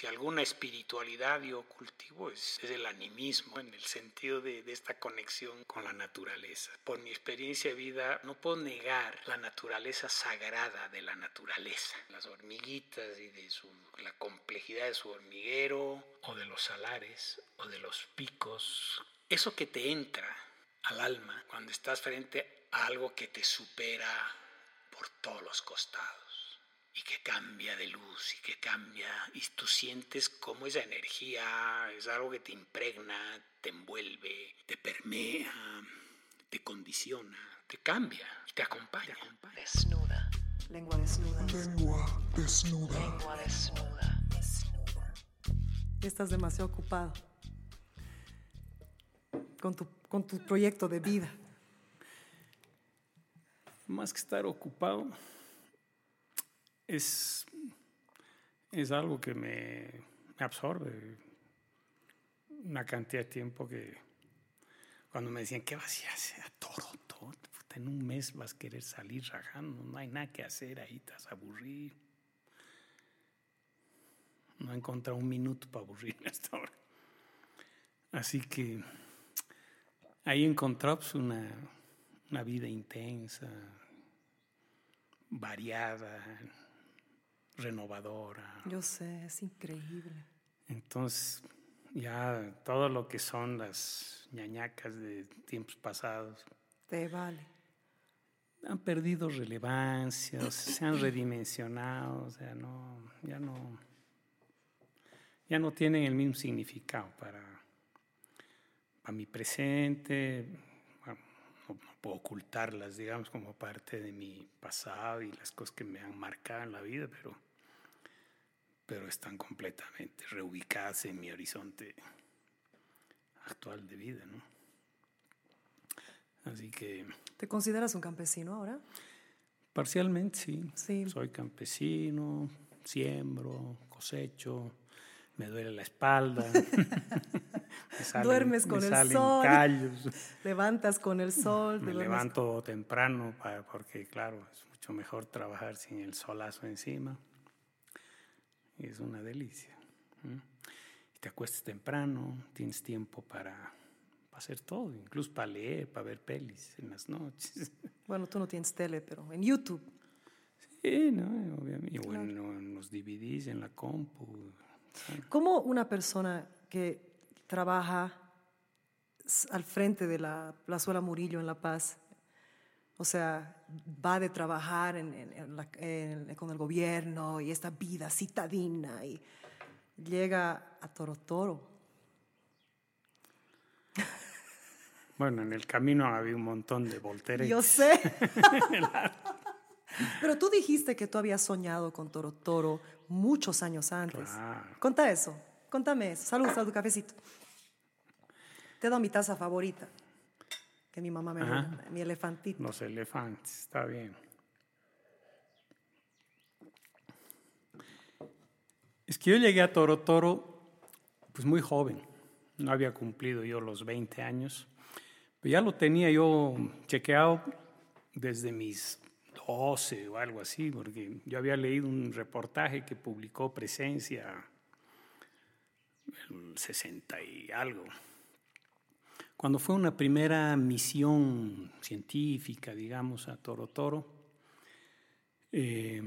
si alguna espiritualidad yo cultivo es, el animismo, en el sentido de, de, esta conexión con la naturaleza. Por mi experiencia de vida, no puedo negar la naturaleza sagrada de la naturaleza, las hormiguitas y de su, la complejidad de su hormiguero, o de los salares, o de los picos. Eso que te entra al alma cuando estás frente a algo que te supera por todos los costados y que cambia de luz y que cambia y tú sientes como esa energía es algo que te impregna, te envuelve, te permea, te condiciona, te cambia, te acompaña. Te acompaña. Desnuda. Lengua desnuda. Lengua desnuda. Lengua desnuda. Desnuda. Estás demasiado ocupado con tu, con tu proyecto de vida. Más que estar ocupado, es, es algo que me, absorbe una cantidad de tiempo que cuando me decían, ¿qué vas a hacer a Toronto? En un mes vas a querer salir rajando, no hay nada que hacer ahí, te vas. No he encontrado un minuto para aburrirme hasta ahora. Así que ahí encontré pues, una, una vida intensa, variada, renovadora. Yo sé, es increíble. Entonces, ya todo lo que son las ñañacas de tiempos pasados. Te vale. Han perdido relevancia, se han redimensionado, o sea, no, ya no, ya no tienen el mismo significado para, para mi presente. Bueno, no, no puedo ocultarlas, digamos, como parte de mi pasado y las cosas que me han marcado en la vida, pero pero están completamente reubicadas en mi horizonte actual de vida, ¿no? Así que... ¿Te consideras un campesino ahora? Parcialmente, sí. Sí. Soy campesino, siembro, cosecho, me duele la espalda. salen, Duermes con el sol. callos. Levantas con el sol. Me levanto temprano para, porque, claro, es mucho mejor trabajar sin el solazo encima es una delicia. Y te acuestas temprano, tienes tiempo para, para, hacer todo, incluso para leer, para ver pelis en las noches. Bueno, tú no tienes tele, pero en YouTube. Sí, no, obviamente. Claro. Bueno, en los DVDs, en la compu. ¿Cómo una persona que trabaja al frente de la Plazuela Murillo en La Paz o sea, va de trabajar en, en, en la, con el gobierno y esta vida citadina y llega a Toro Toro. Bueno, en el camino había un montón de volteretas. Yo sé. Pero tú dijiste que tú habías soñado con Toro Toro muchos años antes. Claro. Conta eso. Contame eso. Salud, salud, cafecito. Te doy mi taza favorita que mi mamá me dio, mi elefantito. Los elefantes, está bien. Es que yo llegué a Toro Toro pues muy joven, no había cumplido yo los 20 años, pero ya lo tenía yo chequeado desde mis 12 o algo así, porque yo había leído un reportaje que publicó Presencia el 60 y algo cuando fue una primera misión científica, digamos, a Toro Toro, eh,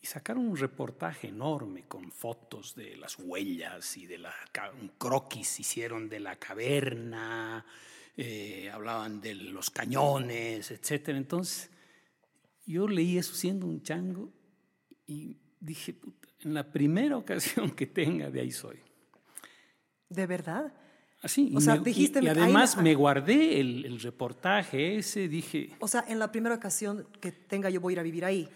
y sacaron un reportaje enorme con fotos de las huellas y de la, un croquis hicieron de la caverna, eh, hablaban de los cañones, etc. Entonces, yo leí eso siendo un chango y dije, puta, en la primera ocasión que tenga, de ahí soy. ¿De verdad? Así, o y, sea, me, dijiste, y, y además me guardé el, el, reportaje ese, dije... O sea, en la primera ocasión que tenga yo voy a ir a vivir ahí.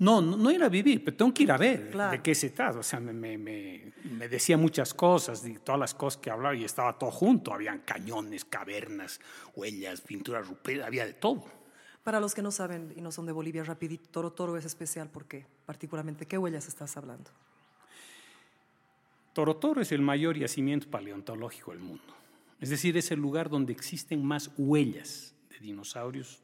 No, no, no ir a vivir, pero tengo que ir a ver claro. de qué se trata. O sea, me, me, me, me, decía muchas cosas, todas las cosas que hablaba y estaba todo junto. Habían cañones, cavernas, huellas, pinturas rupestres, había de todo. Para los que no saben y no son de Bolivia, rapidito, Toro Toro es especial porque, particularmente, ¿qué huellas estás hablando? Toro Toro es el mayor yacimiento paleontológico del mundo. Es decir, es el lugar donde existen más huellas de dinosaurios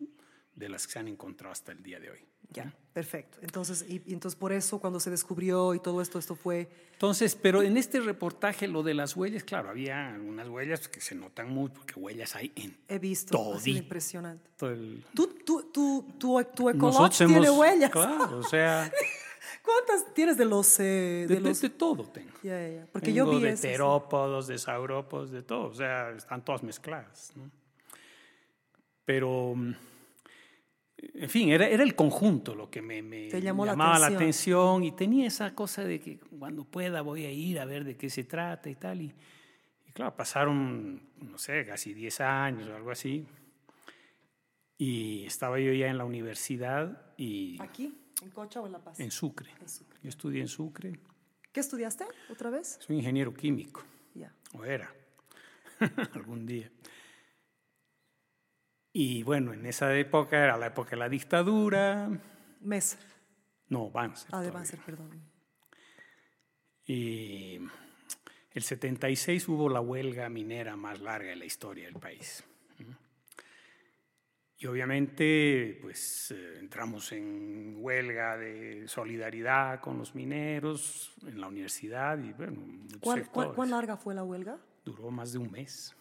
de las que se han encontrado hasta el día de hoy. Ya, perfecto. Entonces, y, y entonces por eso cuando se descubrió y todo esto, esto fue... Entonces, pero en este reportaje lo de las huellas, claro, había algunas huellas que se notan mucho, porque huellas hay en He visto, todo sido impresionante. el... ¿Tú, tú, tú, tú, tu Ecolodge tiene hemos- huellas? Claro, o sea, ¿Cuántas tienes de los... eh, de, de los... de todo tengo. Ya, ya. Porque Tengo yo vi de terópodos, de saurópodos, de todo, o sea, están todas mezcladas. ¿no? Pero, mm, en fin, era, era el conjunto lo que me, me la llamaba la atención. atención y tenía esa cosa de que cuando pueda voy a ir a ver de qué se trata y tal. Y, y claro, pasaron, no sé, casi 10 años o algo así. Y estaba yo ya en la universidad y ¿Aquí? ¿En Cocha o en La Paz? en Sucre. En Sucre. Yo estudié en Sucre, ¿Qué estudiaste otra vez? soy ingeniero químico. Ya. o era algún día. Y bueno, en esa época era la época de la dictadura, Mesa. no, Banzer. Ah, de. Banzer, perdón. Y el 76 hubo la huelga minera más larga de la historia del país. Y obviamente, pues eh, entramos en huelga de solidaridad con los mineros en la universidad y bueno, muchos ¿Cuán, cuán, larga fue la huelga? duró más de un mes.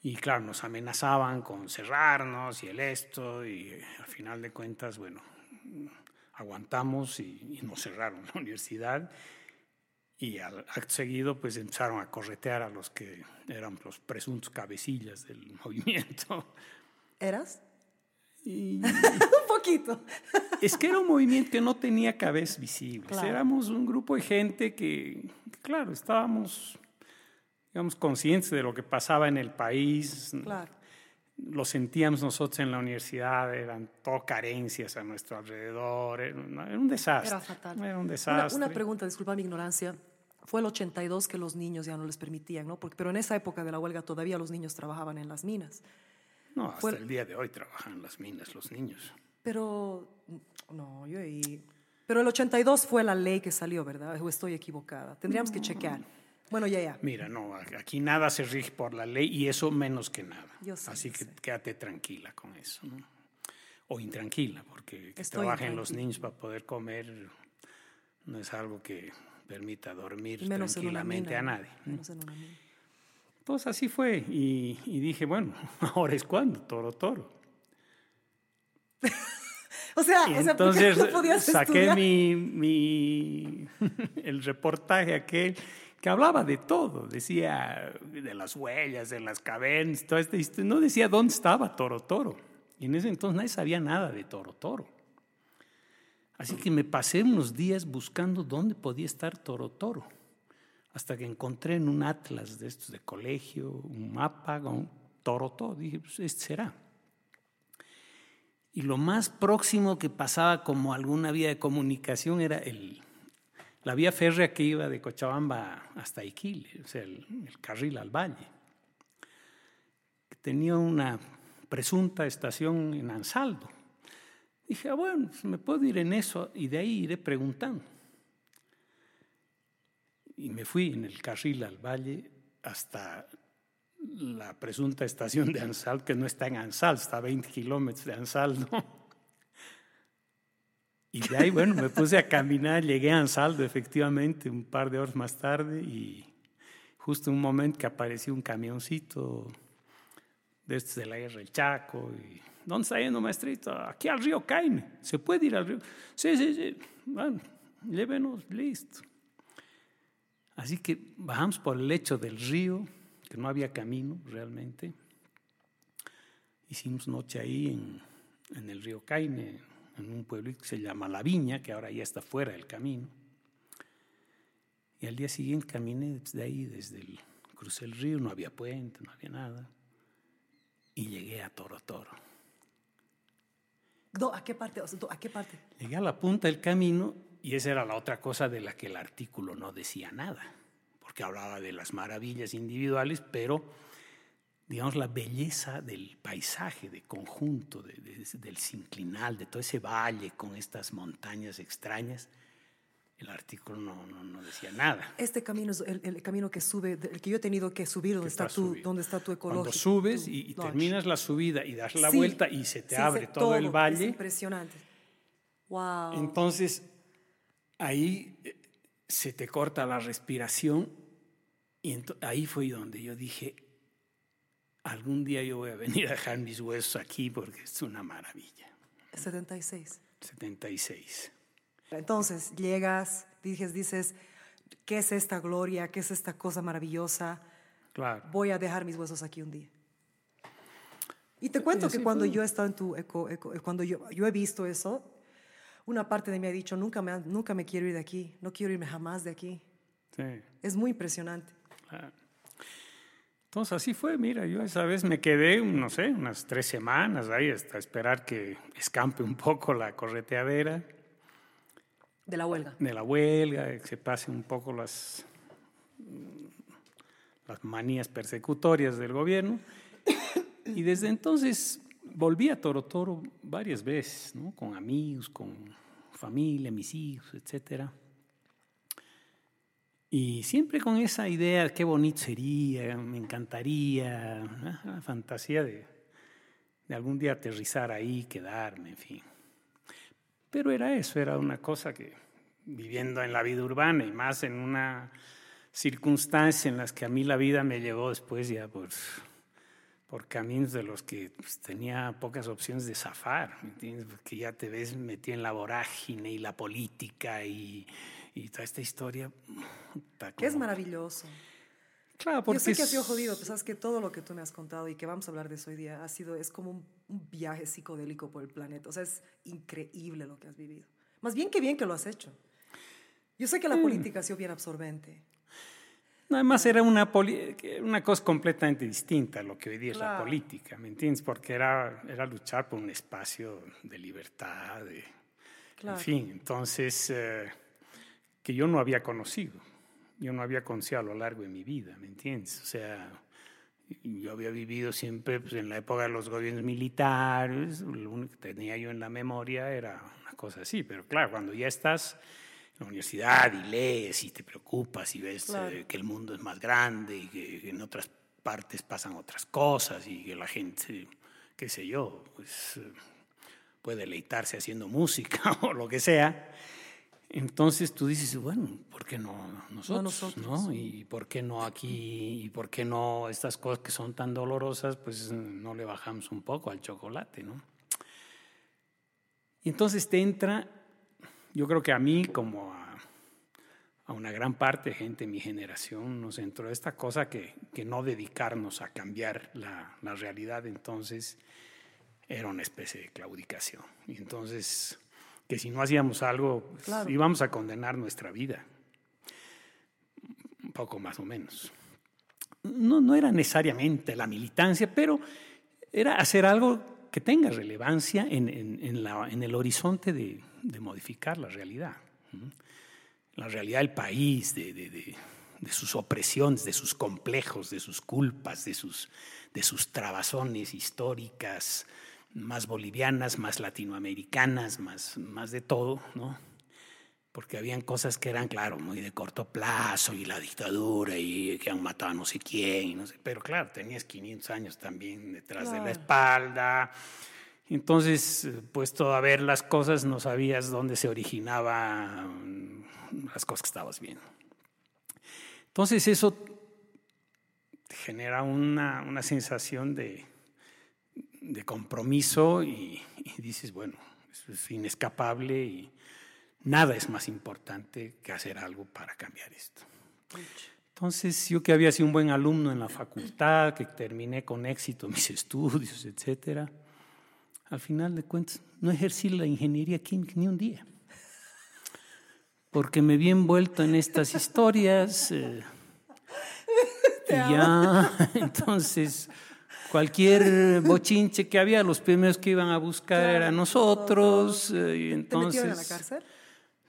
Y claro, nos amenazaban con cerrarnos y el esto, y eh, al final de cuentas, bueno, aguantamos y, y nos cerraron la universidad. Y al acto seguido, pues empezaron a corretear a los que eran los presuntos cabecillas del movimiento. ¿Eras? Y un poquito. es que era un movimiento que no tenía cabezas visibles. Claro. Éramos un grupo de gente que, claro, estábamos, digamos, conscientes de lo que pasaba en el país. Claro. Lo sentíamos nosotros en la universidad, eran todo carencias a nuestro alrededor, era, un desastre. Era fatal. Era un desastre. una pregunta, disculpa mi ignorancia. Fue el 82 que los niños ya no les permitían, ¿no? Porque, pero en esa época de la huelga todavía los niños trabajaban en las minas. no, hasta fue- el día de hoy trabajan en las minas los niños. Pero, no, yo ahí... Pero el 82 fue la ley que salió, ¿verdad? ¿O estoy equivocada? Tendríamos que chequear. Bueno, ya, ya. Mira, no, aquí nada se rige por la ley y eso menos que nada. Yo sé, Así que sé. quédate tranquila con eso, ¿no? O intranquila, porque que Estoy trabajen los niños para poder comer no es algo que permita dormir menos tranquilamente mina. a nadie. Menos en una mina. Pues así fue y, y dije, bueno, ahora es cuando, toro, toro. O sea, Y o sea, ¿por qué entonces no podías saqué mi, mi el reportaje aquel que hablaba de todo, decía de las huellas, de las cavernas, toda esta historia. no decía dónde estaba Toro Toro. Y en ese entonces nadie sabía nada de Toro Toro. Así que me pasé unos días buscando dónde podía estar Toro Toro, hasta que encontré en un atlas de estos de colegio un mapa con Toro Toro. Dije, pues este será. Y lo más próximo que pasaba como alguna vía de comunicación era el, la vía férrea que iba de Cochabamba hasta Iquile, o sea, el, carril al valle. que Tenía una presunta estación en Ansaldo. Dije, ah, bueno, pues me puedo ir en eso y de ahí iré preguntando. Y me fui en el carril al valle hasta la presunta estación de Ansal, que no está en Ansal, está a 20 kilómetros de Ansal, ¿no? Y de ahí, bueno, me puse a caminar, llegué a Ansaldo efectivamente un par de horas más tarde y justo en un momento que apareció un camioncito de estos de la guerra del Chaco y ¿dónde está yendo maestrito? Aquí al río Caime, ¿se puede ir al río? Sí, sí, sí, bueno, llévenos, listo. Así que bajamos por el lecho del río, que no había camino realmente. Hicimos noche ahí en, en el río Caime, en un pueblito que se llama La Viña, que ahora ya está fuera del camino. Y al día siguiente caminé desde ahí, desde el crucé el río, no había puente, no había nada. Y llegué a Toro Toro. Do- ¿A qué parte? ¿A qué parte? Llegué a la punta del camino y esa era la otra cosa de la que el artículo no decía nada, porque hablaba de las maravillas individuales, pero digamos la belleza del paisaje, de conjunto, de- de- del sinclinal, de todo ese valle con estas montañas extrañas, el ar- artículo no, no, no decía nada. Este camino es el, el camino que sube, el que yo he tenido que subir, donde, está, tu, donde está tu ecológico. Cuando subes tu y, y terminas la subida y das la Sí. vuelta y se te Sí, abre se- todo, el Es valle, impresionante. Wow. entonces ahí eh, se te corta la respiración y ahí fue donde yo dije, algún día yo voy a venir a dejar mis huesos aquí porque es una maravilla. 76. 76. Entonces llegas, dices, dices, ¿qué es esta gloria? ¿Qué es esta cosa maravillosa? Claro. Voy a dejar mis huesos aquí un día. Y te cuento que cuando fue. yo he estado en tu eco, eco- cuando yo, yo he visto eso, una parte de mí ha dicho, nunca me, nunca me quiero ir de aquí, no quiero irme jamás de aquí. Sí. Es muy impresionante. Claro. Entonces así fue, mira, yo esa vez me quedé, no sé, unas tres semanas ahí hasta esperar que escampe un poco la correteadera De la huelga. de la huelga, que se pasen un poco las, las manías persecutorias del gobierno. Y desde entonces volví a Toro Toro varias veces, ¿no? con amigos, con familia, mis hijos, etcétera. Y siempre con esa idea, qué bonito sería, me encantaría, ¿no? la fantasía de, de algún día aterrizar ahí, quedarme, en fin. Pero era eso, era una cosa que viviendo en la vida urbana y más en una circunstancia en las que a mí la vida me llevó después ya por, por caminos de los que pues, tenía pocas opciones de zafar, ¿me entiendes? Porque ya te ves metido en la vorágine y la política y, y toda esta historia. Que es maravilloso. Claro, Yo porque sé que ha sido jodido, pero sabes que todo lo que tú me has contado y que vamos a hablar de eso hoy día ha sido, es como un, un viaje psicodélico por el planeta. O sea, es increíble lo que has vivido. Más bien que bien que lo has hecho. Yo sé que la política ha sido bien absorbente. Además era una, poli- una cosa completamente distinta a lo que hoy día es la Claro. política, ¿me entiendes? Porque era, era luchar por un espacio de libertad, de, Claro. en fin, entonces, eh, que yo no había conocido, yo no había conocido a lo largo de mi vida, ¿me entiendes? O sea, yo había vivido siempre pues, en la época de los gobiernos militares, lo único que tenía yo en la memoria era una cosa así, pero claro, cuando ya estás en la universidad y lees y te preocupas y ves Claro. eh, que el mundo es más grande y que en otras partes pasan otras cosas y que la gente, qué sé yo, pues eh, puede deleitarse haciendo música o lo que sea. Entonces tú dices, bueno, ¿por qué no nosotros? nosotros, ¿no? ¿Y por qué no aquí? ¿Y por qué no estas cosas que son tan dolorosas, pues no le bajamos un poco al chocolate, ¿no? Y entonces te entra, yo creo que a mí como a, a una gran parte de gente de mi generación nos entró esta cosa que, que no dedicarnos a cambiar la, la realidad entonces era una especie de claudicación. Y entonces que si no hacíamos algo pues, Claro. íbamos a condenar nuestra vida, un poco más o menos. No, no era necesariamente la militancia, pero era hacer algo que tenga relevancia en, en- en la- en el horizonte de, de modificar la realidad. La realidad del país, de, de- de- de sus opresiones, de sus complejos, de sus culpas, de sus, de sus trabazones históricas, más bolivianas, más latinoamericanas, más, más de todo, ¿no? porque habían cosas que eran, claro, muy de corto plazo y la dictadura y que han matado a no sé quién, no sé, pero claro, tenías 500 años también detrás de la Claro. espalda. Entonces, puesto a ver las cosas, no sabías dónde se originaban las cosas que estabas viendo. Entonces, eso genera una, una sensación de, de compromiso y, y dices, bueno, eso es inescapable y nada es más importante que hacer algo para cambiar esto. Entonces, yo que había sido un buen alumno en la facultad, que terminé con éxito mis estudios, etcétera, al final de cuentas no ejercí la ingeniería química ni un día. Porque me vi envuelto en estas historias. eh, y ya, entonces, cualquier bochinche que había, los primeros que iban a buscar Claro, eran nosotros. eh, y ¿Te entonces, metieron a la cárcel?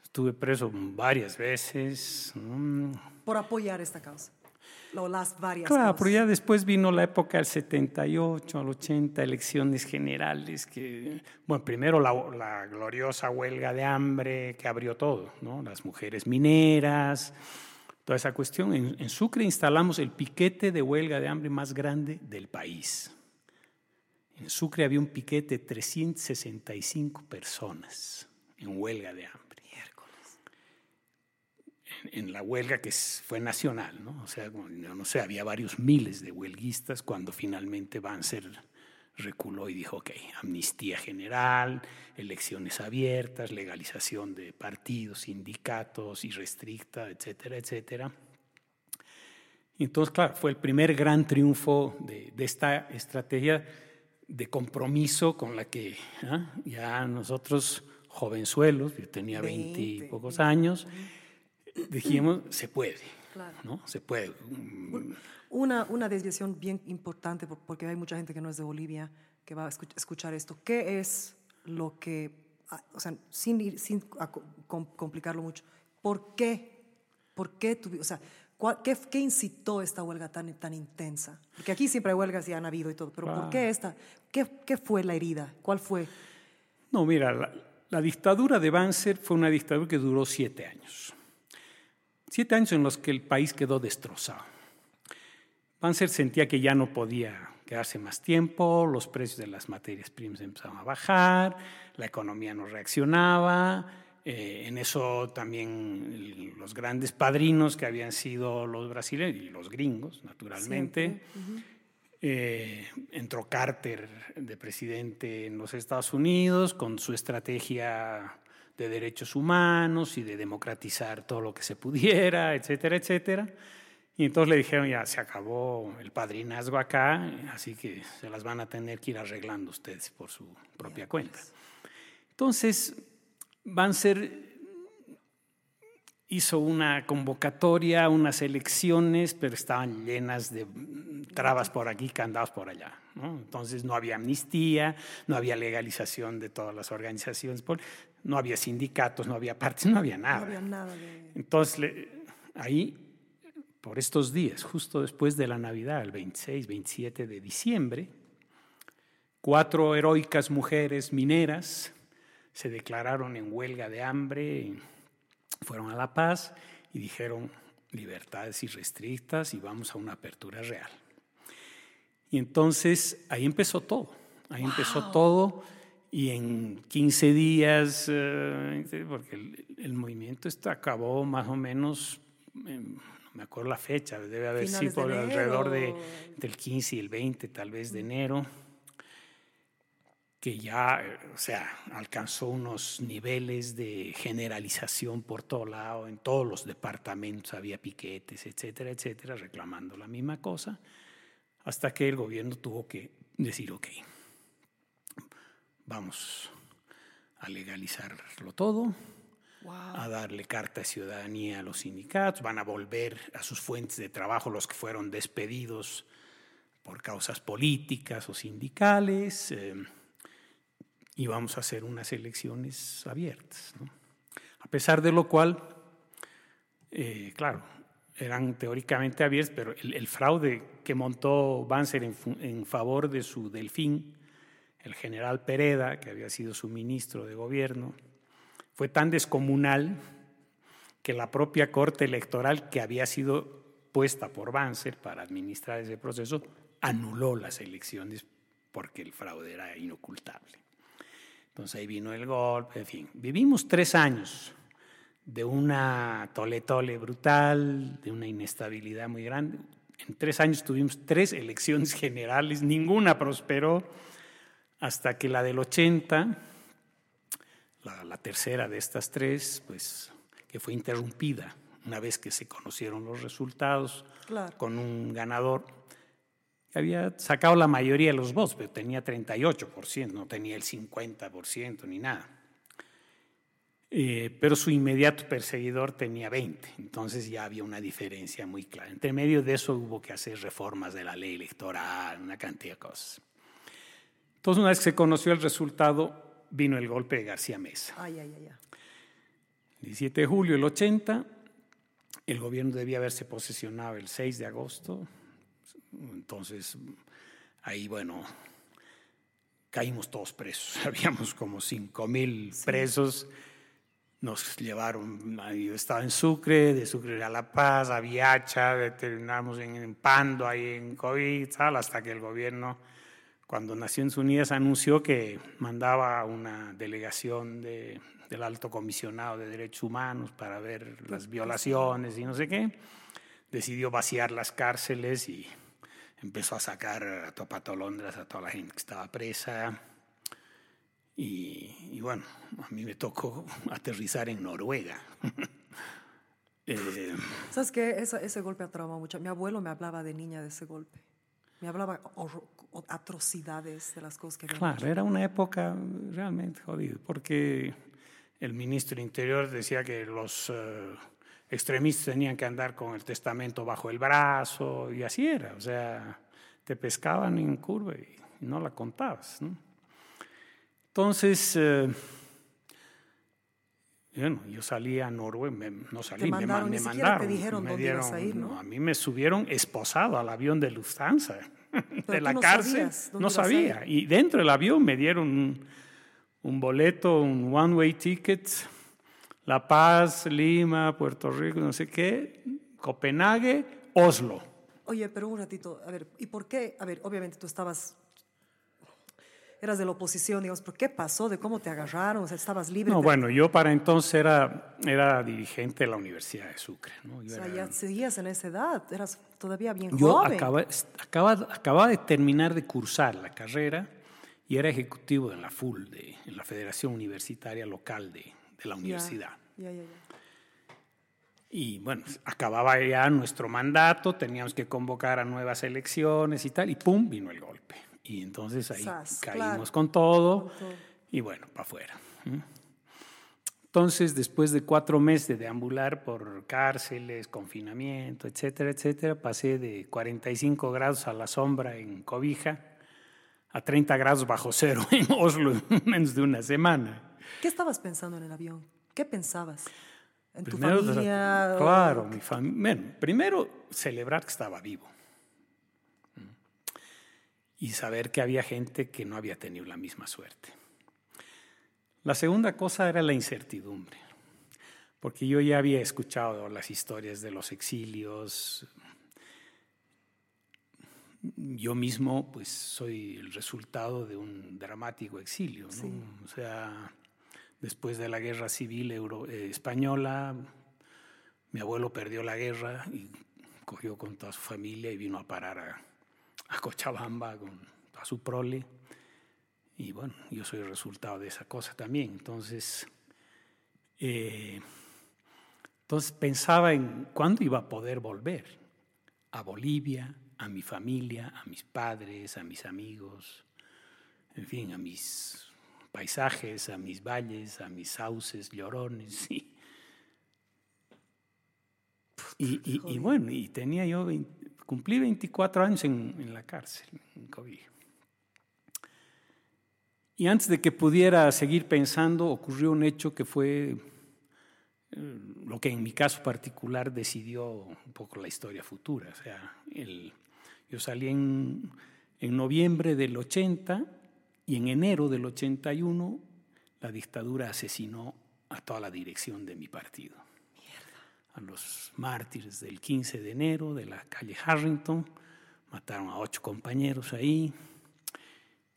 Estuve preso varias veces. ¿no? Por apoyar esta causa. o las varias Claro, cosas. pero ya después vino la época del 78 al 80, elecciones generales, que, bueno, primero la, la gloriosa huelga de hambre que abrió todo, ¿no? Las mujeres mineras, toda esa cuestión. En, en Sucre instalamos el piquete de huelga de hambre más grande del país. En Sucre había un piquete de 365 personas en huelga de hambre. En, en la huelga que fue nacional, ¿no? O sea, no, no sé, había varios miles de huelguistas cuando finalmente Banzer reculó y dijo, ok, amnistía general, elecciones abiertas, legalización de partidos, sindicatos, irrestricta, etcétera, etcétera. Entonces, claro, fue el primer gran triunfo de, de esta estrategia de compromiso con la que ¿ah? ya nosotros, jovenzuelos, yo tenía 20 y Veinte, pocos años, dijimos, se puede, Claro. ¿no? Se puede. Una, una desviación bien importante, por- porque hay mucha gente que no es de Bolivia que va a escu- escuchar esto. ¿Qué es lo que, ah, o sea, sin, ir- sin complicarlo mucho, ¿por qué? ¿Por qué tuvi- o sea, qué, qué incitó esta huelga tan, tan intensa? Porque aquí siempre hay huelgas y han habido y todo, pero ¿por Claro. qué esta? ¿Qué, ¿Qué fue la herida? ¿Cuál fue? No, mira, la, la dictadura de Banzer fue una dictadura que duró siete años. Siete años en los que el país quedó destrozado. Banzer sentía que ya no podía quedarse más tiempo, los precios de las materias primas empezaban a bajar, la economía no reaccionaba, eh, en eso también los grandes padrinos que habían sido los brasileños y los gringos, naturalmente. Eh, entró Carter de presidente en los Estados Unidos con su estrategia de derechos humanos y de democratizar todo lo que se pudiera, etcétera, etcétera. Y entonces le dijeron, ya se acabó el padrinazgo acá, así que se las van a tener que ir arreglando ustedes por su propia cuenta. Entonces, Banzer hizo una convocatoria, unas elecciones, pero estaban llenas de trabas por aquí, candados por allá. ¿no? Entonces no había amnistía, no había legalización de todas las organizaciones, no había sindicatos, no había partidos, no había nada. No había nada de... Entonces, ahí, por estos días, justo después de la Navidad, el 26, 27 de diciembre, cuatro heroicas mujeres mineras se declararon en huelga de hambre, fueron a La Paz y dijeron libertades irrestrictas y vamos a una apertura real. Y entonces ahí empezó todo, ahí empezó todo y en 15 días, eh, porque el, el movimiento este acabó más o menos, no me acuerdo la fecha, debe haber sido por alrededor de, del 15 y el 20 tal vez de enero, que ya, eh, o sea, alcanzó unos niveles de generalización por todo lado, en todos los departamentos había piquetes, etcétera, etcétera, reclamando la misma cosa, hasta que el gobierno tuvo que decir, ok, vamos a legalizarlo todo, a darle carta de ciudadanía a los sindicatos, van a volver a sus fuentes de trabajo los que fueron despedidos por causas políticas o sindicales, eh, y vamos a hacer unas elecciones abiertas. A pesar de lo cual, eh, claro, eran teóricamente abiertas, pero el, fraude que montó Banzer en favor de su delfín, el general Pereda, que había sido su ministro de gobierno, fue tan descomunal que la propia Corte Electoral, que había sido puesta por Banzer para administrar ese proceso, anuló las elecciones porque el fraude era inocultable. Entonces ahí vino el golpe, en fin. Vivimos tres años de una tole-tole brutal, de una inestabilidad muy grande. En tres años tuvimos tres elecciones generales, ninguna prosperó, hasta que la del 80, la, la tercera de estas tres, pues que fue interrumpida una vez que se conocieron los resultados Claro. con un ganador que había sacado la mayoría de los votos, pero tenía 38%, no tenía el 50% ni nada. Eh, pero su inmediato perseguidor tenía 20, entonces ya había una diferencia muy clara. Entre medio de eso hubo que hacer reformas de la ley electoral, una cantidad de cosas. Entonces, una vez que se conoció el resultado, vino el golpe de García Mesa. Ay, ay, ay, ay. 17 de julio del 80, el gobierno debía haberse posesionado el 6 de agosto. Entonces, ahí, bueno, caímos todos presos. Habíamos como 5 mil presos. Nos llevaron, yo estaba en Sucre, de Sucre a La Paz, a Viacha, terminamos en, Pando, ahí en COVID, hasta que el gobierno, cuando Naciones Unidas anunció que mandaba una delegación de, del alto comisionado de derechos humanos para ver las violaciones y no sé qué, decidió vaciar las cárceles y empezó a sacar a Topatolondras a toda la gente que estaba presa. Y, bueno, a mí me tocó aterrizar en Noruega. eh, ¿Sabes qué? Ese, ese golpe ha traumado mucho. Mi abuelo me hablaba de niña de ese golpe. Me hablaba atrocidades de las cosas que había Claro, era una época realmente jodida, porque el ministro Interior decía que los uh, extremistas tenían que andar con el testamento bajo el brazo, y así era. O sea, te pescaban en curva y no la contabas. ¿no? Entonces, eh, bueno, yo salí a Noruega, no salí, me, mandaron. Me, mandaron. Te dijeron me dónde dieron, ibas a ir, ¿no? A mí me subieron esposado al avión de Lufthansa, de la no cárcel. No sabía. Y dentro del avión me dieron un, un boleto, un one-way ticket, La Paz, Lima, Puerto Rico, no sé qué, Copenhague, Oslo. Oye, pero un ratito, a ver, ¿y por qué? A ver, obviamente tú estabas eras de la oposición, digamos, ¿pero qué pasó? ¿De cómo te agarraron? O sea, ¿estabas libre? No, bueno, yo para entonces era, era dirigente de la Universidad de Sucre. ¿no? Yo o sea, era, ya seguías en esa edad, eras todavía bien yo joven. acaba, acaba, acababa de terminar de cursar la carrera y era ejecutivo en la FUL, de, en la Federación Universitaria Local de, de la universidad. Ya, ya, ya. Y bueno, acababa ya nuestro mandato, teníamos que convocar a nuevas elecciones y tal, y ¡pum! vino el golpe. Y entonces ahí Sas, caímos claro. con, todo, Con todo. y bueno, para afuera. Entonces, después de cuatro meses de deambular por cárceles, confinamiento, etcétera, etcétera, pasé de 45 grados a la sombra en Cobija a 30 grados bajo cero en Oslo en menos de una semana. ¿Qué estabas pensando en el avión? ¿Qué pensabas? ¿En Primero, tu familia? Claro, mi familia. Bueno, primero, celebrar que estaba vivo. Y saber que había gente que no había tenido la misma suerte. La segunda cosa era la incertidumbre, porque yo ya había escuchado las historias de los exilios. Yo mismo, pues, soy el resultado de un dramático exilio, ¿no? Sí. O sea, después de la guerra civil euro- eh, española, mi abuelo perdió la guerra y cogió con toda su familia y vino a parar a, a Cochabamba con toda su prole. Y bueno, yo soy el resultado de esa cosa también. Entonces, eh, entonces pensaba en cuándo iba a poder volver a Bolivia, a mi familia, a mis padres, a mis amigos, en fin, a mis paisajes, a mis valles, a mis sauces, llorones. Y, y, y- y bueno, y tenía yo, 20 cumplí 24 años en, la cárcel, en Cobija. Y antes de que pudiera seguir pensando, ocurrió un hecho que fue eh, lo que en mi caso particular decidió un poco la historia futura. O sea, yo salí en, en noviembre del 80 y en enero del 81 la dictadura asesinó a toda la dirección de mi partido. A los mártires del 15 de enero de la calle Harrington, mataron a ocho compañeros ahí.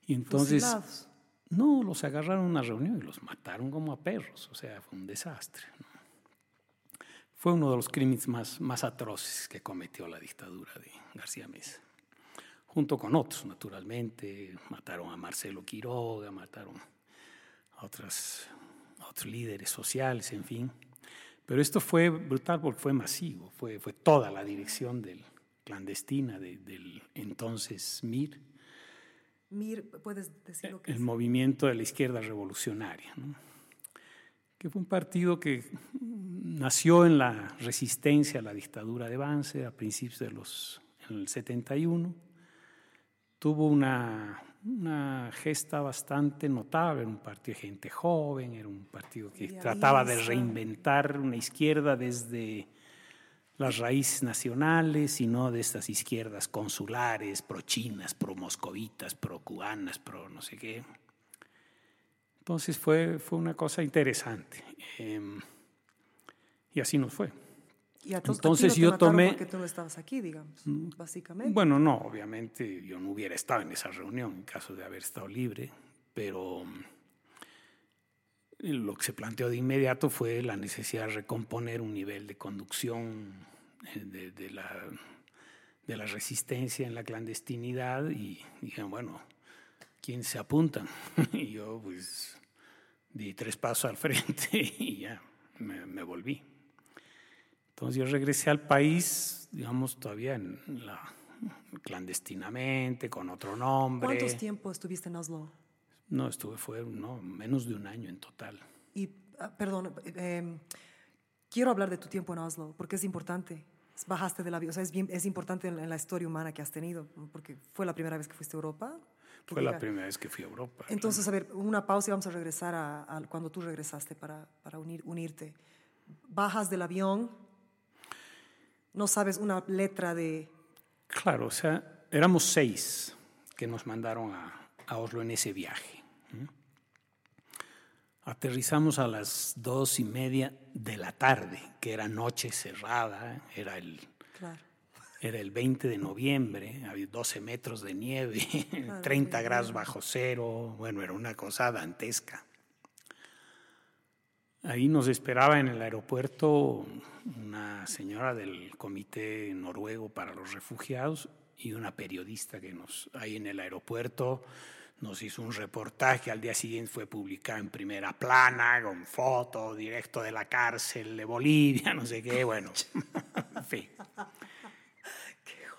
Y entonces... Fusilados. No, los agarraron a una reunión y los mataron como a perros, o sea, fue un desastre. ¿no? Fue uno de los crímenes más, más atroces que cometió la dictadura de García Mesa. Junto con otros, naturalmente, mataron a Marcelo Quiroga, mataron a, otras, a otros líderes sociales, en fin. Pero esto fue brutal porque fue masivo, fue, fue toda la dirección del, clandestina de- del entonces MIR, Mir, ¿puedes decir lo que el es? movimiento de la izquierda revolucionaria, ¿no? que fue un partido que nació en la resistencia a la dictadura de Banzer a principios de los en el 71. Tuvo una, una gesta bastante notable, era un partido de gente joven, era un partido que trataba de reinventar una izquierda desde, las raíces nacionales, sino de estas izquierdas consulares, pro-chinas, pro-moscovitas, pro-cubanas, pro no sé qué. Entonces fue, fue una cosa interesante. Em, y así nos fue. Y a todos- Entonces yo tomé- Porque tú no estabas aquí, digamos, básicamente. Bueno, no, obviamente yo no hubiera estado en esa reunión en caso de haber estado libre, pero mm, lo que se planteó de inmediato fue la necesidad de recomponer un nivel de conducción eh, de, de la, de la resistencia en la clandestinidad y dijeron, bueno, ¿quién se apuntan? Y yo pues di tres pasos al frente y ya me, me volví. Entonces yo regresé al país, digamos, todavía en la, clandestinamente, con otro nombre. ¿Cuántos tiempos estuviste en Oslo? No, estuve, fue no, menos de un año en total. Y, ah, perdón, eh, quiero hablar de tu tiempo en Oslo, porque es importante. Bajaste del avión, o sea, es, bien, es importante en, la historia humana que has tenido, porque fue la primera vez que fuiste a Europa. Fue la llega- primera vez que fui a Europa. Entonces, a ver, una pausa y vamos a regresar a, a cuando tú regresaste para, para unir, unirte. Bajas del avión, no sabes una letra de... Claro, o sea, éramos seis que nos mandaron a, a Oslo en ese viaje. Aterrizamos a las dos y media de la tarde, que era noche cerrada, ¿eh? era el, Claro. era el 20 de noviembre, había 12 metros de nieve, Claro, 30 muy grados bajo cero, bueno, era una cosa dantesca. Ahí nos esperaba en el aeropuerto una señora del Comité Noruego para los Refugiados y una periodista que nos, ahí en el aeropuerto nos hizo un reportaje, al día siguiente fue publicado en primera plana, con foto, directo de la cárcel de Bolivia, no sé qué, bueno, en fin.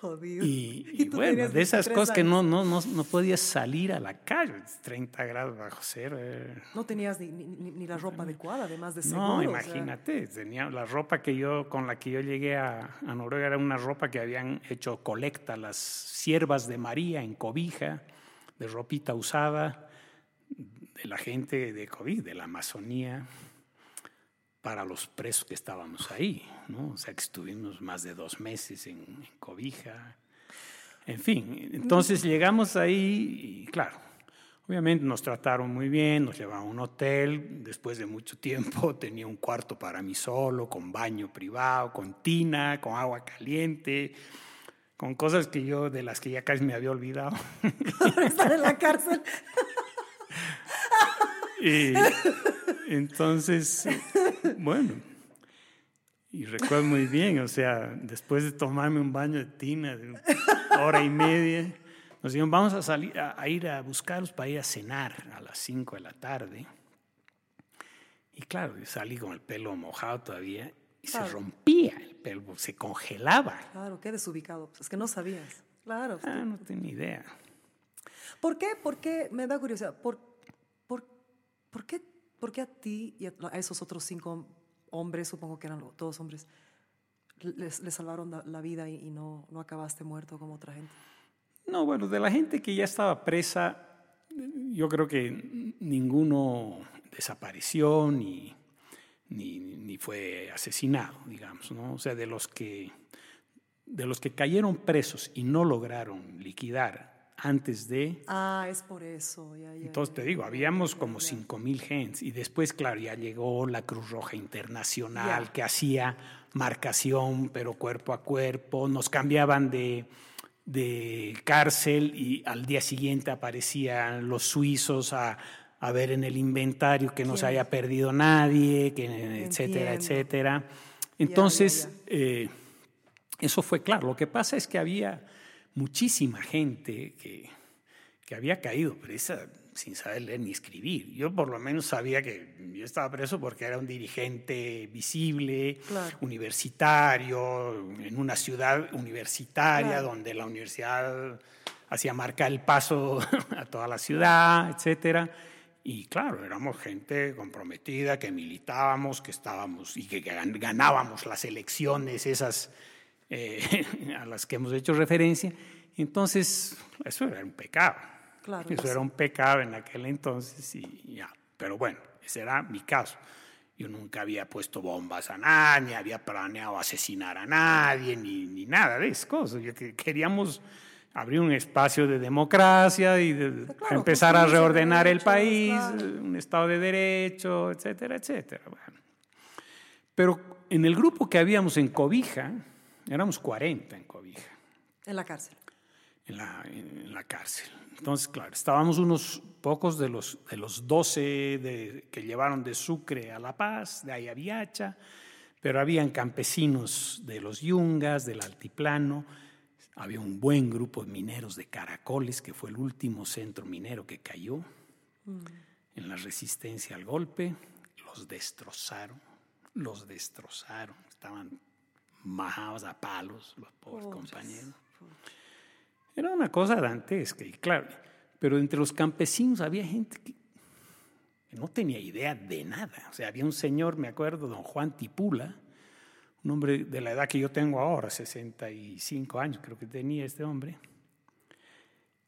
Jodido. Y, Y y tú bueno, de esas 23 cosas que no, no, no, no podías salir a la calle, 30 grados bajo cero. eh. No tenías ni, ni- la ropa adecuada, además de seguro. No, o sea, imagínate, tenía la ropa que yo, con la que yo llegué a, a Noruega era una ropa que habían hecho colecta las siervas de María en cobija, de ropita usada, de la gente de COVID, de la Amazonía, para los presos que estábamos ahí, ¿no? O sea que estuvimos más de dos meses en, en cobija. En fin, entonces llegamos ahí y claro, obviamente nos trataron muy bien, nos llevaron a un hotel, después de mucho tiempo tenía un cuarto para mí solo, con baño privado, con tina, con agua caliente, con cosas que yo, de las que ya casi me había olvidado. Estar en la cárcel. Y entonces, bueno, y recuerdo muy bien, o sea, después de tomarme un baño de tina de una hora y media, nos dijeron, vamos a salir a, a ir a buscarlos para ir a cenar a las 5 de la tarde. Y claro, yo salí con el pelo mojado todavía y se Claro. rompía el pelo, se congelaba. Claro, qué desubicado. Pues es que no sabías. Claro. Ah, no tenía idea. ¿Por qué? ¿Por qué? Me da curiosidad. ¿Por, por, por, qué, por qué a ti y a a esos otros cinco hombres, supongo que eran todos hombres, les, les salvaron la vida y, y no, no acabaste muerto como otra gente? No, bueno, de la gente que ya estaba presa, yo creo que ninguno desapareció ni, ni, ni fue asesinado, digamos, ¿no? O sea, de los que de los que cayeron presos y no lograron liquidar antes de Ah, es por eso. Ya, ya, entonces ya, te digo, habíamos como ya. 5 mil gentes y después, claro, ya llegó la Cruz Roja Internacional que hacía marcación, pero cuerpo a cuerpo, nos cambiaban de, de cárcel y al día siguiente aparecían los suizos a, a ver en el inventario que no se haya perdido nadie, que, etcétera, Entiendo. etcétera. Entonces, eh, eso fue claro. Lo que pasa es que había muchísima gente que, que había caído presa sin saber leer ni escribir. Yo por lo menos sabía que yo estaba preso porque era un dirigente visible, Claro. universitario, en una ciudad universitaria Claro. donde la universidad hacía marcar el paso a toda la ciudad, etcétera. Y claro, éramos gente comprometida, que militábamos, que estábamos y que gan- ganábamos las elecciones esas eh, a las que hemos hecho referencia. Entonces, eso era un pecado. Claro, eso yo era un pecado en aquel entonces y ya. Pero bueno, ese era mi caso. Yo nunca había puesto bombas a nadie, ni había planeado asesinar a nadie, ni, ni nada de esas cosas. Queríamos abrir un espacio de democracia y de, claro, empezar a reordenar el país, claro. un Estado de Derecho, etcétera, etcétera. Bueno. Pero en el grupo que habíamos en Cobija, éramos 40 en Cobija En la cárcel. en la, en la cárcel. Entonces, claro, estábamos unos pocos de los, de los 12 de- que llevaron de Sucre a La Paz, de Ayaviacha, pero habían campesinos de los Yungas, del Altiplano, había un buen grupo de mineros de Caracoles, que fue el último centro minero que cayó en la resistencia al golpe, los destrozaron, los destrozaron, estaban majados a palos los pobres Pobres. compañeros. Era una cosa dantesca, y claro, pero entre los campesinos había gente que que no tenía idea de nada. O sea, había un señor, me acuerdo, don Juan Tipula, un hombre de la edad que yo tengo ahora, 65 años creo que tenía este hombre,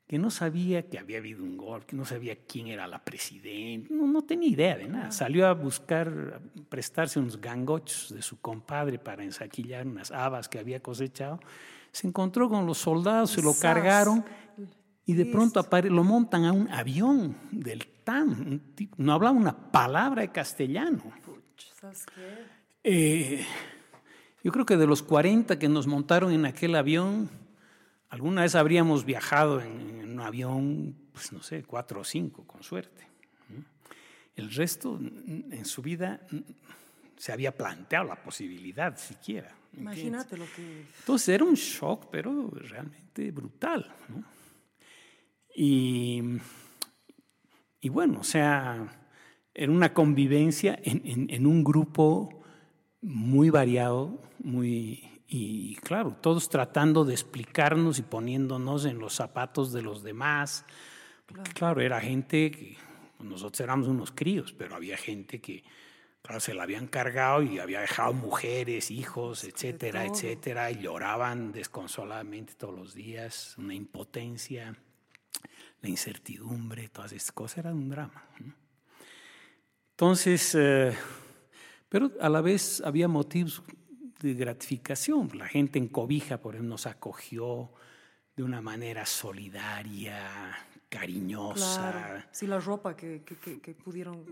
que no sabía que había habido un golpe, que no sabía quién era la presidenta, no, no tenía idea de nada. Salió a buscar, a prestarse unos gangochos de su compadre para ensaquillar unas habas que había cosechado. Se encontró con los soldados, se lo Sas. cargaron y de pronto apare- lo montan a un avión del TAM. no hablaba una palabra de castellano. Eh, yo creo que de los 40 que nos montaron en aquel avión, alguna vez habríamos viajado en, en un avión, pues no sé, cuatro o cinco, con suerte. El resto, en su vida, se había planteado la posibilidad siquiera. Imagínate lo que. Entonces era un shock, pero realmente brutal. ¿no? Y, y bueno, o sea, era una convivencia en, en- en un grupo muy variado, muy, y claro, todos tratando de explicarnos y poniéndonos en los zapatos de los demás. Porque, claro, era gente que nosotros éramos unos críos, pero había gente que, claro, se la habían cargado y había dejado mujeres, hijos, etcétera, etcétera, y lloraban desconsoladamente todos los días, una impotencia, la incertidumbre, todas estas cosas, era un drama. Entonces, eh, pero a la vez había motivos gratificación. La gente en Cobija, por ejemplo, nos acogió de una manera solidaria, cariñosa. Claro. Sí, la ropa que, que, que, que pudieron.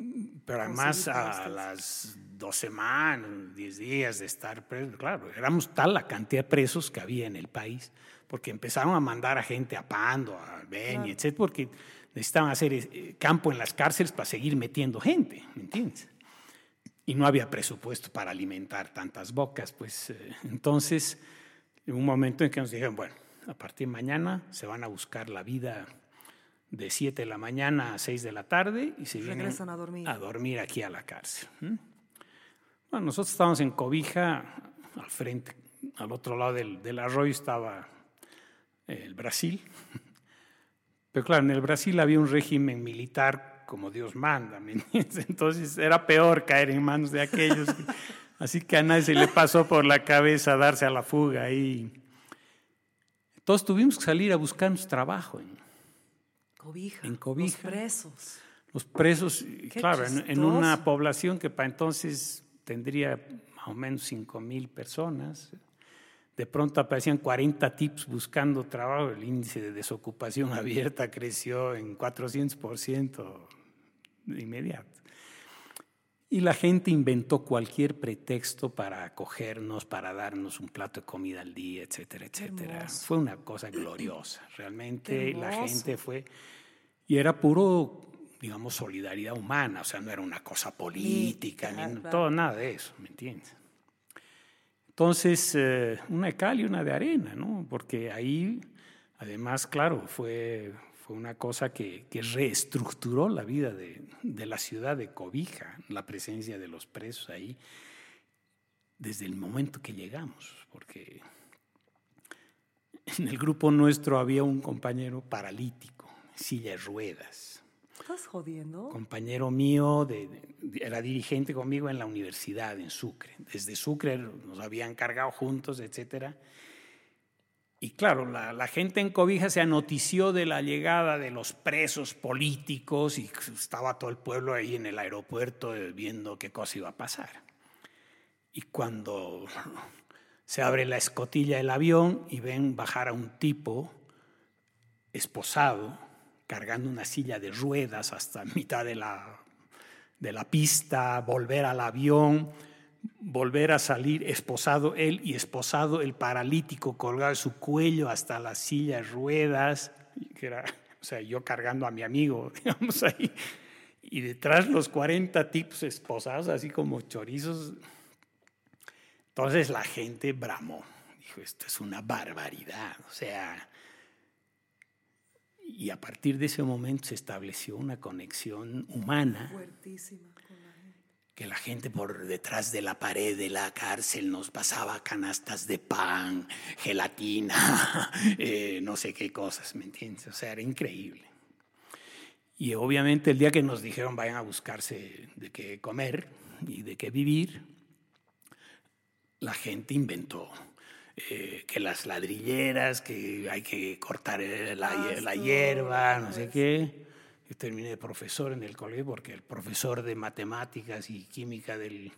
Pero además a las dos semanas, diez días de estar presos, claro, éramos tal la cantidad de presos que había en el país, porque empezaron a mandar a gente a Pando, a Beni, Claro. etcétera, porque necesitaban hacer eh, campo en las cárceles para seguir metiendo gente, ¿me entiendes? Y no había presupuesto para alimentar tantas bocas, pues eh, entonces, en un momento en que nos dijeron, bueno, a partir de mañana se van a buscar la vida de 7 de la mañana a 6 de la tarde y se vienen Regresan a dormir. a dormir aquí a la cárcel. ¿m? Bueno, nosotros estábamos en Cobija, al frente, al otro lado del, del arroyo estaba el Brasil. Pero claro, en el Brasil había un régimen militar como Dios manda. Entonces era peor caer en manos de aquellos. que- así que a nadie se le pasó por la cabeza darse a la fuga ahí. Entonces tuvimos que salir a buscarnos trabajo. en- Cobija. En Cobija. Los presos. los presos, Qué claro, en, en una población que para entonces tendría más o menos 5 mil personas, de pronto aparecían 40 tips buscando trabajo, el índice de desocupación abierta creció en 400% de inmediato. Y la gente inventó cualquier pretexto para acogernos, para darnos un plato de comida al día, etcétera, etcétera. hermoso. Fue una cosa gloriosa. Realmente la gente fue... Y era puro, digamos, solidaridad humana, o sea, no era una cosa política, ni claro. todo, nada de eso, ¿me entiendes? Entonces, eh, una de cal y una de arena, ¿no? Porque ahí, además, claro, fue, fue una cosa que, que reestructuró la vida de, de la ciudad de Cobija, la presencia de los presos ahí, desde el momento que llegamos, porque en el grupo nuestro había un compañero paralítico, silla de ruedas ¿Estás jodiendo? compañero mío, de, era dirigente conmigo en la universidad en Sucre. Desde Sucre nos habían cargado juntos, etcétera. y claro, la, la, gente en Cobija se anotició de la llegada de los presos políticos y estaba todo el pueblo ahí en el aeropuerto viendo qué cosa iba a pasar. Y cuando se abre la escotilla del avión y ven bajar a un tipo esposado, cargando una silla de ruedas hasta mitad de la, de la pista, volver al avión, volver a salir esposado él y esposado el paralítico colgado de su cuello hasta la silla de ruedas, que era, o sea, yo cargando a mi amigo, digamos ahí, y detrás los 40 tipos esposados, así como chorizos. Entonces la gente bramó, dijo, esto es una barbaridad, o sea, y a partir de ese momento se estableció una conexión humana. Fuertísima que la gente por detrás de la pared de la cárcel nos pasaba canastas de pan, gelatina, eh, no sé qué cosas, ¿me entiendes? O sea, era increíble. Y obviamente el día que nos dijeron vayan a buscarse de qué comer y de qué vivir, la gente inventó eh, que las ladrilleras, que hay que cortar la, la hierba, no sé qué terminé de profesor en el colegio porque el profesor de matemáticas y química del,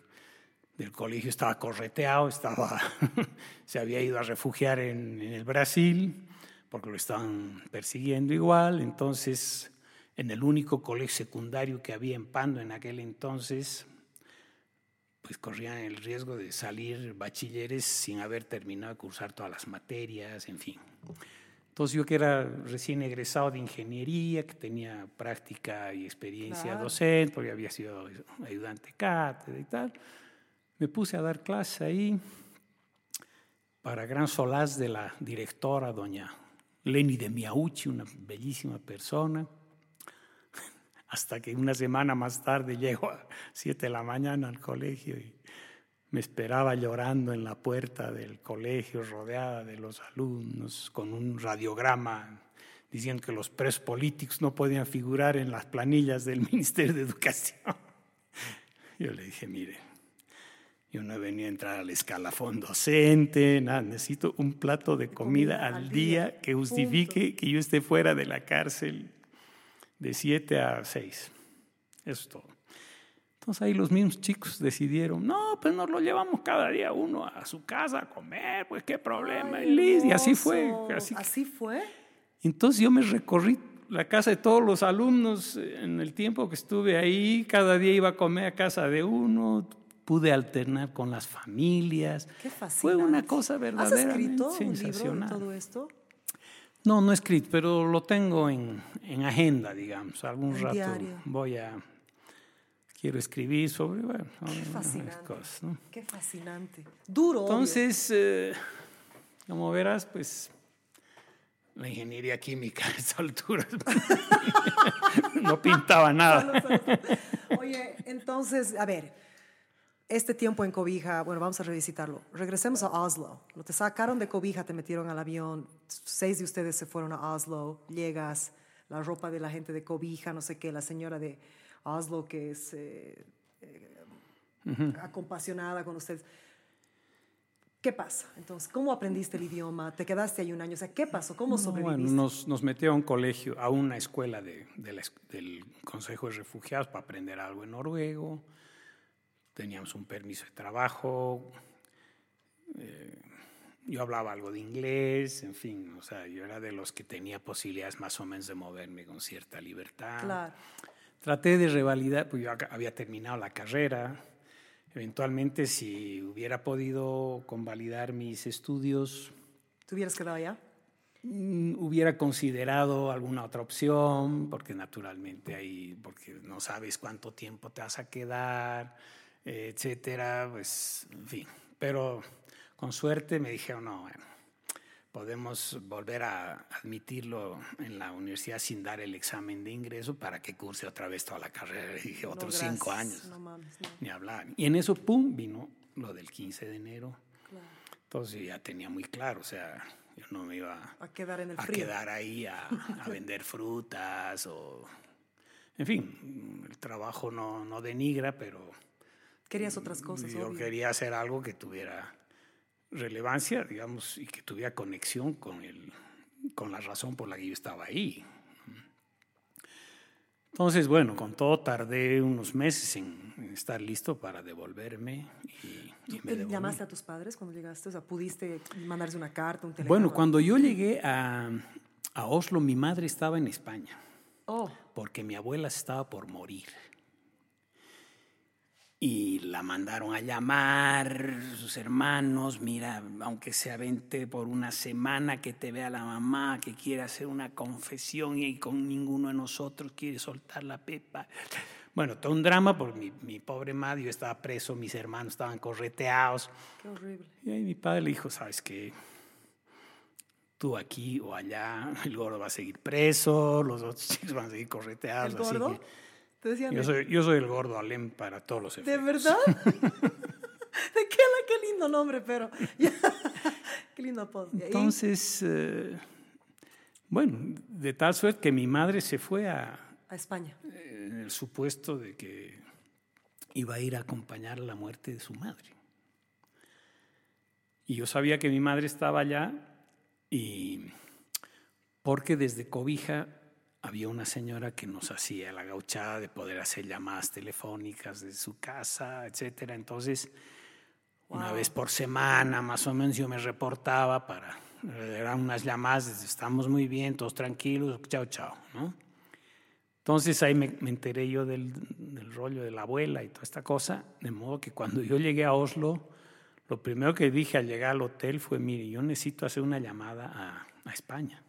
del colegio estaba correteado, estaba, se había ido a refugiar en, en, el Brasil porque lo estaban persiguiendo igual. Entonces, en el único colegio secundario que había en Pando en aquel entonces, pues corrían el riesgo de salir bachilleres sin haber terminado de cursar todas las materias, en fin. Entonces yo que era recién egresado de ingeniería, que tenía práctica y experiencia docente, porque había sido ayudante cátedra y tal, me puse a dar clase ahí para gran solaz de la directora, doña Leni de Miauchi, una bellísima persona, hasta que una semana más tarde llego a 7 de la mañana al colegio y me esperaba llorando en la puerta del colegio, rodeada de los alumnos, con un radiograma diciendo que los presos políticos no podían figurar en las planillas del Ministerio de Educación. Yo le dije, mire, yo no he venido a entrar al escalafón docente, nada, necesito un plato de comida, al día, que justifique que yo esté fuera de la cárcel de 7 a 6. Eso es todo. Entonces ahí los mismos chicos decidieron, no, pues nos lo llevamos cada día uno a su casa a comer, pues qué problema. y así fue. Así, ¿Así fue. Entonces yo me recorrí la casa de todos los alumnos en el tiempo que estuve ahí, cada día iba a comer a casa de uno, pude alternar con las familias. Qué fascinante. Fue una cosa verdaderamente ¿Has escrito sensacional. Un libro de todo esto? No, no escrito, pero lo tengo en, en agenda, digamos. Algún rato diario. voy a quiero escribir sobre bueno, Qué fascinante. cosas. ¿no? Qué fascinante. Duro. Entonces, eh, como verás, pues la ingeniería química a esta altura no pintaba nada. Oye, entonces, a ver, este tiempo en Cobija, bueno, vamos a revisitarlo. Regresemos a Oslo. Lo te sacaron de Cobija, te metieron al avión. Seis de ustedes se fueron a Oslo. Llegas, la ropa de la gente de Cobija, no sé qué, la señora de Oslo que es eh, eh, acompasionada con ustedes. ¿Qué pasa? Entonces, ¿cómo aprendiste el idioma? ¿Te quedaste ahí un año? O sea, ¿qué pasó? ¿Cómo No, sobreviviste? bueno, nos, nos metió a un colegio, a una escuela de, de la del Consejo de Refugiados para aprender algo en noruego. Teníamos un permiso de trabajo. eh, yo hablaba algo de inglés, en fin, o sea, yo era de los que tenía posibilidades más o menos de moverme con cierta libertad. Claro. Traté de revalidar, pues yo había terminado la carrera. Eventualmente, si hubiera podido convalidar mis estudios, ¿Te hubieras quedado allá? Mm, hubiera considerado alguna otra opción, porque naturalmente ahí, porque no sabes cuánto tiempo te vas a quedar, etcétera, pues, en fin. Pero con suerte me dijeron, no, bueno, podemos volver a admitirlo en la universidad sin dar el examen de ingreso para que curse otra vez toda la carrera. Y dije, No, otros cinco gracias. años, No mames, no. ni hablar. Y en eso, pum, vino lo del 15 de enero. Claro. Entonces ya tenía muy claro, o sea, yo no me iba A quedar en el a frío. quedar ahí a, a vender frutas o... En fin, el trabajo no, no denigra, pero Querías otras cosas, yo obvio. quería hacer algo que tuviera relevancia, digamos, y que tuviera conexión con, el, con la razón por la que yo estaba ahí. Entonces, bueno, con todo tardé unos meses en, estar listo para devolverme. Y, me ¿Llamaste a tus padres cuando llegaste? O sea, ¿pudiste mandarse una carta, un teléfono? Bueno, cuando yo llegué a, a Oslo, mi madre estaba en España. Oh. Porque mi abuela estaba por morir y la mandaron a llamar sus hermanos, mira, aunque se avente por una semana que te vea la mamá, que quiere hacer una confesión y con ninguno de nosotros quiere soltar la pepa. Bueno, todo un drama porque mi, pobre madre, yo estaba preso, mis hermanos estaban correteados. Qué horrible. Y ahí mi padre le dijo, ¿sabes qué? Tú aquí o allá, el gordo va a seguir preso, los otros chicos van a seguir correteados. ¿El gordo? Yo, soy, yo soy el gordo Alem para todos los efectos. ¿De verdad? ¿De qué, qué lindo nombre, pero... qué lindo apodo. Entonces, eh, bueno, de tal suerte que mi madre se fue a... A España. En el supuesto de que iba a ir a acompañar la muerte de su madre. Y yo sabía que mi madre estaba allá y porque desde Cobija había una señora que nos hacía la gauchada de poder hacer llamadas telefónicas desde su casa, etcétera. Entonces, una vez por semana, más o menos, yo me reportaba para eran unas llamadas, estamos muy bien, todos tranquilos, chao, chao, ¿no? Entonces ahí me, enteré yo del, rollo de la abuela y toda esta cosa, de modo que cuando yo llegué a Oslo, lo primero que dije al llegar al hotel fue, mire, yo necesito hacer una llamada a España.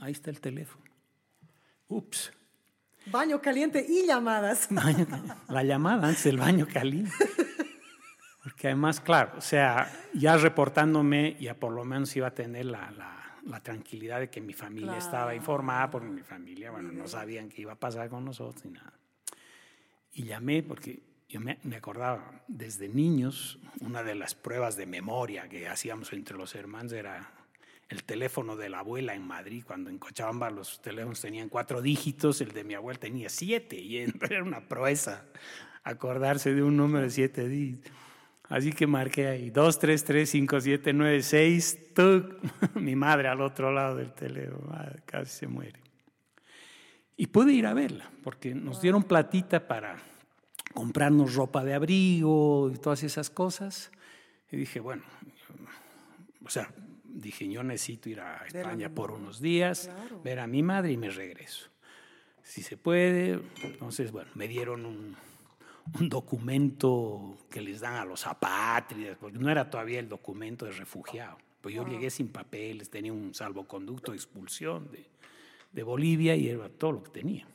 Ahí está el teléfono. Ups. Baño caliente y llamadas. la llamada antes del baño caliente. Porque además, claro, o sea, ya reportándome, ya por lo menos iba a tener la, la, tranquilidad de que mi familia estaba informada, porque mi familia, bueno, no sabían qué iba a pasar con nosotros ni nada. Y llamé porque yo me, me, acordaba, desde niños, una de las pruebas de memoria que hacíamos entre los hermanos era el teléfono de la abuela en Madrid, cuando en Cochabamba los teléfonos tenían cuatro dígitos, el de mi abuela tenía siete, y era una proeza acordarse de un número de siete dígitos. Así que marqué ahí, 2, 3, 3, 5, 7, 9, 6, mi madre al otro lado del teléfono, casi se muere. Y pude ir a verla, porque nos dieron platita para comprarnos ropa de abrigo y todas esas cosas. Y dije, bueno, o sea, dije, yo necesito ir a España por unos días, ver a mi madre y me regreso. Si se puede, entonces, bueno, me dieron un, documento que les dan a los apátridas, porque no era todavía el documento de refugiado. Pues yo llegué sin papeles, tenía un salvoconducto de expulsión de, de Bolivia y era todo lo que tenía.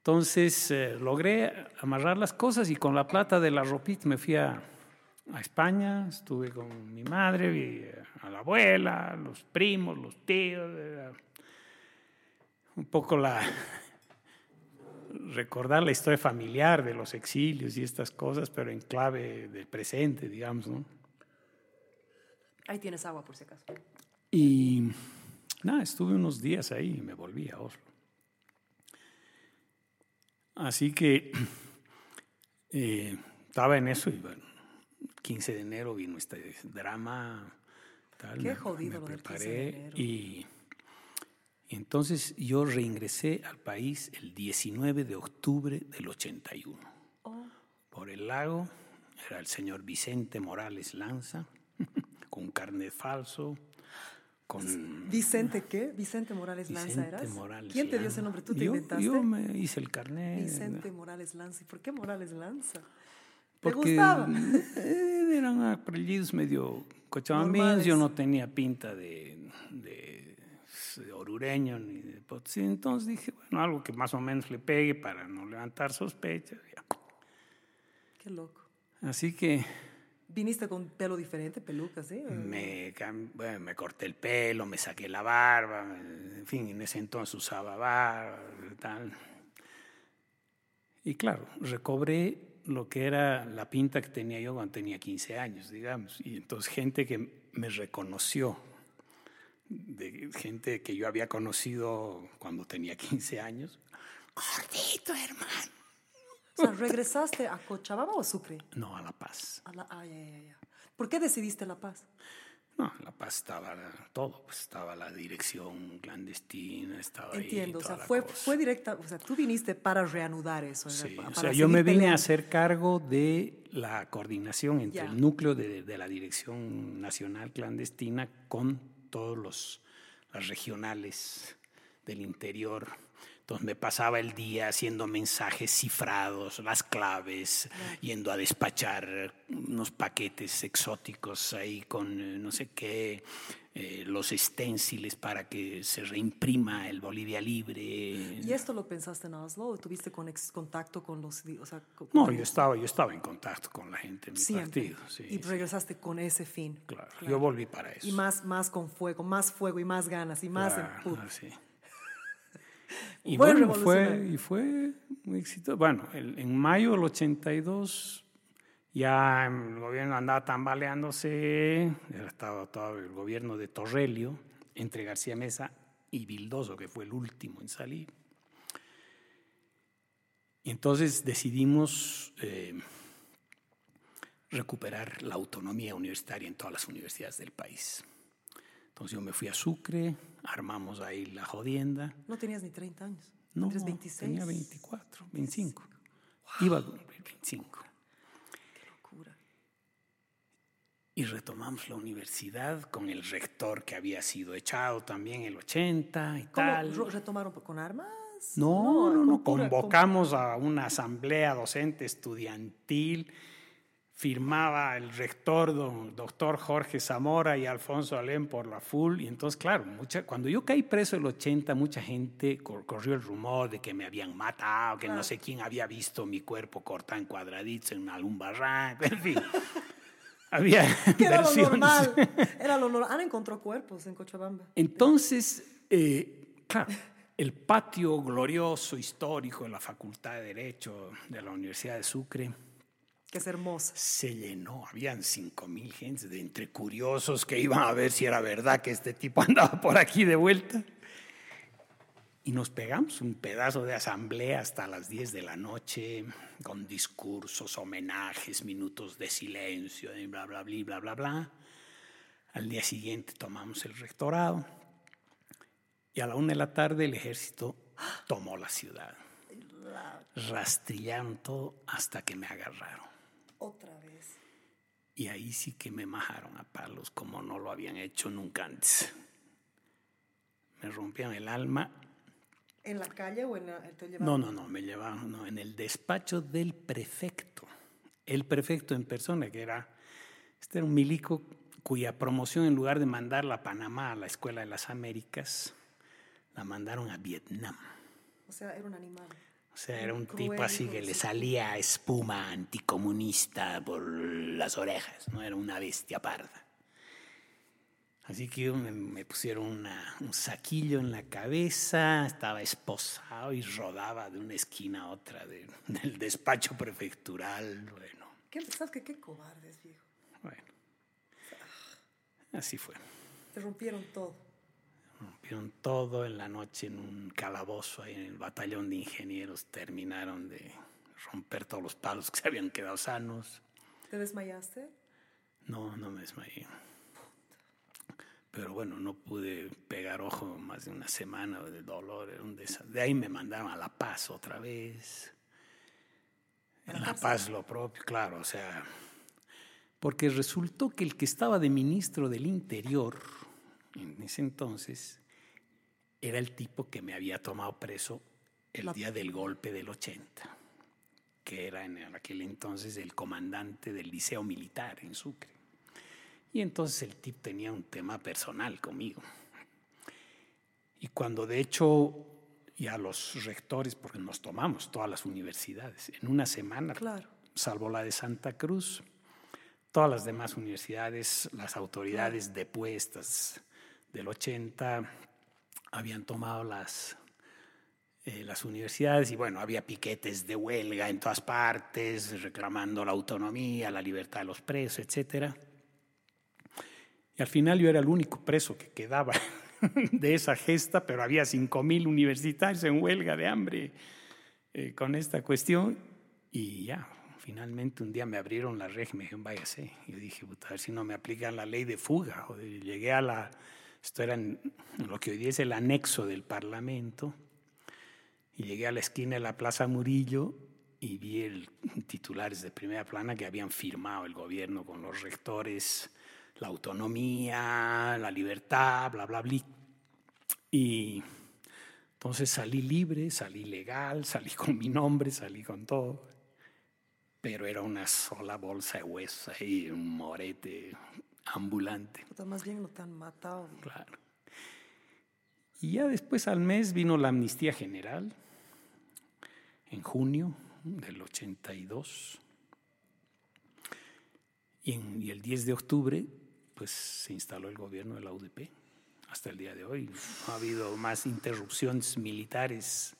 Entonces eh, logré amarrar las cosas y con la plata de la ropita me fui a, a España, estuve con mi madre, vi a la abuela, los primos, los tíos, un poco la recordar la historia familiar de los exilios y estas cosas, pero en clave del presente, digamos, ¿no? Ahí tienes agua, por si acaso. Y nada, estuve unos días ahí y me volví a Oslo. Así que eh, estaba en eso y bueno, 15 de enero vino este drama. Tal, Qué jodido me preparé y, entonces yo reingresé al país el 19 de octubre del 81. Por el lago era el señor Vicente Morales Lanza, con carne falso. Con, ¿Vicente qué? Vicente Morales Lanza eras. Morales ¿Quién te dio ese nombre? ¿Tú te inventaste? Yo me hice el carnet. Vicente Morales Lanza. ¿Y por qué Morales Lanza? Porque eh, eran apellidos medio cochabambinos, yo no tenía pinta de, de, orureño ni de potosí, entonces dije, bueno, algo que más o menos le pegue para no levantar sospechas. Qué loco. Así que... ¿Viniste con pelo diferente, pelucas, sí? Me, bueno, me corté el pelo, me saqué la barba, en fin, en ese entonces usaba barba, tal. Y claro, recobré lo que era la pinta que tenía yo cuando tenía 15 años, digamos. Y entonces gente que me reconoció, de gente que yo había conocido cuando tenía 15 años, gordito hermano, O sea, ¿regresaste a Cochabamba o a Sucre? No, a La Paz. A la, ah. ¿Por qué decidiste La Paz? No, La Paz estaba todo, pues estaba la dirección clandestina, estaba ahí Entiendo, o toda sea, fue, cosa. fue directa, o sea, tú viniste para reanudar eso. Sí, o sea, yo me vine a hacer cargo de la coordinación entre el núcleo de, de la Dirección Nacional Clandestina con todos los las regionales del interior, donde pasaba el día haciendo mensajes cifrados, las claves, yendo a despachar unos paquetes exóticos ahí con eh, no sé qué, eh, los esténciles para que se reimprima el Bolivia Libre. ¿Y esto lo pensaste en Oslo o tuviste conex- contacto con los... O sea, con- No, con- yo estaba, yo estaba en contacto con la gente de mi siempre? partido. Sí, y sí, regresaste con ese fin. claro. Yo volví para eso. Y más, más con fuego, más fuego y más ganas y más Claro, sí. Y Buen bueno, fue, y fue muy exitoso. Bueno, el- en mayo del 82 ya el gobierno andaba tambaleándose, estaba todo el gobierno de Torrelio, entre García Mesa y Vildoso, que fue el último en salir. Y entonces decidimos eh, recuperar la autonomía universitaria en todas las universidades del país. Entonces yo me fui a Sucre, armamos ahí la jodienda. No tenías ni 30 años. No, Tienes 26. tenía 24, 25. Iba a cumplir 25. Locura. Y retomamos la universidad con el rector que había sido echado también el 80 y ¿Cómo tal. ro- retomaron con armas? No, no, no, con- convocamos a una asamblea docente estudiantil, firmaba el rector don, doctor Jorge Zamora y Alfonso Alén por la full, y entonces, claro, mucha, cuando yo caí preso el 80, mucha gente cor- corrió el rumor de que me habían matado, que no sé quién había visto mi cuerpo cortado en cuadraditos en algún barranco, en fin. había Que era lo normal. Era lo normal. Han encontrado cuerpos en Cochabamba. Entonces, eh, claro, el patio glorioso histórico de la Facultad de Derecho de la Universidad de Sucre Que es hermosa. se llenó. Habían cinco mil gentes de entre curiosos que iban a ver si era verdad que este tipo andaba por aquí de vuelta. Y nos pegamos un pedazo de asamblea hasta las 10 de la noche, con discursos, homenajes, minutos de silencio, y bla, bla, bla, bla, bla, bla. Al día siguiente tomamos el rectorado y a la una de la tarde el ejército tomó la ciudad. Rastrillaron todo hasta que me agarraron. Otra vez. Y ahí sí que me majaron a palos como no lo habían hecho nunca antes. Me rompían el alma. ¿En la calle o en la, te? No, no, no, me llevaron no, en el despacho del prefecto. El prefecto en persona, que era, este era un milico cuya promoción en lugar de mandarla a Panamá, a la Escuela de las Américas, la mandaron a Vietnam. O sea, era un animal. Sea, era un tipo así que le salía espuma anticomunista por las orejas, no era una bestia parda. Así que me, me pusieron una- un saquillo en la cabeza, estaba esposado y rodaba de una esquina a otra de- del despacho prefectural. Bueno, ¿Qué, ¿Sabes qué? Qué cobardes, viejo. bueno. Así fue. Te rompieron todo. Rompieron todo en la noche en un calabozo ahí en el batallón de ingenieros. Terminaron de romper todos los palos que se habían quedado sanos. ¿Te desmayaste? No, no me desmayé. Pero bueno, no pude pegar ojo más de una semana de dolor. Era un De ahí me mandaron a La Paz otra vez. En La Paz lo propio, claro, o sea. Porque resultó que el que estaba de ministro del Interior en ese entonces era el tipo que me había tomado preso el La- día del golpe del 80, que era en aquel entonces el comandante del Liceo Militar en Sucre. Y entonces el tipo tenía un tema personal conmigo. Y cuando de hecho ya los rectores, porque nos tomamos todas las universidades, en una semana, Claro. salvo la de Santa Cruz, todas las demás universidades, las autoridades depuestas del 80 habían tomado las, eh, las universidades y bueno, había piquetes de huelga en todas partes, reclamando la autonomía, la libertad de los presos, etcétera. Y al final yo era el único preso que quedaba de esa gesta, pero había 5.000 universitarios en huelga de hambre eh, con esta cuestión. Y ya, finalmente un día me abrieron la red y me dijeron, váyase. Yo dije, a ver si no me aplican la ley de fuga. Joder, llegué a la, esto era lo que hoy día es el anexo del Parlamento, y llegué a la esquina de la Plaza Murillo y vi el titulares de primera plana que habían firmado el gobierno con los rectores la autonomía, la libertad, bla, bla, bla. Y entonces salí libre, salí legal, salí con mi nombre, salí con todo. Pero era una sola bolsa de huesos ahí, un morete ambulante. Puta, más bien te han matado. Claro. Y ya después al mes vino la amnistía general, en junio del 82. Y, en- y el 10 de octubre, pues se instaló el gobierno de la UDP. Hasta el día de hoy no ha habido más interrupciones militares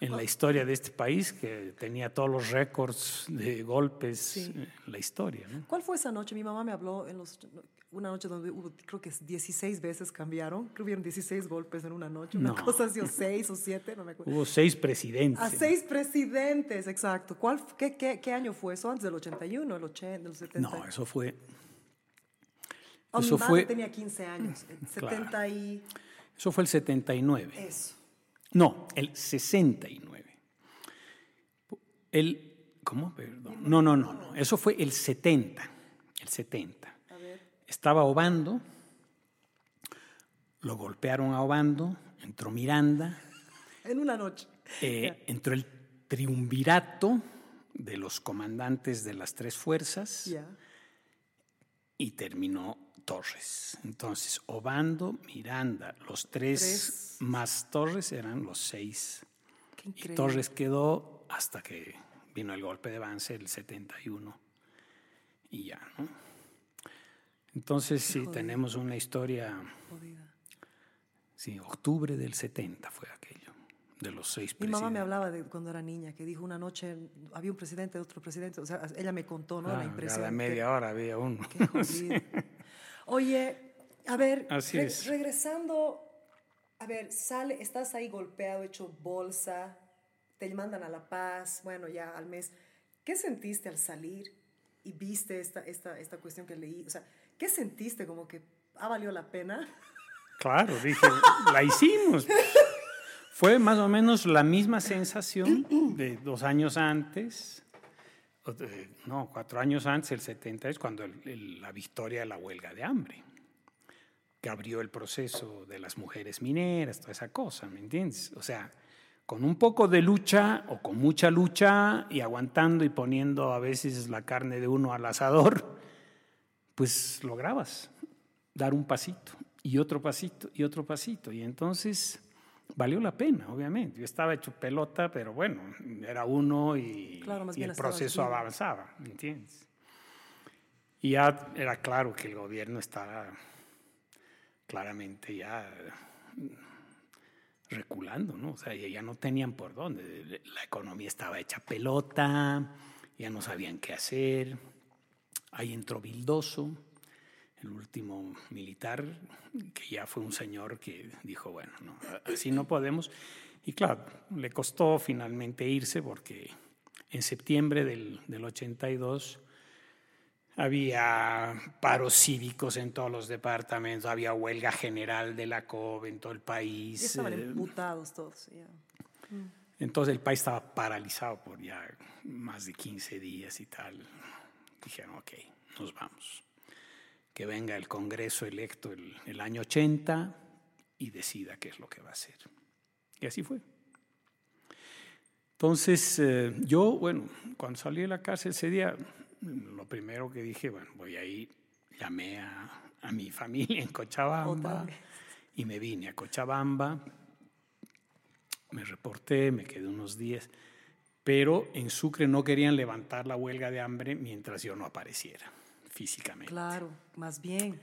en la historia de este país que tenía todos los récords de golpes Sí. en la historia. ¿no? ¿Cuál fue esa noche? Mi mamá me habló en los, una noche donde hubo, creo que 16 veces cambiaron. Creo que hubieron 16 golpes en una noche. Una No. cosa así, o 6 o 7, no me acuerdo. Hubo seis presidentes. A seis presidentes, exacto. ¿Cuál, qué, qué, qué año fue eso? ¿Antes del 81, el 80, el 70? No, eso fue Oh, mi madre fue- tenía 15 años. el 70 y... Eso fue el 79. Eso. No, el 69. El, ¿Cómo? Perdón. No, no, no, no. Eso fue el 70. El 70. A ver. Estaba Obando, lo golpearon a Obando, entró Miranda, En una noche. eh, entró el triunvirato de los comandantes de las tres fuerzas Ya. y terminó Torres. Entonces, Obando, Miranda, los tres, Tres. más Torres eran los seis. Qué Y increíble. Torres quedó hasta que vino el golpe de avance el 71 y ya, ¿no? Entonces sí, jodido. tenemos una historia, Jodida. sí, octubre del 70 fue aquello, de los seis Mi mamá me hablaba de cuando era niña, que dijo una noche, había un presidente, otro presidente, o sea, ella me contó, ¿no? Ah, la impresión. cada que- media hora había uno. Qué jodido. Oye, a ver, Así re- es. regresando, a ver, sale, estás ahí golpeado, hecho bolsa, te mandan a La Paz, bueno, ya al mes. ¿Qué sentiste al salir y viste esta, esta, esta cuestión que leí? O sea, ¿qué sentiste como que ha valido la pena? Claro, dije, la hicimos. Fue más o menos la misma sensación de dos años antes, no, cuatro años antes, el 70 es cuando la victoria de la huelga de hambre, que abrió el proceso de las mujeres mineras, toda esa cosa, ¿me entiendes? O sea, con un poco de lucha o con mucha lucha y aguantando y poniendo a veces la carne de uno al asador, pues lograbas dar un pasito y otro pasito y otro pasito. Y entonces valió la pena, obviamente. Yo estaba hecho pelota, pero bueno, era uno y, Claro, y el proceso avanzaba, ¿me entiendes? Y ya era claro que el gobierno estaba claramente ya reculando, ¿no? O sea, ya ya no tenían por dónde. La economía estaba hecha pelota, ya no sabían qué hacer. Ahí entró Bildoso, el último militar, que ya fue un señor que dijo, bueno, no, así no podemos. Y claro, le costó finalmente irse porque en septiembre del, del 82 había paros cívicos en todos los departamentos, había huelga general de la COB en todo el país. Ya estaban eh, emputados todos. ya. entonces el país estaba paralizado por ya más de 15 días y tal. Dijeron, ok, nos vamos. Que venga el Congreso electo el, el año 80 y decida qué es lo que va a hacer. Y así fue. Entonces, eh, yo, bueno, cuando salí de la cárcel ese día, lo primero que dije, bueno, voy a ir, llamé a, a mi familia en Cochabamba y me vine a Cochabamba me reporté, me quedé unos días, pero en Sucre no querían levantar la huelga de hambre mientras yo no apareciera físicamente. Claro, más bien.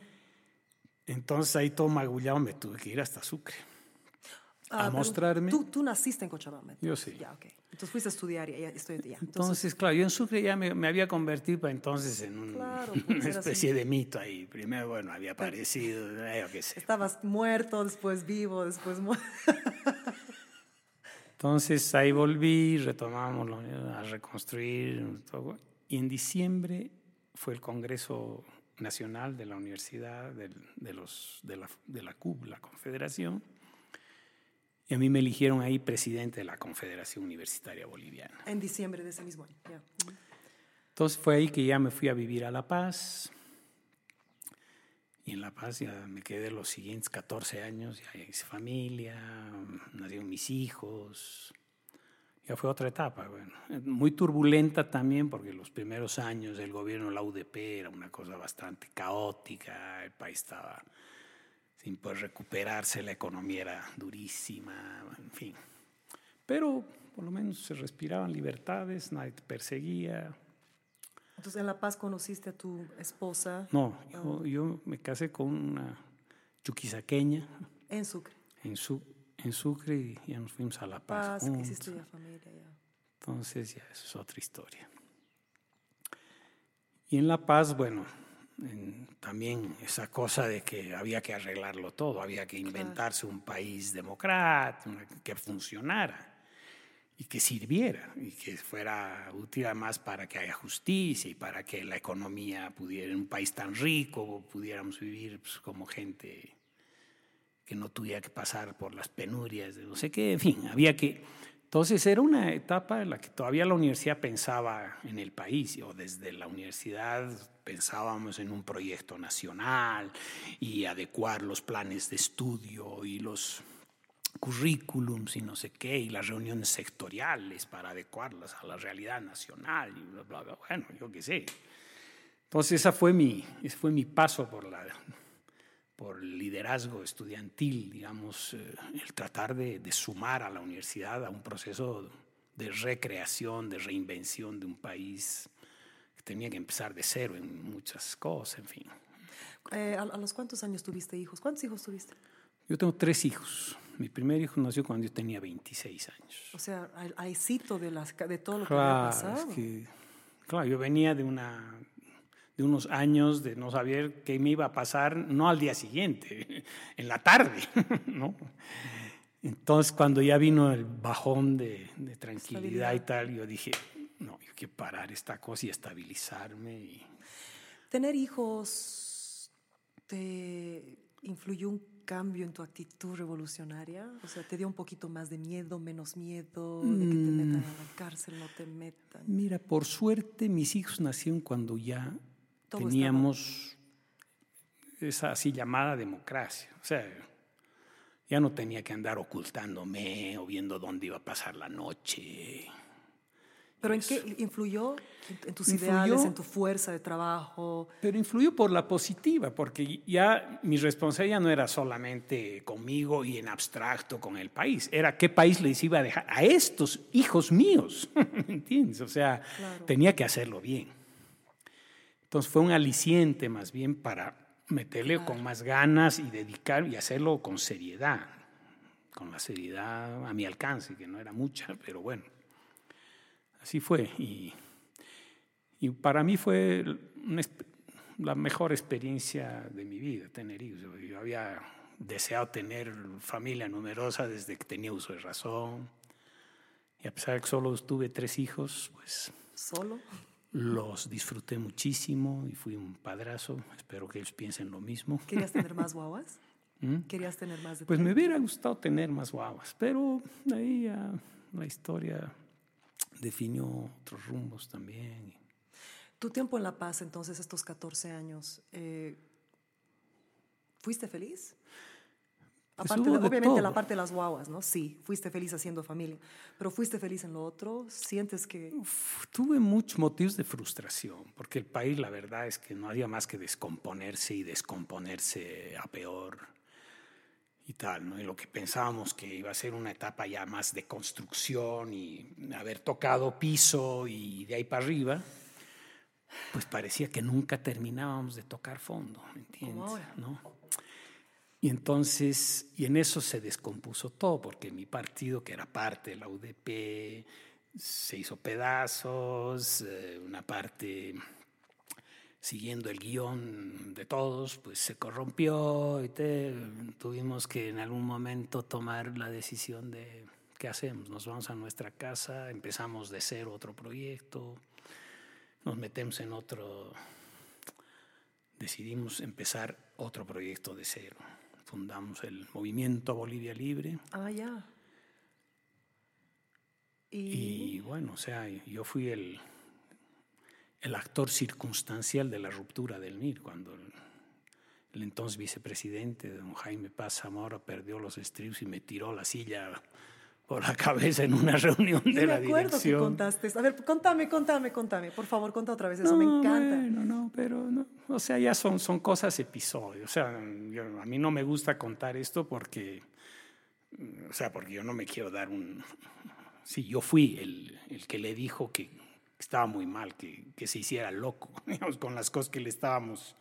Entonces ahí todo magullado me tuve que ir hasta Sucre. Ah, pero mostrarme. Tú, tú naciste en Cochabamba. Yo sí. Ya, ok. Entonces fuiste a estudiar y ya estoy ya. Entonces, Entonces, claro, yo en Sucre ya me, me había convertido para entonces en un- Claro, pues, una era especie de mito ahí. Primero, bueno, había aparecido, eh, yo qué sé. estabas muerto, después vivo, después muerto. Entonces ahí volví, retomamos a reconstruir todo. Y en diciembre fue el Congreso Nacional de la Universidad, de, los, de, la, de la CUB, la Confederación. Y a mí me eligieron ahí presidente de la Confederación Universitaria Boliviana. En diciembre de ese mismo año. Ujú. Entonces fue ahí que ya me fui a vivir a La Paz. Y en La Paz ya me quedé los siguientes 14 años, ya hice familia, nacieron mis hijos. Ya fue otra etapa, bueno, muy turbulenta también porque los primeros años del gobierno de la UDP era una cosa bastante caótica, el país estaba sin poder recuperarse, la economía era durísima, en fin. Pero por lo menos se respiraban libertades, nadie te perseguía, Entonces en La Paz conociste a tu esposa No, yo, yo me casé con una chuquisaqueña. En Sucre. en, Su- en Sucre y ya nos fuimos a La Paz. Paz, juntos. hiciste ya familia. Ya. Entonces ya eso es otra historia. Y en La Paz, bueno, en- también esa cosa de que había que arreglarlo todo, había que inventarse un país democrático, que funcionara y que sirviera y que fuera útil además para que haya justicia y para que la economía pudiera, en un país tan rico, pudiéramos vivir pues, como gente que no tuviera que pasar por las penurias de no sé qué, en fin, había que... Entonces era una etapa en la que todavía la universidad pensaba en el país, o desde la universidad pensábamos en un proyecto nacional y adecuar los planes de estudio y los currículums y no sé qué, y las reuniones sectoriales para adecuarlas a la realidad nacional y bla, bla, bla. Bueno, yo qué sé. Entonces esa fue mi, ese fue mi paso por la por liderazgo estudiantil, digamos, eh, el tratar de, de sumar a la universidad a un proceso de recreación, de reinvención de un país que tenía que empezar de cero en muchas cosas, en fin. Eh, ¿a, a los cuántos años tuviste hijos? ¿Cuántos hijos tuviste? Yo tengo tres hijos. Mi primer hijo nació cuando yo tenía 26 años. O sea, al aicito de, las, de todo lo que Claro, había pasado. es que, claro, yo venía de una de unos años de no saber qué me iba a pasar, no al día siguiente, en la tarde, ¿no? Entonces, cuando ya vino el bajón de, de tranquilidad y tal, yo dije, no, yo quiero parar esta cosa y estabilizarme. Y, ¿Tener hijos te influyó un cambio en tu actitud revolucionaria? O sea, ¿te dio un poquito más de miedo, menos miedo, de que te metan a la cárcel, no te metan? Mira, por suerte mis hijos nacieron cuando ya Todo teníamos esa así llamada democracia. O sea, ya no tenía que andar ocultándome o viendo dónde iba a pasar la noche. ¿Pero en qué influyó? ¿En, tus Influyó- ideales, en tu fuerza de trabajo? Pero influyó por la positiva, porque ya mi responsabilidad no era solamente conmigo y en abstracto con el país, era qué país les iba a dejar a estos hijos míos, ¿me entiendes? O sea, Claro. tenía que hacerlo bien. Entonces fue un aliciente más bien para meterle con más ganas y dedicar y hacerlo con seriedad, con la seriedad a mi alcance, que no era mucha, pero bueno, así fue. Y, y para mí fue una la mejor experiencia de mi vida, tener hijos. Yo había deseado tener familia numerosa desde que tenía uso de razón. Y a pesar de que solo tuve tres hijos, pues ¿Solo? Los disfruté muchísimo y fui un padrazo. Espero que ellos piensen lo mismo. ¿Querías tener más guaguas? ¿Mm? ¿Querías tener más de Pues me hubiera gustado tener más guaguas, pero ahí ya la historia definió otros rumbos también. Tu tiempo en La Paz, entonces, estos 14 años, eh, ¿fuiste feliz? Aparte de- obviamente la parte de las guaguas, ¿no? Sí, fuiste feliz haciendo familia, pero ¿fuiste feliz en lo otro? ¿Sientes que Uf, tuve muchos motivos de frustración, porque el país la verdad es que no había más que descomponerse y descomponerse a peor y tal, ¿no? Y lo que pensábamos que iba a ser una etapa ya más de construcción y haber tocado piso y de ahí para arriba, pues parecía que nunca terminábamos de tocar fondo, ¿me entiendes? ¿No? Y entonces, y en eso se descompuso todo, porque mi partido, que era parte de la UDP, se hizo pedazos, eh, una parte siguiendo el guion de todos, pues se corrompió y te- tuvimos que en algún momento tomar la decisión de ¿qué hacemos? Nos vamos a nuestra casa, empezamos de cero otro proyecto, nos metemos en otro, decidimos empezar otro proyecto de cero. Fundamos el Movimiento Bolivia Libre. Ah, ya. Y, bueno, o sea, yo fui el, el actor circunstancial de la ruptura del MIR, cuando el, el entonces vicepresidente, don Jaime Paz Zamora, perdió los estribos y me tiró la silla por la cabeza en una reunión de me la acuerdo dirección. que contaste. A ver, contame, contame, contame. Por favor, conta otra vez eso, No, me encanta. Bueno, no, pero no. O sea, ya son, son cosas episodios. O sea, yo- a mí no me gusta contar esto porque, o sea, porque yo no me quiero dar un... Sí, yo fui el, el que le dijo que estaba muy mal, que, que se hiciera loco, digamos, con las cosas que le estábamos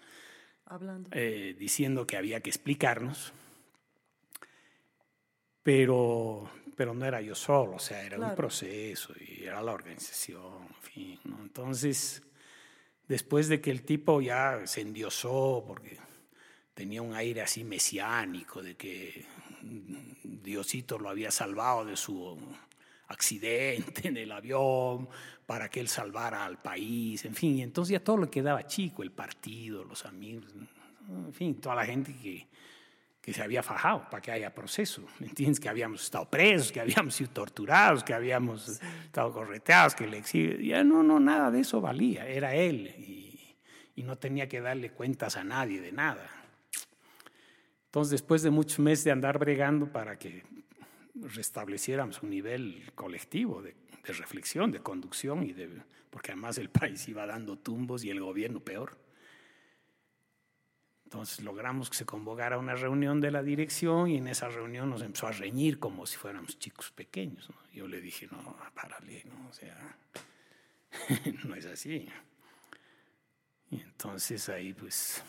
Hablando. eh, diciendo que había que explicarnos, pero, pero no era yo solo, o sea, era un proceso y era la organización, en fin. ¿no? Entonces, después de que el tipo ya se endiosó, porque tenía un aire así mesiánico, de que Diosito lo había salvado de su accidente en el avión, para que él salvara al país, en fin, y entonces ya todo lo quedaba chico, el partido, los amigos, en fin, toda la gente que, que se había fajado para que haya proceso, ¿me entiendes? Que habíamos estado presos, que habíamos sido torturados, que habíamos estado correteados, que el exilio, ya no, no, nada de eso valía, era él y, y no tenía que darle cuentas a nadie de nada. Entonces, después de muchos meses de andar bregando para que restableciéramos un nivel colectivo de, de reflexión, de conducción, y de, porque además el país iba dando tumbos y el gobierno peor. Entonces logramos que se convocara una reunión de la dirección y en esa reunión nos empezó a reñir como si fuéramos chicos pequeños. ¿no? Yo le dije, no, párale, ¿no? o sea, no es así. Y entonces ahí pues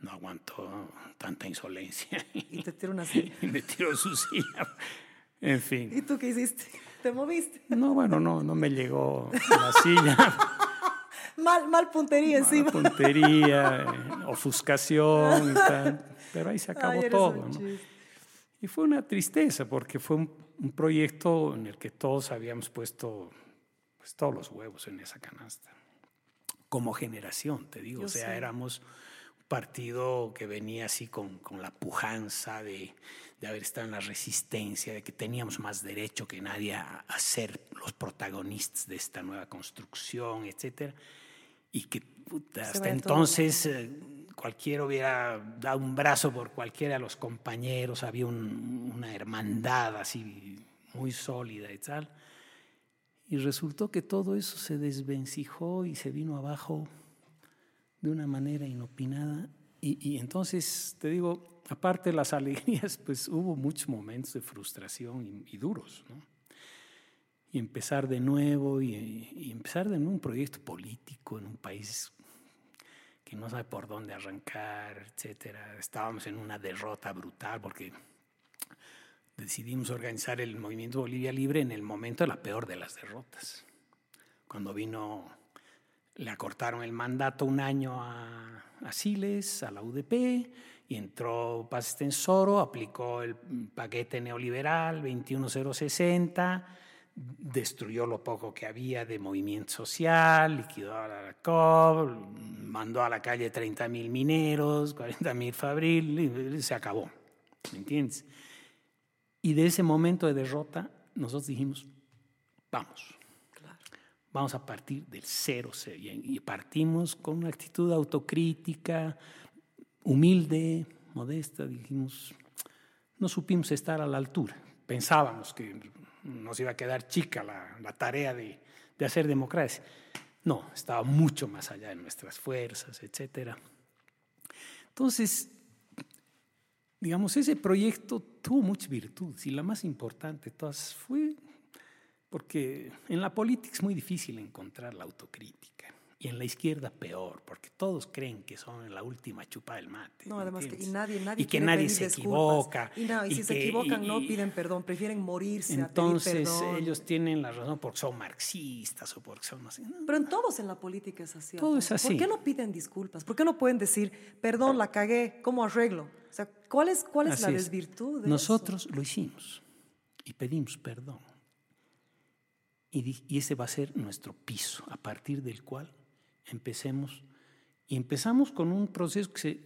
no aguantó tanta insolencia Y te tiro una silla. y me tiró su silla. En fin. ¿Y tú qué hiciste? ¿Te moviste? No, bueno, no, no me llegó la silla. Mal, mal puntería encima. Tontería, eh, ofuscación y tal. Pero ahí se acabó Ay, todo. Y fue una tristeza porque fue un, un proyecto en el que todos habíamos puesto pues, todos los huevos en esa canasta. Como generación, te digo. Yo o sea, sé. éramos un partido que venía así con, con la pujanza de, de haber estado en la resistencia, de que teníamos más derecho que nadie a, a ser los protagonistas de esta nueva construcción, etcétera. Y que puta, hasta entonces eh, cualquiera hubiera dado un brazo por cualquiera de los compañeros, había un- una hermandad así muy sólida y tal. Y resultó que todo eso se desvencijó y se vino abajo de una manera inopinada. Y, y entonces, te digo, aparte de las alegrías, pues hubo muchos momentos de frustración y, y duros, ¿no? Y empezar de nuevo y, y empezar de nuevo un proyecto político en un país que no sabe por dónde arrancar, etcétera. Estábamos en una derrota brutal porque decidimos organizar el movimiento Bolivia Libre en el momento de la peor de las derrotas. Cuando vino, le acortaron el mandato un año a, a Siles, a la UDP, y entró Paz Estensoro, aplicó el paquete neoliberal 21060, destruyó lo poco que había de movimiento social, liquidó a la COP, mandó a la calle 30 mil mineros, 40 mil fabril, y se acabó. ¿Me entiendes? Y de ese momento de derrota, nosotros dijimos, vamos, vamos a partir del cero, y partimos con una actitud autocrítica, humilde, modesta, dijimos, no supimos estar a la altura. Pensábamos que nos iba a quedar chica la, la tarea de, de hacer democracia. No, estaba mucho más allá de nuestras fuerzas, etcétera. Entonces, digamos, ese proyecto tuvo muchas virtudes y la más importante de todas fue porque en la política es muy difícil encontrar la autocrítica y en la izquierda peor, porque todos creen que son la última chupa del mate. No, ¿me además que y nadie, nadie y que nadie se equivoca. Y, no, y si se equivocan y- no piden perdón, prefieren morirse Entonces a pedir ellos tienen la razón porque son marxistas o porque son así. Pero en todos en la política es así. Todo es así. ¿Por qué no piden disculpas? ¿Por qué no pueden decir, perdón, la cagué, ¿cómo arreglo? O sea, ¿cuál es, cuál es la Así desvirtud de eso? Nosotros lo hicimos. y pedimos perdón. Y ese va a ser nuestro piso, a partir del cual empecemos. Y empezamos con un proceso que se,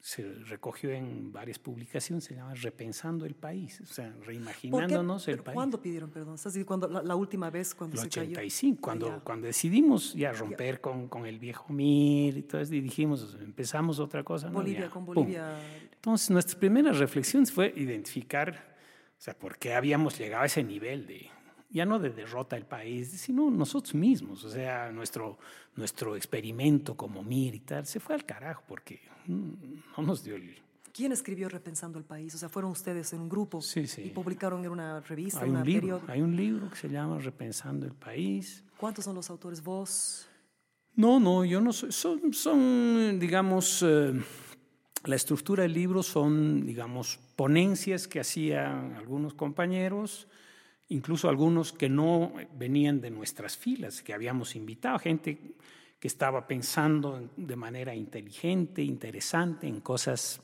se recogió en varias publicaciones, se llama Repensando el País, o sea, reimaginándonos el país. ¿Cuándo pidieron perdón? cuando, la, última vez cuando el se 85, cuando, cuando decidimos ya romper con, con, el viejo MIR y todo eso, y dijimos, empezamos otra cosa. Bolivia, ¿no? con Bolivia. Entonces, nuestras primeras reflexiones fue identificar, o sea, por qué habíamos llegado a ese nivel de, ya no de derrota del país, sino nosotros mismos, o sea, nuestro, nuestro experimento como MIR y tal, se fue al carajo porque no nos dio el... ¿Quién escribió Repensando el País? O sea, fueron ustedes en un grupo sí, sí. y publicaron en una revista, hay un una libro, Hay un libro que se llama Repensando el País. ¿Cuántos son los autores? ¿Vos? No, no, yo no soy. Son, son digamos, eh, la estructura del libro son, digamos, ponencias que hacían algunos compañeros incluso algunos que no venían de nuestras filas, que habíamos invitado, gente que estaba pensando de manera inteligente, interesante, en cosas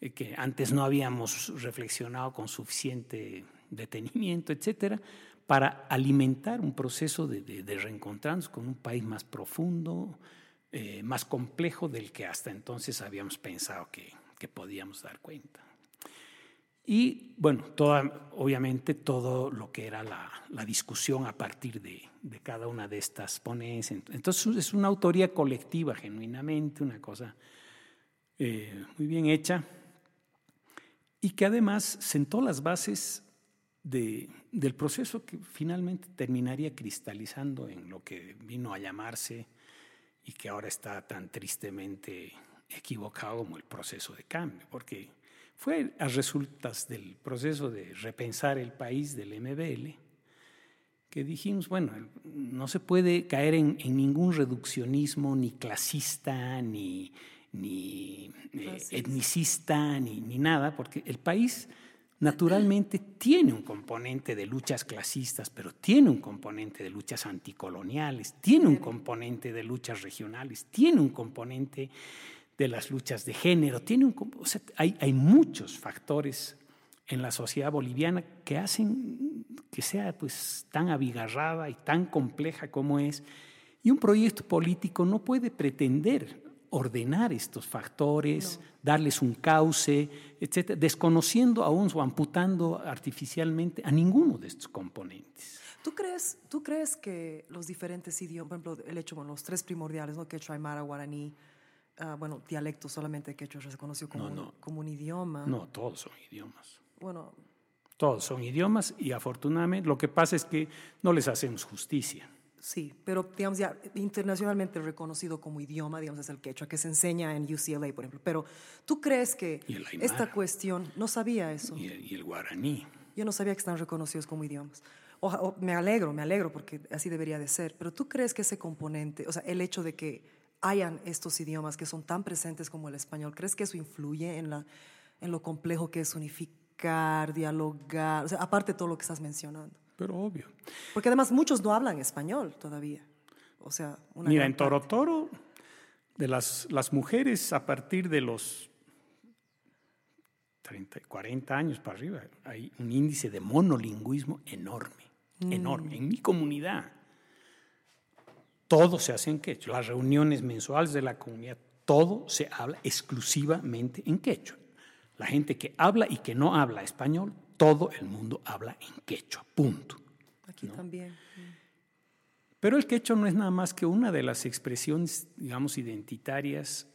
eh, que antes no habíamos reflexionado con suficiente detenimiento, etcétera, para alimentar un proceso de, reencontrarnos con un país más profundo, eh, más complejo del que hasta entonces habíamos pensado que podíamos dar cuenta. Y bueno, obviamente todo lo que era la, discusión a partir de, cada una de estas ponencias. Entonces es una autoría colectiva, genuinamente, una cosa eh, muy bien hecha y que además sentó las bases de, del proceso que finalmente terminaría cristalizando en lo que vino a llamarse y que ahora está tan tristemente equivocado como el proceso de cambio, porque fue a resultas del proceso de repensar el país del MBL que dijimos, bueno, no se puede caer en, en ningún reduccionismo ni clasista, ni, ni eh, etnicista, ni, ni nada, porque el país naturalmente tiene un componente de luchas clasistas, pero tiene un componente de luchas anticoloniales, tiene un componente de luchas regionales, tiene un componente de las luchas de género, tiene un, o sea, hay, hay muchos factores en la sociedad boliviana que hacen que sea pues tan abigarrada y tan compleja como es. Y un proyecto político no puede pretender ordenar estos factores, no. darles un cauce, etcétera, desconociendo aún o amputando artificialmente a ninguno de estos componentes. ¿Tú crees, ¿Tú crees que los diferentes idiomas, por ejemplo, el hecho, bueno, los tres primordiales, ¿no? quechua, aymara, guaraní, uh, bueno, dialecto solamente quechua se conoció como, no, no. Un, como un idioma. No, todos son idiomas. Bueno. Todos son idiomas y afortunadamente lo que pasa es que no les hacemos justicia. Sí, pero digamos ya internacionalmente reconocido como idioma, digamos es el quechua, que se enseña en UCLA, por ejemplo. Pero ¿tú crees que esta cuestión, no sabía eso? Y el, y el, guaraní. Yo no sabía que están reconocidos como idiomas. O, o, me alegro, me alegro, porque así debería de ser. Pero ¿tú crees que ese componente, o sea, el hecho de que hayan estos idiomas que son tan presentes como el español, ¿crees que eso influye en, la, en lo complejo que es unificar, dialogar, o sea, aparte de todo lo que estás mencionando? Pero obvio. Porque además muchos no hablan español todavía. O sea, una Mira, en Toro Toro, de las, las mujeres a partir de los 30, 40 años para arriba, hay un índice de monolingüismo enorme, mm. enorme. En mi comunidad, todo se hace en quechua. Las reuniones mensuales de la comunidad, todo se habla exclusivamente en quechua. La gente que habla y que no habla español, todo el mundo habla en quechua, punto. Aquí ¿no? también. Pero el quechua no es nada más que una de las expresiones, digamos, identitarias.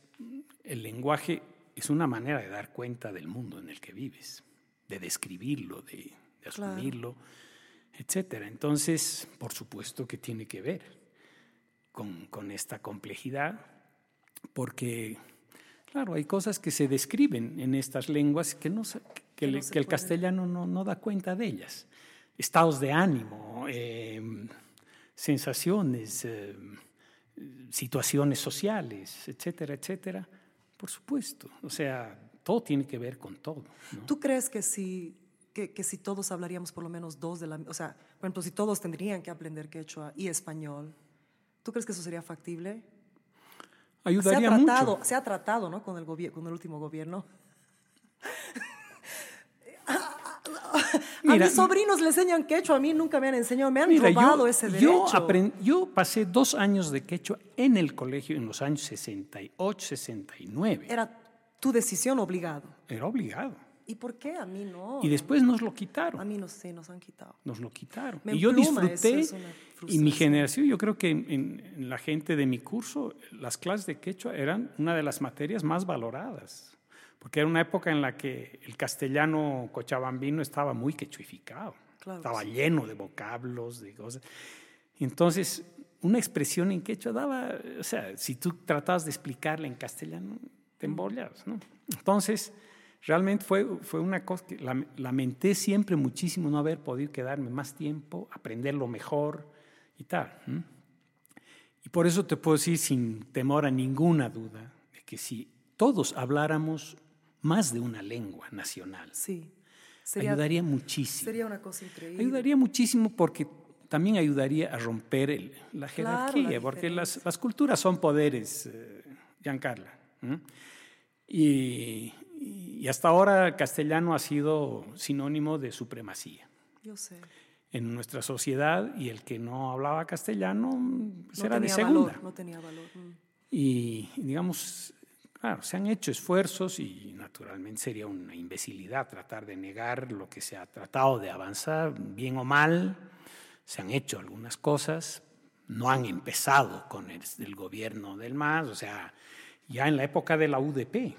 El lenguaje es una manera de dar cuenta del mundo en el que vives, de describirlo, de, de asumirlo, claro. etcétera. Entonces, por supuesto que tiene que ver con, con esta complejidad, porque, claro, hay cosas que se describen en estas lenguas que no, que, no que el castellano no, no, da cuenta de ellas. Estados de ánimo, eh, sensaciones, eh, situaciones sociales, etcétera, etcétera. Por supuesto. O sea, todo tiene que ver con todo. ¿no? ¿Tú crees que si, que, que, si todos hablaríamos por lo menos dos de la... O sea, por ejemplo, si todos tendrían que aprender quechua y español, ¿tú crees que eso sería factible? Ayudaría se ha tratado, mucho. Se ha tratado, ¿no? Con el, con el último gobierno. a mis sobrinos le enseñan quechua, a mí nunca me han enseñado, me han Mira, robado yo, ese yo, derecho. apren- yo pasé dos años de quechua en el colegio en los años 68, 69. Era, Era tu decisión obligado. obligado. ¿Y por qué a mí no? Y después nos lo A quitaron. mí no sé, nos han quitado. Nos lo quitaron. Me y yo disfruté, eso, y mi generación, yo creo que en, en- en la gente de mi curso, las clases de quechua eran una de las materias más valoradas. Porque era una época en la que el castellano cochabambino estaba muy quechuificado. Claro, estaba sí. lleno de vocablos, de cosas. Entonces, una expresión en quechua daba, o sea, si tú tratabas de explicarla en castellano, te embollabas, ¿no? Entonces, realmente fue, fue una cosa que lam- lamenté siempre muchísimo no haber podido quedarme más tiempo, aprenderlo mejor y tal. Y por eso te puedo decir sin temor a ninguna duda de que si todos habláramos más de una lengua nacional, Sí. Sería, ayudaría muchísimo. sería una cosa increíble. Ayudaría muchísimo porque también ayudaría a romper el- la Claro, jerarquía, la porque las, las culturas son poderes, eh, Giancarla. ¿m? Y, y hasta ahora el castellano ha sido sinónimo de supremacía Yo sé. en nuestra sociedad y el que no hablaba castellano pues, No era de tenía segunda. valor, no tenía valor. mm. Y digamos, claro, se han hecho esfuerzos y naturalmente sería una imbecilidad tratar de negar lo que se ha tratado de avanzar, bien o mal. Se han hecho algunas cosas, no han empezado con el, el gobierno del MAS, o sea, ya en la época de la UDP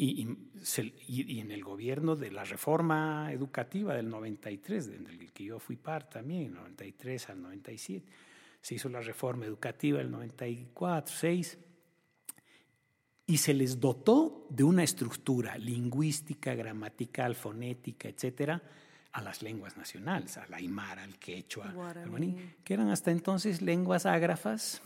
y, y se- y- en el gobierno de la reforma educativa del 93, del que yo fui parte también, 93 al 97 se hizo la reforma educativa del 94, 6, y se les dotó de una estructura lingüística, gramatical, fonética, etcétera, a las lenguas nacionales, al aymara, al quechua, al guaraní, que eran hasta entonces lenguas ágrafas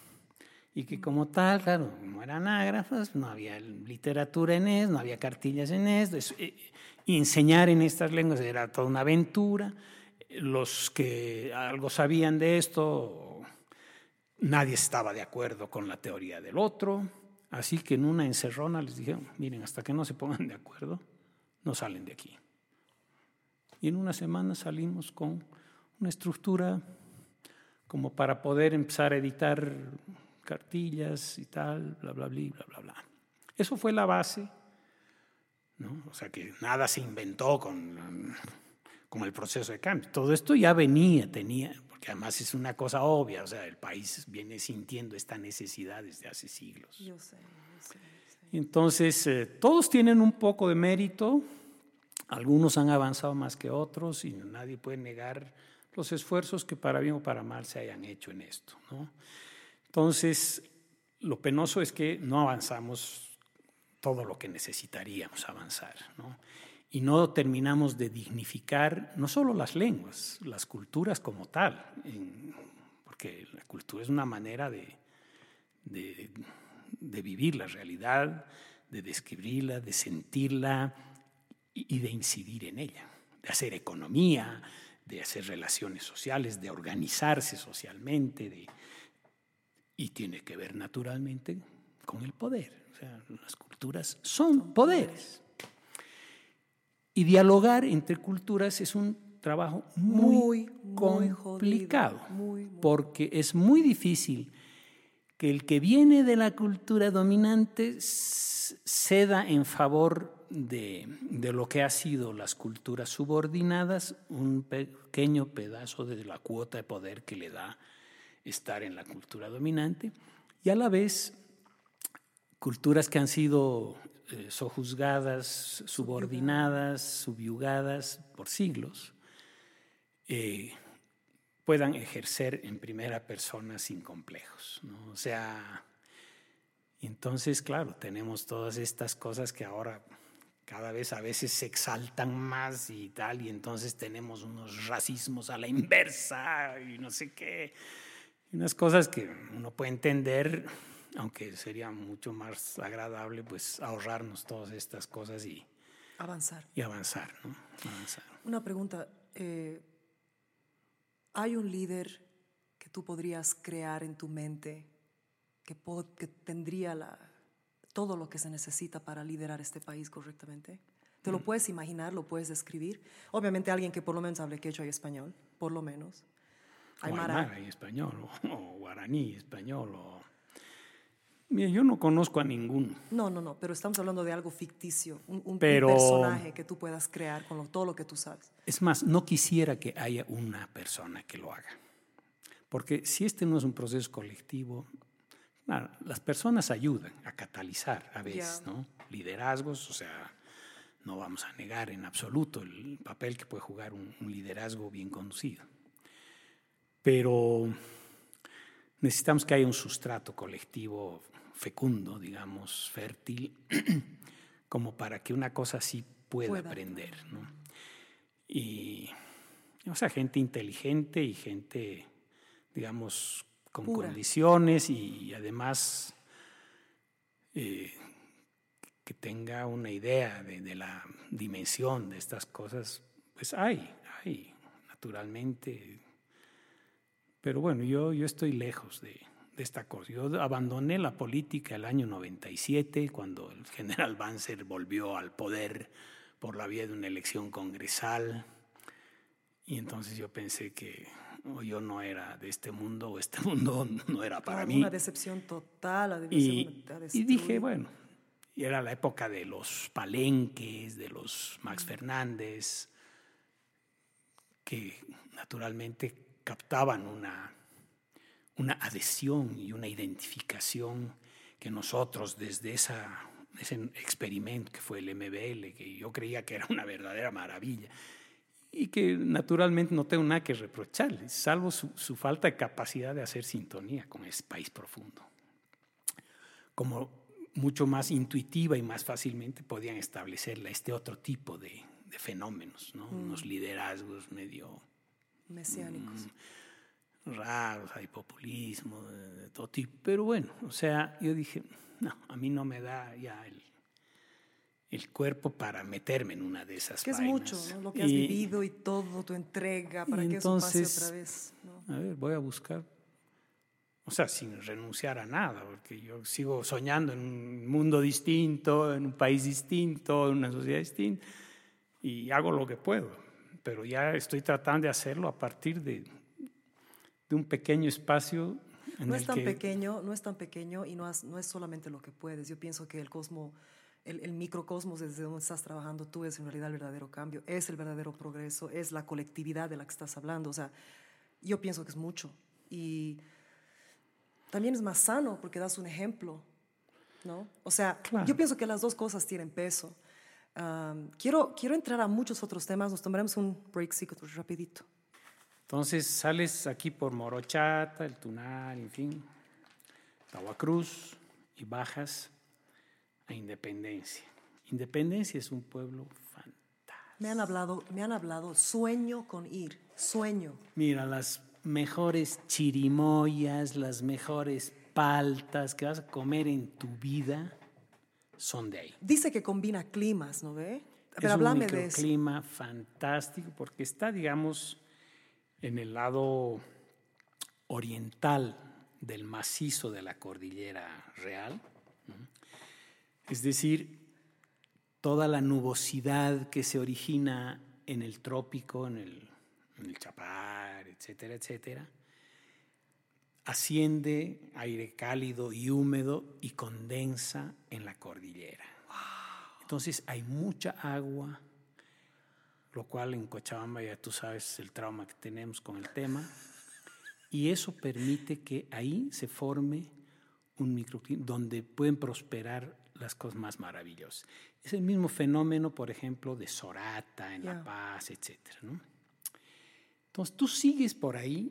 y que como tal, claro, no eran ágrafas, no había literatura en eso, no había cartillas en eso, es- eh, enseñar en estas lenguas era toda una aventura. Los que algo sabían de esto, nadie estaba de acuerdo con la teoría del otro, así que en una encerrona les dijeron, miren, hasta que no se pongan de acuerdo, no salen de aquí. Y en una semana salimos con una estructura como para poder empezar a editar cartillas y tal, bla, bla, bla, bla, bla, bla. Eso fue la base, ¿no? O sea que nada se inventó con, con el proceso de cambio. Todo esto ya venía, tenía, porque además es una cosa obvia, o sea, el país viene sintiendo esta necesidad desde hace siglos. Yo sé, yo sé. yo sé. Entonces, eh, todos tienen un poco de mérito, algunos han avanzado más que otros y nadie puede negar los esfuerzos que para bien o para mal se hayan hecho en esto. ¿no? Entonces, lo penoso es que no avanzamos todo lo que necesitaríamos avanzar. ¿no? Y no terminamos de dignificar no solo las lenguas, las culturas como tal, en- porque la cultura es una manera de, de, de vivir la realidad, de describirla, de sentirla y, y de incidir en ella, de hacer economía, de hacer relaciones sociales, de organizarse socialmente, de, y tiene que ver naturalmente con el poder. O sea, las culturas son poderes. Y dialogar entre culturas es un trabajo muy, Muy, muy complicado, jodido, muy, muy. porque es muy difícil que el que viene de la cultura dominante ceda en favor de, de lo que ha sido las culturas subordinadas un pequeño pedazo de la cuota de poder que le da estar en la cultura dominante y a la vez culturas que han sido eh, sojuzgadas, subordinadas, subyugadas por siglos, eh, puedan ejercer en primera persona sin complejos. ¿no? O sea, entonces, claro, tenemos todas estas cosas que ahora cada vez a veces se exaltan más y tal, y entonces tenemos unos racismos a la inversa y no sé qué, unas cosas que uno puede entender, aunque sería mucho más agradable pues ahorrarnos todas estas cosas y, Avanzar. y avanzar, ¿no? Avanzar. Una pregunta. eh, ¿Hay un líder que tú podrías crear en tu mente que, que tendría la, todo lo que se necesita para liderar este país correctamente? ¿Te lo puedes imaginar? ¿Lo puedes describir? Obviamente alguien que por lo menos hable quechua y español, por lo menos. Aymara. Aymara y español, o, guaraní español, o... Mira, yo no conozco a ninguno. No, no, no, pero estamos hablando de algo ficticio, un, un- Pero- personaje que tú puedas crear con lo- todo lo que tú sabes. Es más, no quisiera que haya una persona que lo haga. Porque si este no es un proceso colectivo, claro, las personas ayudan a catalizar a veces, Ya. ¿no? Liderazgos, o sea, no vamos a negar en absoluto el papel que puede jugar un, un liderazgo bien conducido. Pero necesitamos que haya un sustrato colectivo fecundo, digamos, fértil, como para que una cosa así pueda, Pueda. aprender, ¿no? Y, o sea, gente inteligente y gente, digamos, con Pura. condiciones y además eh, que tenga una idea de, de la dimensión de estas cosas, pues hay, hay, naturalmente. Pero bueno, yo, yo estoy lejos de, de esta cosa. Yo abandoné la política el año 97, cuando el general Banzer volvió al poder por la vía de una elección congresal. Y entonces yo pensé que o yo no era de este mundo o este mundo no era para mí. Una decepción total. Y, dije, bueno, y era la época de los palenques, de los Max Fernández, que naturalmente captaban una, una adhesión y una identificación que nosotros desde esa, ese experimento que fue el MBL, que yo creía que era una verdadera maravilla, y que naturalmente no tengo nada que reprocharle, salvo su, su falta de capacidad de hacer sintonía con ese país profundo como mucho más intuitiva y más fácilmente podían establecerla este otro tipo de, de fenómenos, ¿no? unos liderazgos medio Mesiánicos. raros, hay populismo, de, de todo tipo. Pero bueno, o sea, yo dije, no, a mí no me da ya el, el cuerpo para meterme en una de esas Que es vainas. mucho, ¿no? Lo que has Y- vivido y todo, tu entrega, para que eso pase entonces- otra vez. ¿no? A ver, voy a buscar, o sea, sin renunciar a nada, porque yo sigo soñando en un mundo distinto, en un país distinto, en una sociedad distinta, y hago lo que puedo, pero ya estoy tratando de hacerlo a partir de, de un pequeño espacio. En No el es tan que- pequeño, no es tan pequeño y no, has- no es solamente lo que puedes. Yo pienso que el cosmo, el, el microcosmos desde donde estás trabajando tú es en realidad el verdadero cambio, es el verdadero progreso, es la colectividad de la que estás hablando. O sea, yo pienso que es mucho. Y también es más sano porque das un ejemplo, ¿no? O sea, Claro. yo pienso que las dos cosas tienen peso. Am, quiero, quiero entrar a muchos otros temas, nos tomaremos un break rapidito. Entonces sales aquí por Morochata, el Tunal, en fin, Tahuacruz, y bajas a Independencia. Independencia es un pueblo fantástico. Me han hablado, me han hablado, sueño con ir, sueño. Mira, las mejores chirimoyas, las mejores paltas que vas a comer en tu vida son de ahí. Dice que combina climas, ¿no ve? Pero es un de eso. microclima fantástico porque está, digamos, en el lado oriental del macizo de la cordillera real. Es decir, toda la nubosidad que se origina en el trópico, en el, en el Chapar, etcétera, etcétera, asciende aire cálido y húmedo y condensa en la cordillera. Entonces hay mucha agua, lo cual en Cochabamba ya tú sabes el trauma que tenemos con el tema, y eso permite que ahí se forme un microclima donde pueden prosperar las cosas más maravillosas. Es el mismo fenómeno, por ejemplo, de Sorata, en. La Paz, ¿no? Entonces tú sigues por ahí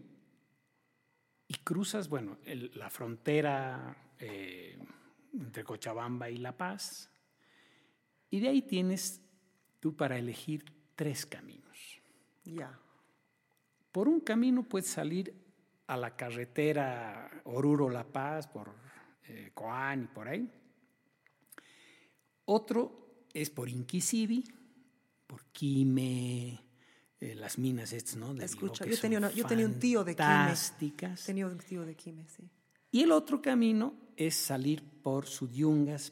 y cruzas, bueno, el- la frontera eh, entre Cochabamba y La Paz, y de ahí tienes tú para elegir tres caminos. Ya. Por un camino puedes salir a la carretera Oruro-La Paz, por eh, Coán y por ahí. Otro es por Inquisibi, por Quime, eh, las minas estas, ¿no? De Escucha, yo tenía, una- yo tenía un tío de Quime. Fantásticas. Tenía un tío de Quime, sí. Y el otro camino es salir por Sudiungas,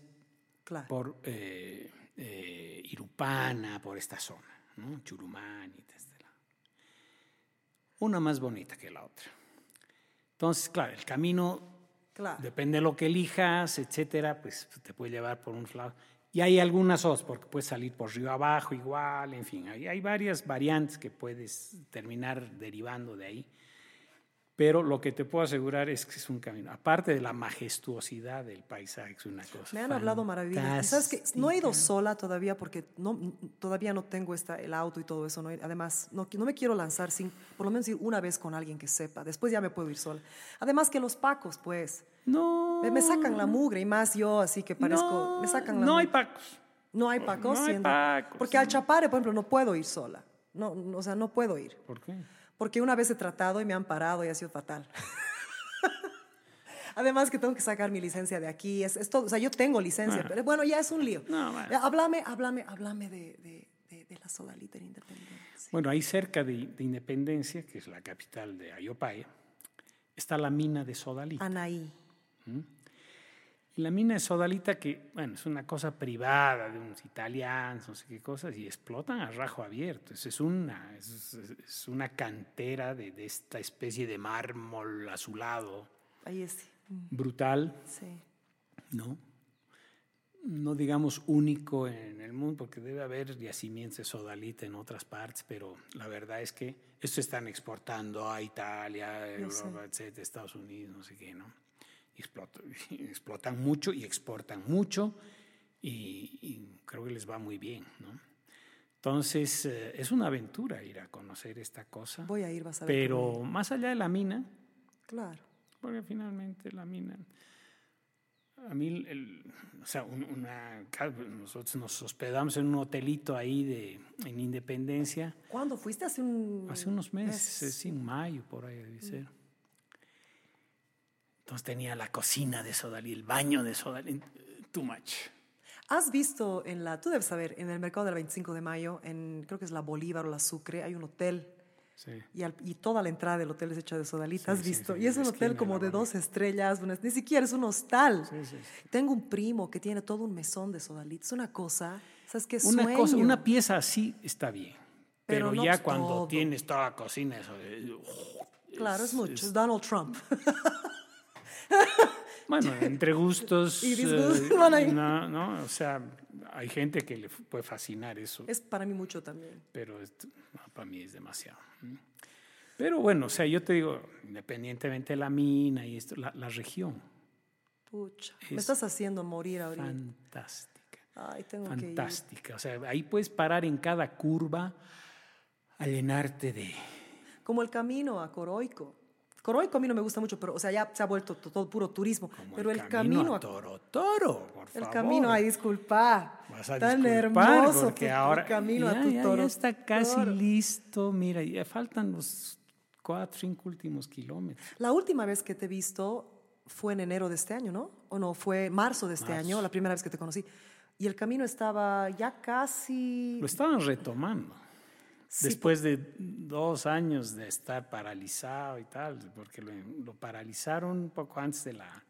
Claro. por eh, eh, Irupana, por esta zona, ¿no? Churumán y este lado. Una más bonita que la otra. Entonces, claro, el camino, Claro. depende de lo que elijas, etcétera, pues te puede llevar por un lado. Y hay algunas otras, porque puedes salir por río abajo igual, en fin, hay, hay varias variantes que puedes terminar derivando de ahí. Pero lo que te puedo asegurar es que es un camino. Aparte de la majestuosidad del paisaje, es una cosa. Me han hablado maravillas. ¿Sabes qué? No he ido sola todavía porque no, todavía no tengo esta, el auto y todo eso. ¿no? Además, no, no me quiero lanzar sin por lo menos ir una vez con alguien que sepa. Después ya me puedo ir sola. Además que los pacos, pues, No. me, me sacan la mugre y más yo, así que parezco... No, me sacan la no hay pacos. No hay pacos. No hay pacos, Porque al Chapare, por ejemplo, no puedo ir sola. No, o sea, no puedo ir. ¿Por qué? Porque una vez he tratado y me han parado y ha sido fatal. Además que tengo que sacar mi licencia de aquí. Es, es todo, o sea, yo tengo licencia, Ah. pero bueno, ya es un lío. No, bueno. Háblame, háblame, háblame de, de, de, de la sodalita en Independencia. Bueno, ahí cerca de, de Independencia, que es la capital de Ayopaya, está la mina de Sodalita. Anaí. Y la mina de Sodalita, que, bueno, es una cosa privada de unos italianos, no sé qué cosas, y explotan a rajo abierto. Es, es una, es, es una cantera de, de esta especie de mármol azulado Ahí es. mm, brutal, Sí. ¿no? No digamos único en el mundo, porque debe haber yacimientos de sodalita en otras partes, pero la verdad es que esto están exportando a Italia. Europa, etcétera, Estados Unidos, no sé qué, ¿no? Explotan, explotan mucho y exportan mucho y, y creo que les va muy bien, ¿no? Entonces, eh, es una aventura ir a conocer esta cosa, Voy a ir, vas a ver. pero más allá de la mina, Claro. porque finalmente la mina. A mí, el- o sea, un- una, nosotros nos hospedamos en un hotelito ahí de, en Independencia ¿Cuándo fuiste? Hace un... hace unos meses, mes. sí, en mayo, por ahí debe ser. Entonces tenía la cocina de Sodalí, el baño de Sodalí, too much. ¿Has visto en la, tú debes saber, en el mercado del 25 de mayo, en creo que es la Bolívar o la Sucre, hay un hotel Sí. y, al- y toda la entrada del hotel es hecha de sodalita, ¿has Sí, sí, visto? sí, y es un hotel como de dos estrellas, una- ni siquiera es un hostal. Tengo un primo que tiene todo un mesón de sodalita, es una cosa, ¿sabes qué? Una, Sueño. cosa, una pieza así está bien. Pero Pero, no ya es cuando todo. tienes toda la cocina, eso de- Claro, es, mucho, es Donald Trump. Bueno, entre gustos. Y disgustos, eh, van ahí. no, no, o sea, hay gente que le puede fascinar eso, es para mí mucho también. pero es- no, para mí es demasiado. Pero bueno, o sea, yo te digo, independientemente de la mina y esto, la, la región, Pucha, me Es estás haciendo morir ahorita. fantástica, Ay, tengo que ir. fantástica. O sea, ahí puedes parar en cada curva a llenarte de... Como el camino a Coroico. Coroico a mí no me gusta mucho, pero, o sea, ya se ha vuelto to- todo, puro turismo. como pero el, camino, a a Toro Toro, por El favor. camino, ay, disculpa. Vas a Tan hermoso porque tu, ahora camino ya, a tu ya- ya toro. está casi toro. listo. Mira, ya faltan los cuatro, cinco últimos kilómetros. La última vez que te he visto fue en enero de este año, ¿no? O no, fue marzo de este Marzo. año, la primera vez que te conocí. Y el camino estaba ya casi... Lo estaban retomando. Sí, Después de dos años de estar paralizado y tal, porque lo, lo paralizaron un poco antes de la...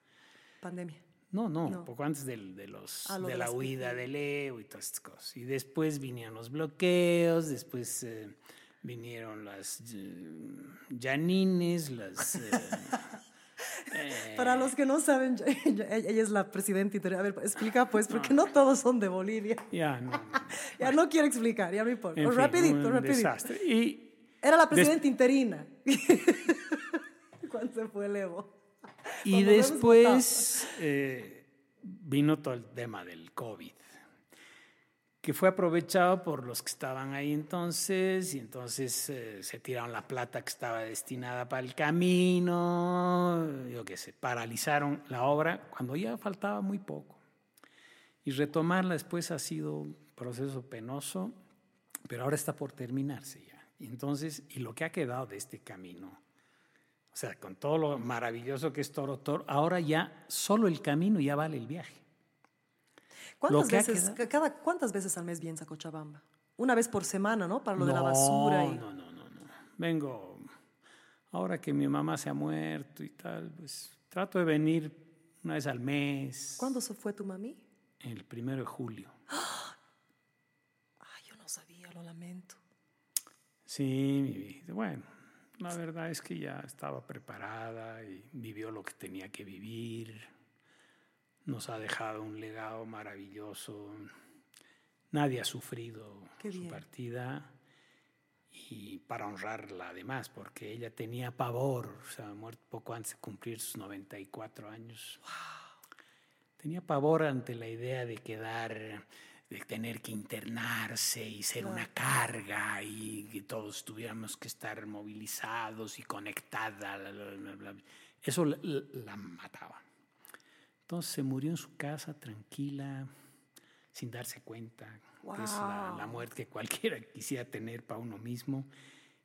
Pandemia. No, no, No. poco antes del- de, los, Ah, lo de de la huida del Evo y todas estas cosas. Y después vinieron los bloqueos, después eh, vinieron las eh, Janines, las... eh, eh, Para los que no saben, ella, es la presidenta interior. A ver, explica pues, porque no todos son de Bolivia. Ya, no, no, no. Ya no quiero explicar, ya no importa. En fin, rapidito, un rapidito. desastre. Y Era la Des- presidenta interina. Cuando se fue el Evo. Y Cuando después eh, vino todo el tema del COVID, que fue aprovechado por los que estaban ahí entonces, y entonces eh, se tiraron la plata que estaba destinada para el camino, yo qué sé, paralizaron la obra cuando ya faltaba muy poco. Y retomarla después ha sido proceso penoso, pero ahora está por terminarse ya. Y entonces, y lo que ha quedado de este camino, o sea, con todo lo maravilloso que es Toro Toro, ahora ya solo el camino ya vale el viaje. ¿Cuántas veces, quedado- cada, ¿Cuántas veces al mes vienes a Cochabamba? Una vez por semana, ¿no? Para lo de la basura. Y... No, no, no, no. Vengo, ahora que mi mamá se ha muerto y tal, pues trato de venir una vez al mes. ¿Cuándo se fue tu mami? El primero de julio. lo lamento. Sí, mi vida. Bueno, la verdad es que ya estaba preparada y vivió lo que tenía que vivir. Nos ha dejado un legado maravilloso. Nadie ha sufrido Qué su bien. partida y para honrarla además, porque ella tenía pavor, o sea, ha muerto poco antes de cumplir sus 94 años. Tenía pavor ante la idea de quedar, de tener que internarse y ser una carga y que todos tuviéramos que estar movilizados y conectada. bla, bla, bla. Eso la, la- mataba. Entonces se murió en su casa tranquila, sin darse cuenta, que es la, la Wow. muerte que cualquiera quisiera tener para uno mismo.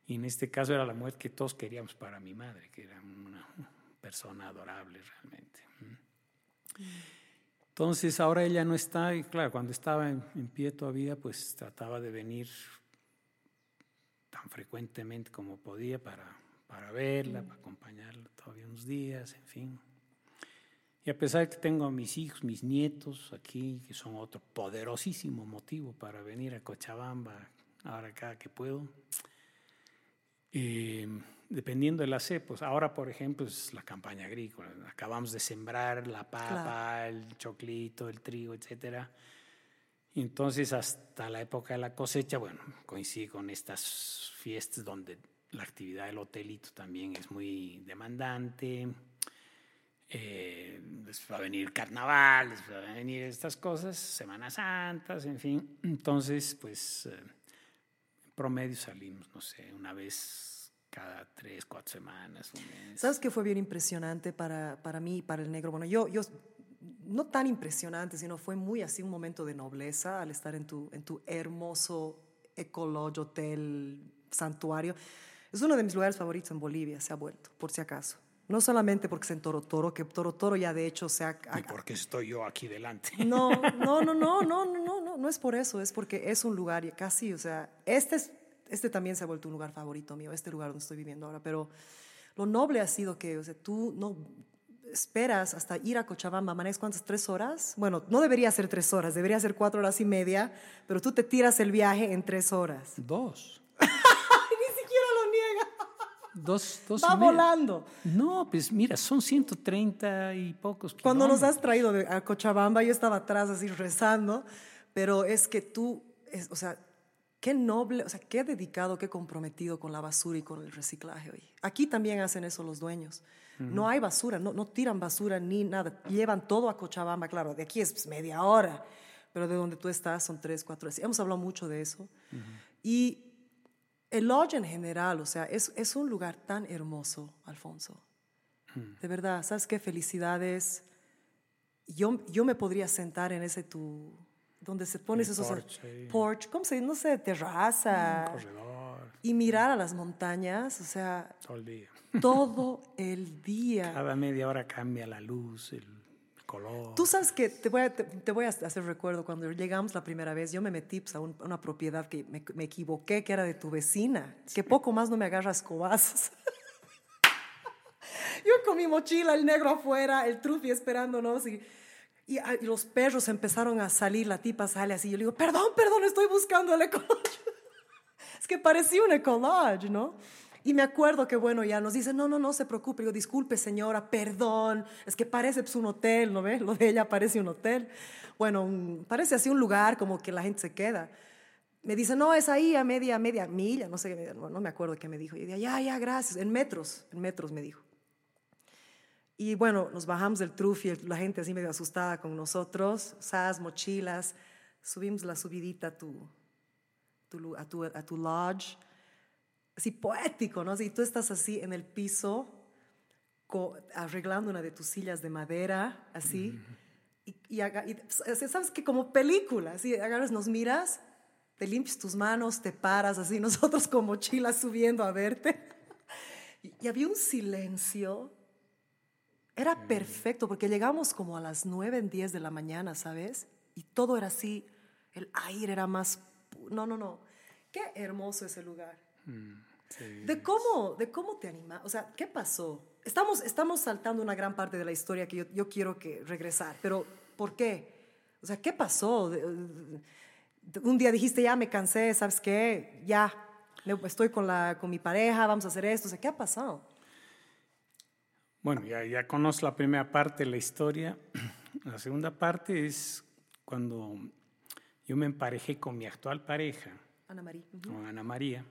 Y en este caso era la muerte que todos queríamos para mi madre, que era una persona adorable realmente. Entonces ahora ella no está, y claro, cuando estaba en, en pie todavía, pues trataba de venir tan frecuentemente como podía para, para verla, para acompañarla todavía unos días, en fin. Y a pesar de que tengo a mis hijos, mis nietos aquí, que son otro poderosísimo motivo para venir a Cochabamba ahora cada que puedo, eh, dependiendo de la cepa, pues ahora por ejemplo es la campaña agrícola, acabamos de sembrar la papa, Claro. el choclito, el trigo, etcétera. Entonces hasta la época de la cosecha, bueno, coincide con estas fiestas donde la actividad del hotelito también es muy demandante. Eh, les va a venir carnaval, les va a venir estas cosas, Semanas Santas, en fin. Entonces, pues, eh, en promedio salimos, no sé, una vez cada tres, cuatro semanas, un mes. ¿Sabes qué fue bien impresionante para, para mí y para el negro? Bueno, yo, yo, no tan impresionante, sino fue muy así un momento de nobleza al estar en tu, en tu hermoso Ecolodge Hotel Santuario. Es uno de mis lugares favoritos en Bolivia, se ha vuelto, por si acaso. No solamente porque es en Toro Toro, que Toro Toro ya de hecho se ha... ¿Y por qué estoy yo aquí delante? No, no, no, no, no, no, no, no, no es por eso, es porque es un lugar y casi, o sea, este, es, este también se ha vuelto un lugar favorito mío, este lugar donde estoy viviendo ahora, pero lo noble ha sido que, o sea, tú no esperas hasta ir a Cochabamba, manejas cuántas, tres horas? Bueno, no debería ser tres horas, debería ser cuatro horas y media, pero tú te tiras el viaje en tres horas. Dos. Ni siquiera lo niega, Dos, dos va y media. volando. No, pues mira, son 130 y pocos Cuando nos has traído a Cochabamba, yo estaba atrás así rezando, pero es que tú, es- o sea, qué noble, o sea, qué dedicado, qué comprometido con la basura y con el reciclaje hoy. Aquí también hacen eso los dueños. No hay basura, no, no tiran basura ni nada, llevan todo a Cochabamba, claro, de aquí es pues, media hora, pero de donde tú estás son tres, cuatro horas. Hemos hablado mucho de eso. Y el lodge en general, o sea, es, es un lugar tan hermoso, Alfonso. De verdad, ¿sabes qué? Felicidades. Yo, yo me podría sentar en ese tu, donde se pones esos porche porch, ¿cómo se dice? No sé, terraza. Corredor, Y mirar a las montañas, o sea, todo el día. todo el día. Cada media hora cambia la luz, el color. Tú sabes que te voy, a, te, te voy a hacer recuerdo cuando llegamos la primera vez, yo me metí pues, a un- a una propiedad que me, me equivoqué, que era de tu vecina, que poco más no me agarras cobazos. yo con mi mochila, el negro afuera, el trufi esperándonos y, y, ah, y los perros empezaron a salir, la tipa sale así, yo le digo, perdón, perdón, estoy buscando el ecolodge. es que parecía un ecolodge, ¿no? Y me acuerdo que, bueno, ya nos dice, no, no, no se preocupe. Yo, disculpe, señora, perdón. Es que parece pues, un hotel, ¿no ve? Lo de ella parece un hotel. Bueno, un- parece así un lugar como que la gente se queda. Me dice, no, es ahí a media, media milla, no sé, no, no me acuerdo qué me dijo. Y yo, ya, ya, gracias. En metros, en metros me dijo. Y bueno, nos bajamos del trufi, la gente así medio asustada con nosotros, sas, mochilas, subimos la subidita a tu, tu a tu, a tu lodge, así poético, ¿no? Y tú estás así en el piso, arreglando una de tus sillas de madera, así, y, y haga- y, s- sabes que como película, así, agarras, nos miras, te limpias tus manos, te paras, así, nosotros con mochilas subiendo a verte, y, y había un silencio, era perfecto, porque llegamos como a las 9, 10 de la mañana, ¿sabes? Y todo era así, el aire era más... No, no, no. Qué hermoso ese lugar. Sí. De cómo, de cómo te anima, o sea, ¿qué pasó? Estamos, estamos saltando una gran parte de la historia que yo, yo quiero que regresar, pero ¿por qué? O sea, ¿qué pasó? Un día dijiste, ya me cansé, ¿sabes qué? Ya, estoy con, la, con mi pareja, vamos a hacer esto. O sea, ¿qué ha pasado? Bueno, ya, ya conozco la primera parte de la historia. La segunda parte es cuando yo me emparejé con mi actual pareja, Ana María. con Ana María.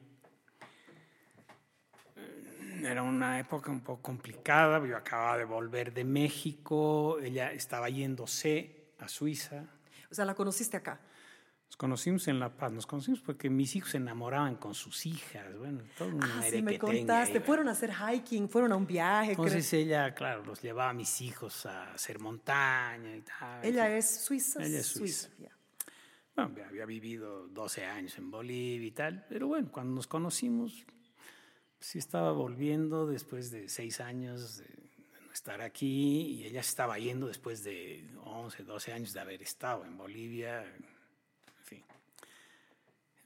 Era una época un poco complicada, yo acababa de volver de México, ella estaba yéndose a Suiza. O sea, la conociste acá. Nos conocimos en La Paz, nos conocimos porque mis hijos se enamoraban con sus hijas, bueno, todo un Ah, sí, me ahí, contaste. bueno. Fueron a hacer hiking, fueron a un viaje. creo. Entonces ella, claro, los llevaba a mis hijos a hacer montaña y tal. Ella es suiza. Ella es suiza. ya. Bueno, ya había vivido 12 años en Bolivia y tal, pero bueno, cuando nos conocimos, sí estaba volviendo después de seis años de estar aquí y ella estaba yendo después de 11, 12 años de haber estado en Bolivia.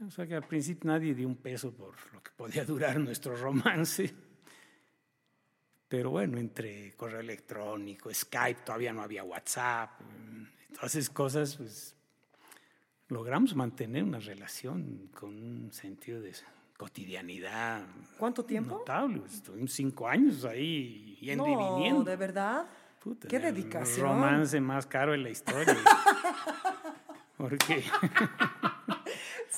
O sea que al principio nadie dio un peso por lo que podía durar nuestro romance. Pero bueno, entre correo electrónico, Skype, todavía no había WhatsApp, mm, todas esas cosas, pues logramos mantener una relación con un sentido de cotidianidad ¿Cuánto tiempo? notable. pues, Estuvimos cinco años ahí yendo y No, viniendo. de verdad. Puta, Qué el dedicación. romance más caro en la historia. Porque,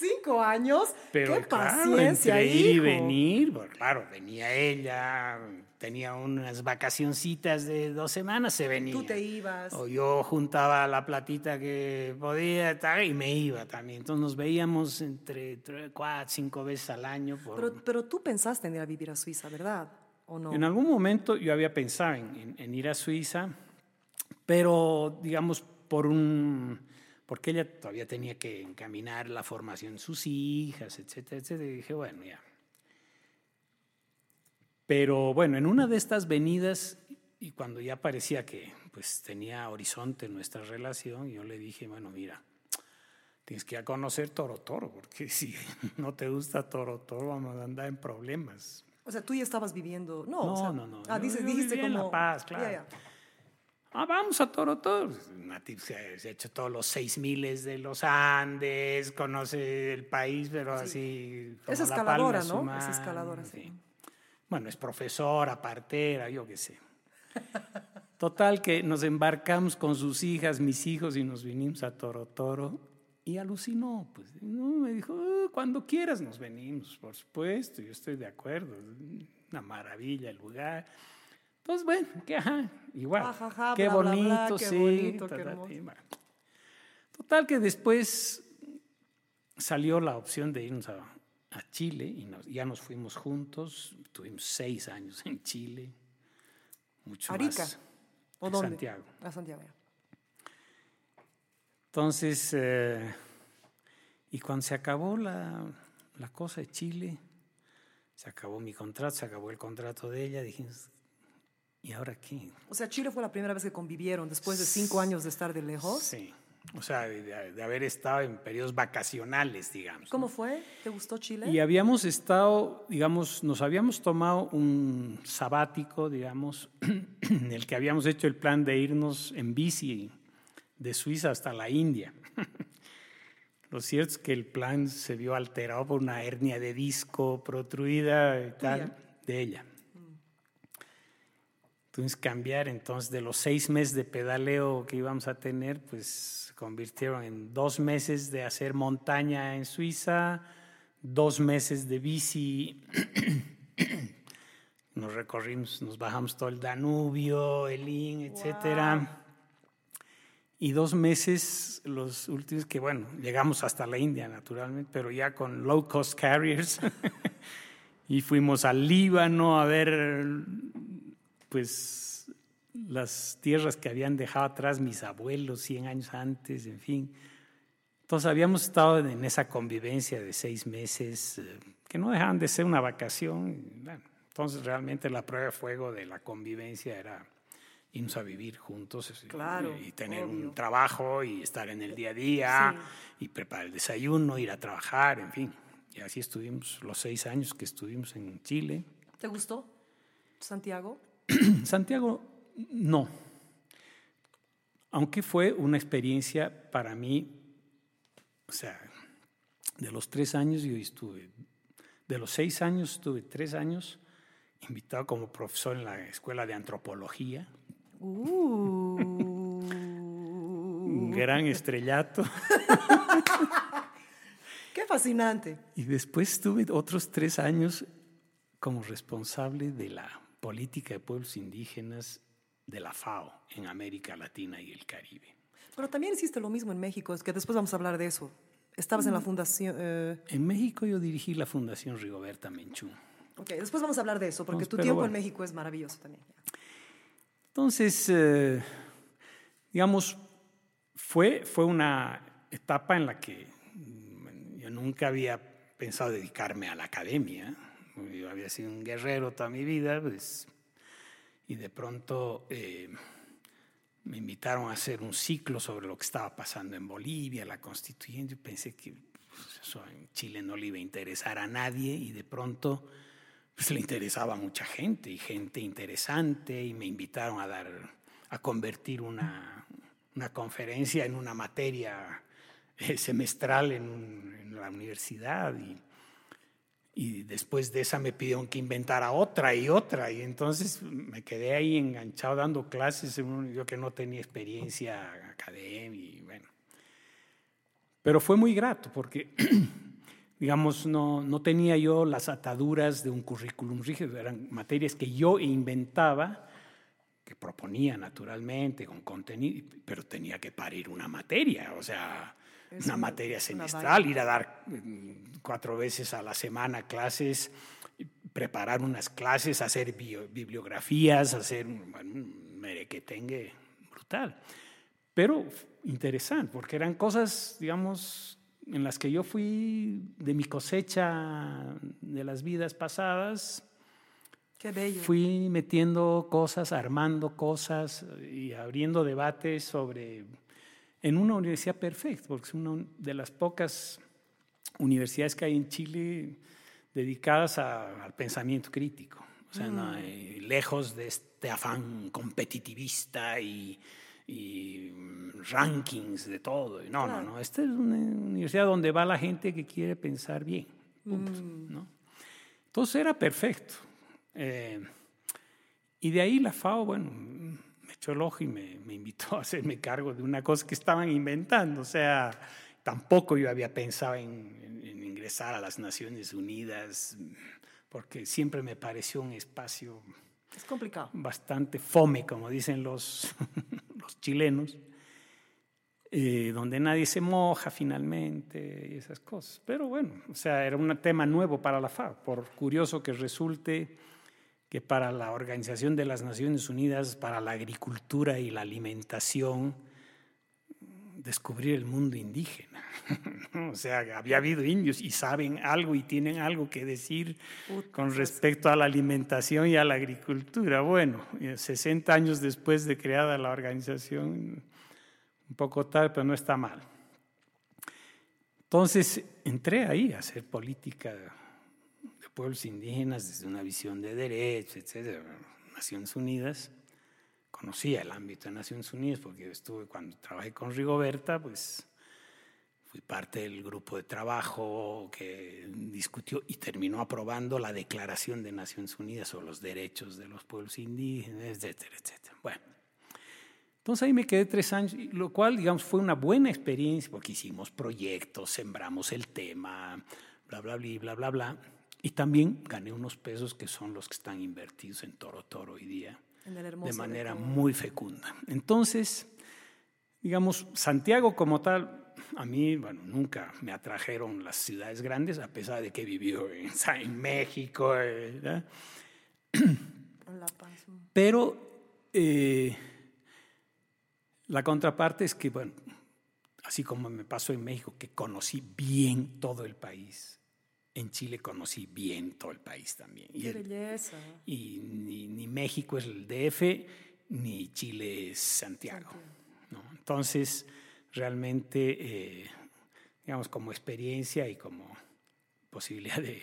Cinco años. pero Qué claro, paciencia, entre ir y venir, pues, claro, venía ella, tenía unas vacacioncitas de dos semanas, se venía. Tú te ibas. O yo juntaba la platita que podía y me iba también. Entonces nos veíamos entre tres, cuatro, cinco veces al año. Por, Pero, pero tú pensaste en ir a vivir a Suiza, ¿verdad? ¿O no? En algún momento yo había pensado en, en- en ir a Suiza, pero digamos por un porque ella todavía tenía que encaminar la formación de sus hijas, etcétera, etcétera. Y dije, bueno, ya. Pero bueno, en una de estas venidas, y cuando ya parecía que pues tenía horizonte nuestra relación, yo le dije, bueno, mira, tienes que ir a conocer Toro Toro, porque si no te gusta Toro Toro, vamos a andar en problemas. O sea, tú ya estabas viviendo. No, No, o sea, no, no. Ah, Yo- dices, yo dijiste vivía en como. La Paz, Ya, claro. ya. Ah, vamos a Toro Toro. Se ha se ha hecho todos los seis miles de los Andes, conoce el país, pero así. como Es la palma escaladora, su ¿no? Es escaladora, sí. fin. Bueno, es profesora, partera, yo qué sé. Total que nos embarcamos con sus hijas, mis hijos, y nos vinimos a Toro Toro. Y alucinó, pues. No, me dijo, "Ah, cuando quieras nos venimos, por supuesto, yo estoy de acuerdo. Una maravilla el lugar. Entonces, bueno, que ajá, igual. Ja, ja, qué bla, bla, bla, bonito, qué sí. bonito, ta, qué ta. Total que después salió la opción de irnos a, a Chile y nos- ya nos fuimos juntos. Tuvimos seis años en Chile. Mucho ¿Arica? más. ¿O dónde? Santiago. A Santiago, ya. Entonces, eh, y cuando se acabó la, la cosa de Chile, se acabó mi contrato, se acabó el contrato de ella, dijimos, ¿y ahora qué? O sea, Chile fue la primera vez que convivieron después de cinco años de estar de lejos. Sí, o sea, de, de haber estado en periodos vacacionales, digamos. ¿Cómo fue? ¿Te gustó Chile? Y habíamos estado, digamos, nos habíamos tomado un sabático, digamos, en el que habíamos hecho el plan de irnos en bici de Suiza hasta la India. Lo cierto es que el plan se vio alterado por una hernia de disco protruida y tal, de ella. Entonces cambiar entonces de los seis meses de pedaleo que íbamos a tener, pues se convirtieron en dos meses de hacer montaña en Suiza, dos meses de bici. nos recorrimos, nos bajamos todo el Danubio, el Inn, etcétera. Y dos meses, los últimos, que bueno, llegamos hasta la India naturalmente, pero ya con low cost carriers. y fuimos al Líbano a ver pues las tierras que habían dejado atrás mis abuelos 100 años antes, en fin. Entonces habíamos estado en esa convivencia de seis meses, eh, que no dejaban de ser una vacación. bueno, entonces realmente la prueba de fuego de la convivencia era irnos a vivir juntos y- Claro, y tener obvio. un trabajo y estar en el día a día y preparar el desayuno, ir a trabajar, en fin. Y así estuvimos los seis años que estuvimos en Chile. ¿Te gustó Santiago? Santiago, no. Aunque fue una experiencia para mí O sea, de los tres años yo estuve, de los seis años estuve tres años invitado como profesor en la escuela de antropología. Un gran estrellato. Qué fascinante. Y después estuve otros tres años como responsable de la política de pueblos indígenas de la FAO en América Latina y el Caribe. Pero también hiciste lo mismo en México, es que después vamos a hablar de eso. Estabas en la fundación... eh, En México yo dirigí la Fundación Rigoberta Menchú. ok, después vamos a hablar de eso, porque Vamos, tu tiempo bueno. en México es maravilloso también. Entonces, eh, digamos, fue, fue una etapa en la que mm, yo nunca había pensado dedicarme a la academia. Yo había sido un guerrero toda mi vida, pues, y de pronto eh, me invitaron a hacer un ciclo sobre lo que estaba pasando en Bolivia, la constituyente. Yo pensé que pues, eso en Chile no le iba a interesar a nadie y de pronto pues, le interesaba a mucha gente y gente interesante y me invitaron a dar, a convertir una, una conferencia en una materia eh, semestral en, un- en la universidad y, y después de esa me pidieron que inventara otra y otra y entonces me quedé ahí enganchado dando clases, yo que no tenía experiencia académica y bueno. Pero fue muy grato porque digamos, no, no tenía yo las ataduras de un currículum rígido, eran materias que yo inventaba, que proponía naturalmente, con contenido, pero tenía que parir una materia, o sea, Es una una- materia una semestral, ir a dar mm, cuatro veces a la semana clases, preparar unas clases, hacer bio- bibliografías, hacer un, bueno, un merequetengue brutal. Pero interesante, porque eran cosas, digamos, en las que yo fui de mi cosecha de las vidas pasadas, Qué bello. fui metiendo cosas, armando cosas y abriendo debates sobre, en una universidad perfecta, porque es una de las pocas universidades que hay en Chile dedicadas a- al pensamiento crítico. O sea, no hay- lejos de este afán competitivista y, y, mm, rankings de todo. No, no, no. Esta es una universidad donde va la gente que quiere pensar bien. punto, ¿no? Entonces era perfecto. Eh, y de ahí la FAO, bueno, y me, me invitó a hacerme cargo de una cosa que estaban inventando. O sea, tampoco yo había pensado en, en- en ingresar a las Naciones Unidas, porque siempre me pareció un espacio Es complicado. bastante fome, como dicen los, los chilenos, eh, donde nadie se moja finalmente y esas cosas. Pero bueno, o sea, era un tema nuevo para la FAO, por curioso que resulte que para la Organización de las Naciones Unidas, para la agricultura y la alimentación, descubrir el mundo indígena. o sea, había habido indios y saben algo y tienen algo que decir con respecto a la alimentación y a la agricultura. Bueno, eh, 60 años después de creada la organización, un poco tarde, pero no está mal. Entonces entré ahí a hacer política pueblos indígenas desde una visión de derechos, etcétera, Naciones Unidas. Conocía el ámbito de Naciones Unidas porque estuve cuando trabajé con Rigoberta, pues fui parte del grupo de trabajo que discutió y terminó aprobando la Declaración de Naciones Unidas sobre los derechos de los pueblos indígenas, etcétera, etcétera. Bueno, entonces ahí me quedé tres años, lo cual, digamos, fue una buena experiencia porque hicimos proyectos, sembramos el tema, bla, bla, bla, bla, bla, bla. Y también gané unos pesos que son los que están invertidos en Toro Toro hoy día En el hermoso de manera muy fecunda. Entonces, digamos, Santiago como tal, a mí, bueno, nunca me atrajeron las ciudades grandes, a pesar de que vivió en, en México, ¿verdad? En La Paz. Pero eh, la contraparte es que, bueno, así como me pasó en México, que conocí bien todo el país, en Chile conocí bien todo el país también. Y, Qué el- belleza. y ni, ni México es el DF, ni Chile es Santiago. ¿no? Entonces, realmente, eh, digamos, como experiencia y como posibilidad de,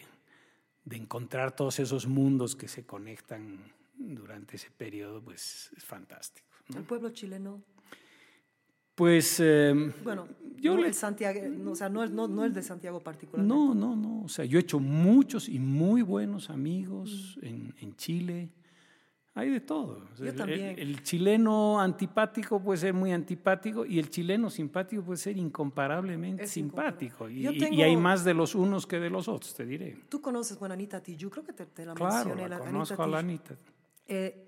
de encontrar todos esos mundos que se conectan durante ese periodo, pues es fantástico. ¿no? El pueblo chileno. Pues eh, Bueno, Yo no le- el Santiago, no, o sea, no, el- no, no el de Santiago particularmente. no, no, no. O sea, yo he hecho muchos y muy buenos amigos en, en Chile. Hay de todo. O sea, Yo el- también. El, chileno antipático puede ser muy antipático y el chileno simpático puede ser incomparablemente Es simpático. Y, Yo y- y tengo- hay más de los unos que de los otros, te diré. Tú conoces, bueno, Anita Tijoux, creo que te, te la Claro, mencioné. la la- conozco a la. Anita. Eh,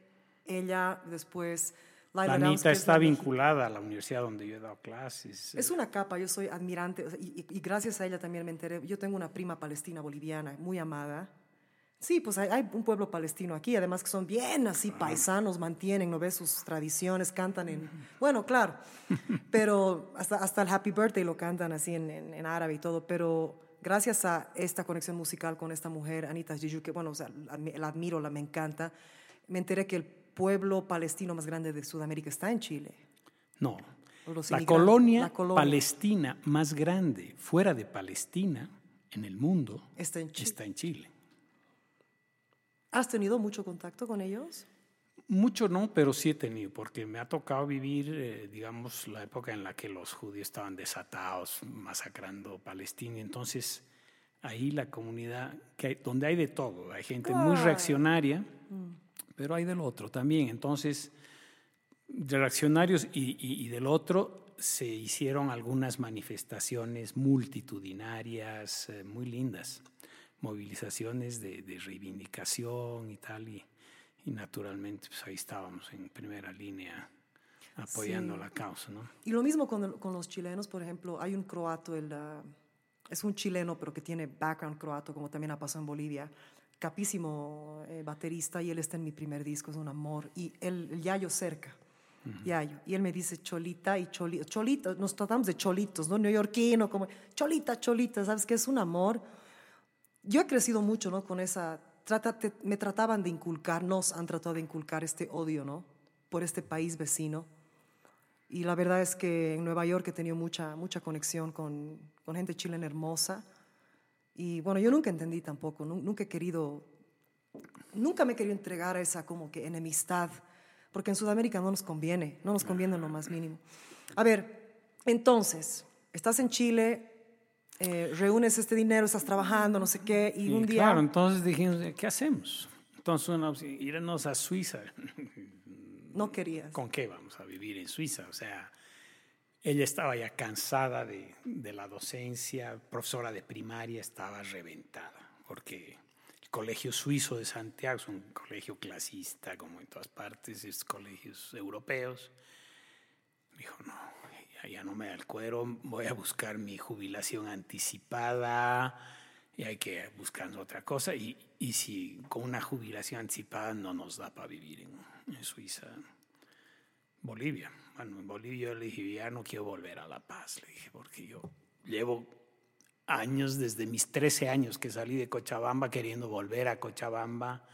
ella después... Laila Anita está vinculada a la universidad donde yo he dado clases. Es una capa, yo soy admirante y, gracias a ella también me enteré. Yo tengo una prima palestina boliviana muy amada. Sí, pues hay, hay un pueblo palestino aquí, además que son bien así paisanos, mantienen, ¿no ves? Sus tradiciones, cantan en... Bueno, claro, pero hasta, hasta el Happy Birthday lo cantan así en, en- en árabe y todo, pero gracias a esta conexión musical con esta mujer, Anita Tijoux, que bueno, o sea, la, la admiro, la me encanta, me enteré que el pueblo palestino más grande de Sudamérica está en Chile. No. La colonia, la colonia. palestina más grande fuera de Palestina en el mundo Está en Chile. está en Chile. ¿Has tenido mucho contacto con ellos? Mucho no, pero sí he tenido, porque me ha tocado vivir, eh, digamos, la época en la que los judíos estaban desatados, masacrando Palestina. Entonces, ahí la comunidad, que hay- donde hay de todo, hay gente muy Claro. reaccionaria, pero hay del otro también. Entonces, reaccionarios y, y- y del otro se hicieron algunas manifestaciones multitudinarias eh, muy lindas, movilizaciones de, de reivindicación y tal, y, y naturalmente pues ahí estábamos en primera línea apoyando Sí. la causa, ¿no? Y lo mismo con, con los chilenos, por ejemplo, hay un croato, el, ah, es un chileno, pero que tiene background croato, como también ha pasado en Bolivia, capísimo eh, baterista, y él está en mi primer disco, es un amor, y él, el Yayo cerca, Yayo, y él me dice cholita y cholita, cholita, nos tratamos de cholitos, ¿no? Neoyorquino, como cholita, cholita, ¿sabes qué? Es un amor. Yo he crecido mucho, ¿no? Con esa, trátate- me trataban de inculcar, nos han tratado de inculcar este odio, ¿no? Por este país vecino. Y la verdad es que en Nueva York he tenido mucha, mucha conexión con, con gente chilena hermosa. Y bueno, yo nunca entendí tampoco, nu- nunca he querido, nunca me he querido entregar a esa como que enemistad, porque en Sudamérica no nos conviene, no nos conviene en lo más mínimo. A ver, entonces, estás en Chile, eh, reúnes este dinero, estás trabajando, no sé qué, y, Y un día... claro, entonces dijimos, ¿qué hacemos? Entonces, una opción, irnos a Suiza. No querías. ¿Con qué vamos a vivir en Suiza? O sea, ella estaba ya cansada de, de la docencia, profesora de primaria, estaba reventada, porque el Colegio Suizo de Santiago es un colegio clasista, como en todas partes, es colegios europeos. Dijo, no, ya, no me da el cuero, voy a buscar mi jubilación anticipada y hay que buscar otra cosa. Y, y si con una jubilación anticipada no nos da para vivir en Suiza, Bolivia. Bueno, en Bolivia yo le dije, ya no quiero volver a La Paz, le dije, porque yo llevo años, desde mis 13 años que salí de Cochabamba, queriendo volver a Cochabamba.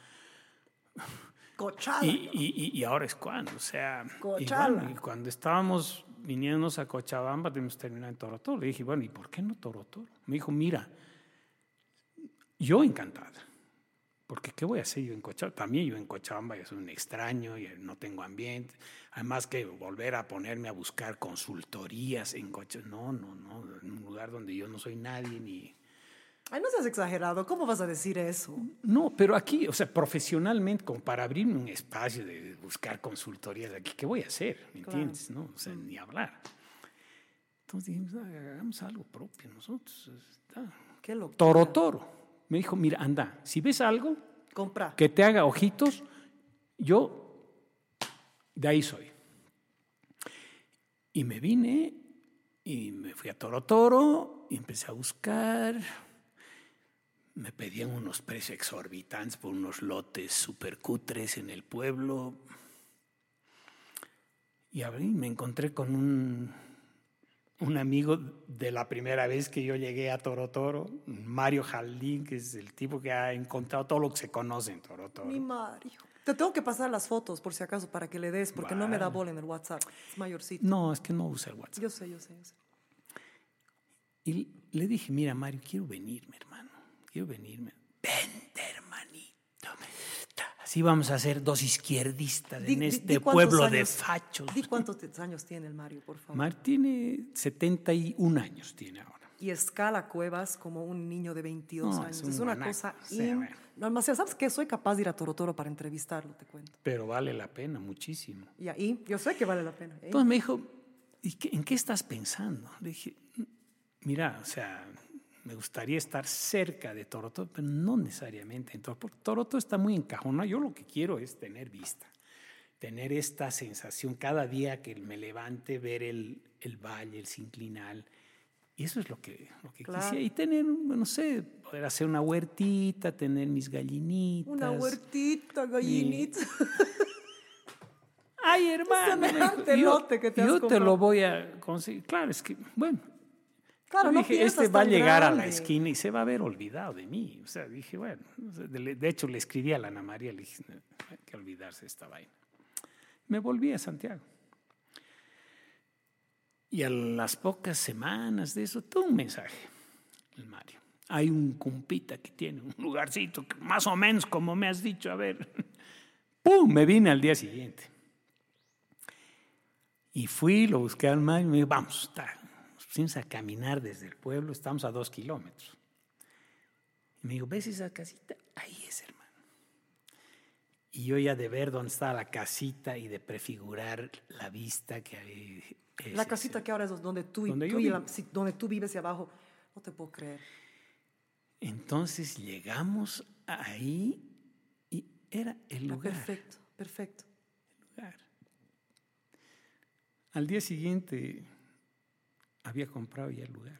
Cochada. Y, y- y- y ahora es cuando, o sea, y, Cochala. bueno, y cuando estábamos viniéndonos a Cochabamba, tenemos terminado en Torotoro. Le dije, bueno, ¿y por qué no Torotoro? Me dijo, mira, yo encantada, porque ¿qué voy a hacer yo en Cochabamba? También yo en Cochabamba soy un extraño, y no tengo ambiente. Además que volver a ponerme a buscar consultorías en Cochabamba, no, no, no, en un lugar donde yo no soy nadie ni... Ay, no seas exagerado, ¿cómo vas a decir eso? No, pero aquí, o sea, profesionalmente, como para abrirme un espacio de buscar consultorías aquí, ¿qué voy a hacer? ¿Me Claro. entiendes? No, o sea, ni hablar. Entonces dijimos, "Ah, hagamos algo propio nosotros. está". Qué loco. Toro Toro. Me dijo, mira, anda, si ves algo Compra. que te haga ojitos, yo de ahí soy. Y me vine y me fui a Toro Toro y empecé a buscar. Me pedían unos precios exorbitantes por unos lotes super cutres en el pueblo. Y abrí, me encontré con un, un amigo de la primera vez que yo llegué a Toro Toro, Mario Jaldín, que es el tipo que ha encontrado todo lo que se conoce en Toro Toro. Mi Mario. Te tengo que pasar las fotos por si acaso para que le des, porque no me da bola en el WhatsApp. Es mayorcito. No, es que no usa el WhatsApp. Yo sé, yo sé, yo sé. Y le dije, mira, Mario, quiero venirme, hermano. Quiero venirme. Así Sí, vamos a ser dos izquierdistas Di- en di- este di cuántos pueblo de años- fachos. Di cuántos años tiene el Mario, por favor. Mar tiene 71 años, tiene ahora. y escala cuevas como un niño de 22 No, años. es Es, un una guanaco. cosa... Sí, in- bueno. No. ¿Sabes qué? Soy capaz de ir a Toro Toro para entrevistarlo, te cuento. Pero vale la pena muchísimo. Y ahí, yo sé que vale la pena. ¿eh? Entonces me dijo, ¿y qué- ¿en qué estás pensando? Le dije, mira, o sea, me gustaría estar cerca de Toroto, pero no necesariamente en Toroto. Toroto está muy encajonado. Yo lo que quiero es tener vista, tener esta sensación cada día que me levante, ver el, el valle, el sinclinal. Y eso es lo que, lo que Claro. quisiera. Y tener, no sé, poder hacer una huertita, tener mis gallinitas. Una huertita, gallinita. Ay, hermano. me yo- que te yo te lo voy a conseguir. Claro, es que, bueno. Claro, yo dije, este va a llegar a la esquina y se va a haber olvidado de mí. O sea, dije, bueno, de, hecho le escribí a la Ana María, le dije, "No, hay que olvidarse de esta vaina. Me volví a Santiago. Y a las pocas semanas de eso, tuvo un mensaje, el Mario. Hay un compita que tiene un lugarcito, que más o menos como me has dicho, a ver. ¡Pum! Me vine al día siguiente. Y fui, lo busqué al Mario y me dijo, vamos, está. Nos pusimos a caminar desde el pueblo, estamos a dos kilómetros. Y me dijo, ¿ves esa casita? Ahí es, hermano. Y yo ya de ver dónde estaba la casita y de prefigurar la vista que había. La casita que ahora es donde tú, y- Donde yo tú y la- donde tú vives y abajo. No te puedo creer. Entonces llegamos ahí y era el Ah, lugar. perfecto, perfecto. lugar. Al día siguiente había comprado ya el lugar.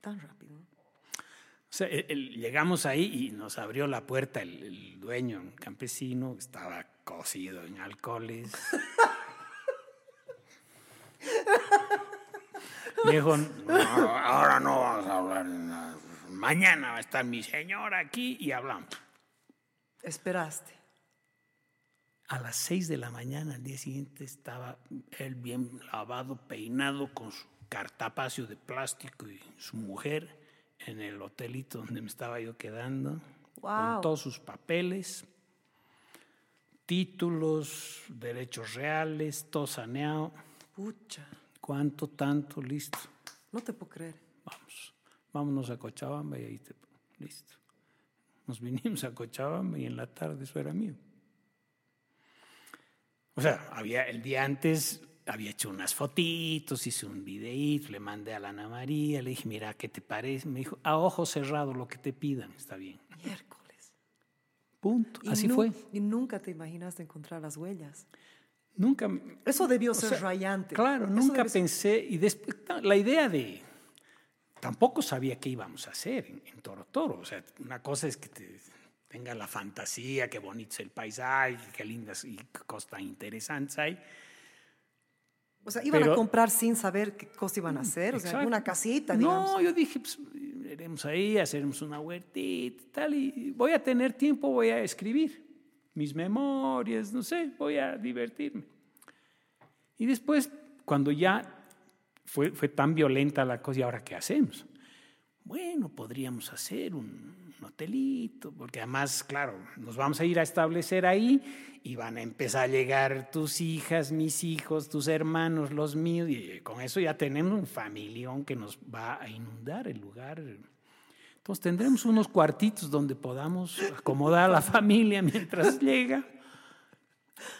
Tan rápido. O sea, el- el- llegamos ahí y nos abrió la puerta el, el dueño, un campesino, estaba cocido en alcoholes. Me dijo, "No, ahora no vamos a hablar de nada. Mañana va a estar mi señora aquí y hablamos. Esperaste. A las seis de la mañana al día siguiente estaba él bien lavado, peinado, con su cartapacio de plástico y su mujer en el hotelito donde me estaba yo quedando, Wow. con todos sus papeles, títulos, derechos reales, todo saneado. Pucha. ¿Cuánto, tanto? Listo. No te puedo creer. Vamos, vámonos a Cochabamba y ahí te... Listo. Nos vinimos a Cochabamba y en la tarde eso era mío. O sea, había, el día antes había hecho unas fotitos, hice un videíto, le mandé a la Ana María, le dije, mira, ¿qué te parece? Me dijo, a ojo cerrado, lo que te pidan, está bien. Miércoles. Punto. Y Así nu- fue. Y nunca te imaginaste encontrar las huellas. Nunca... Eso debió ser sea, rayante. Claro, Eso nunca debe ser- pensé, y después, la idea de, tampoco sabía qué íbamos a hacer en, en Toro Toro, o sea, una cosa es que te, tenga la fantasía, qué bonito es el paisaje, qué lindas y cosas tan interesantes hay, O sea, iban Pero- a comprar sin saber qué cosa iban a hacer. O sea, Exacto. una casita, digamos. No, yo dije, pues, iremos ahí, haceremos una huertita y tal, y voy a tener tiempo, voy a escribir mis memorias, no sé, voy a divertirme. Y después, cuando ya fue, fue tan violenta la cosa, ¿y ahora qué hacemos? Bueno, podríamos hacer un, un hotelito, porque además, claro, nos vamos a ir a establecer ahí y van a empezar a llegar tus hijas, mis hijos, tus hermanos, los míos, y con eso ya tenemos un familión que nos va a inundar el lugar. Entonces tendremos unos cuartitos donde podamos acomodar a la familia mientras llega.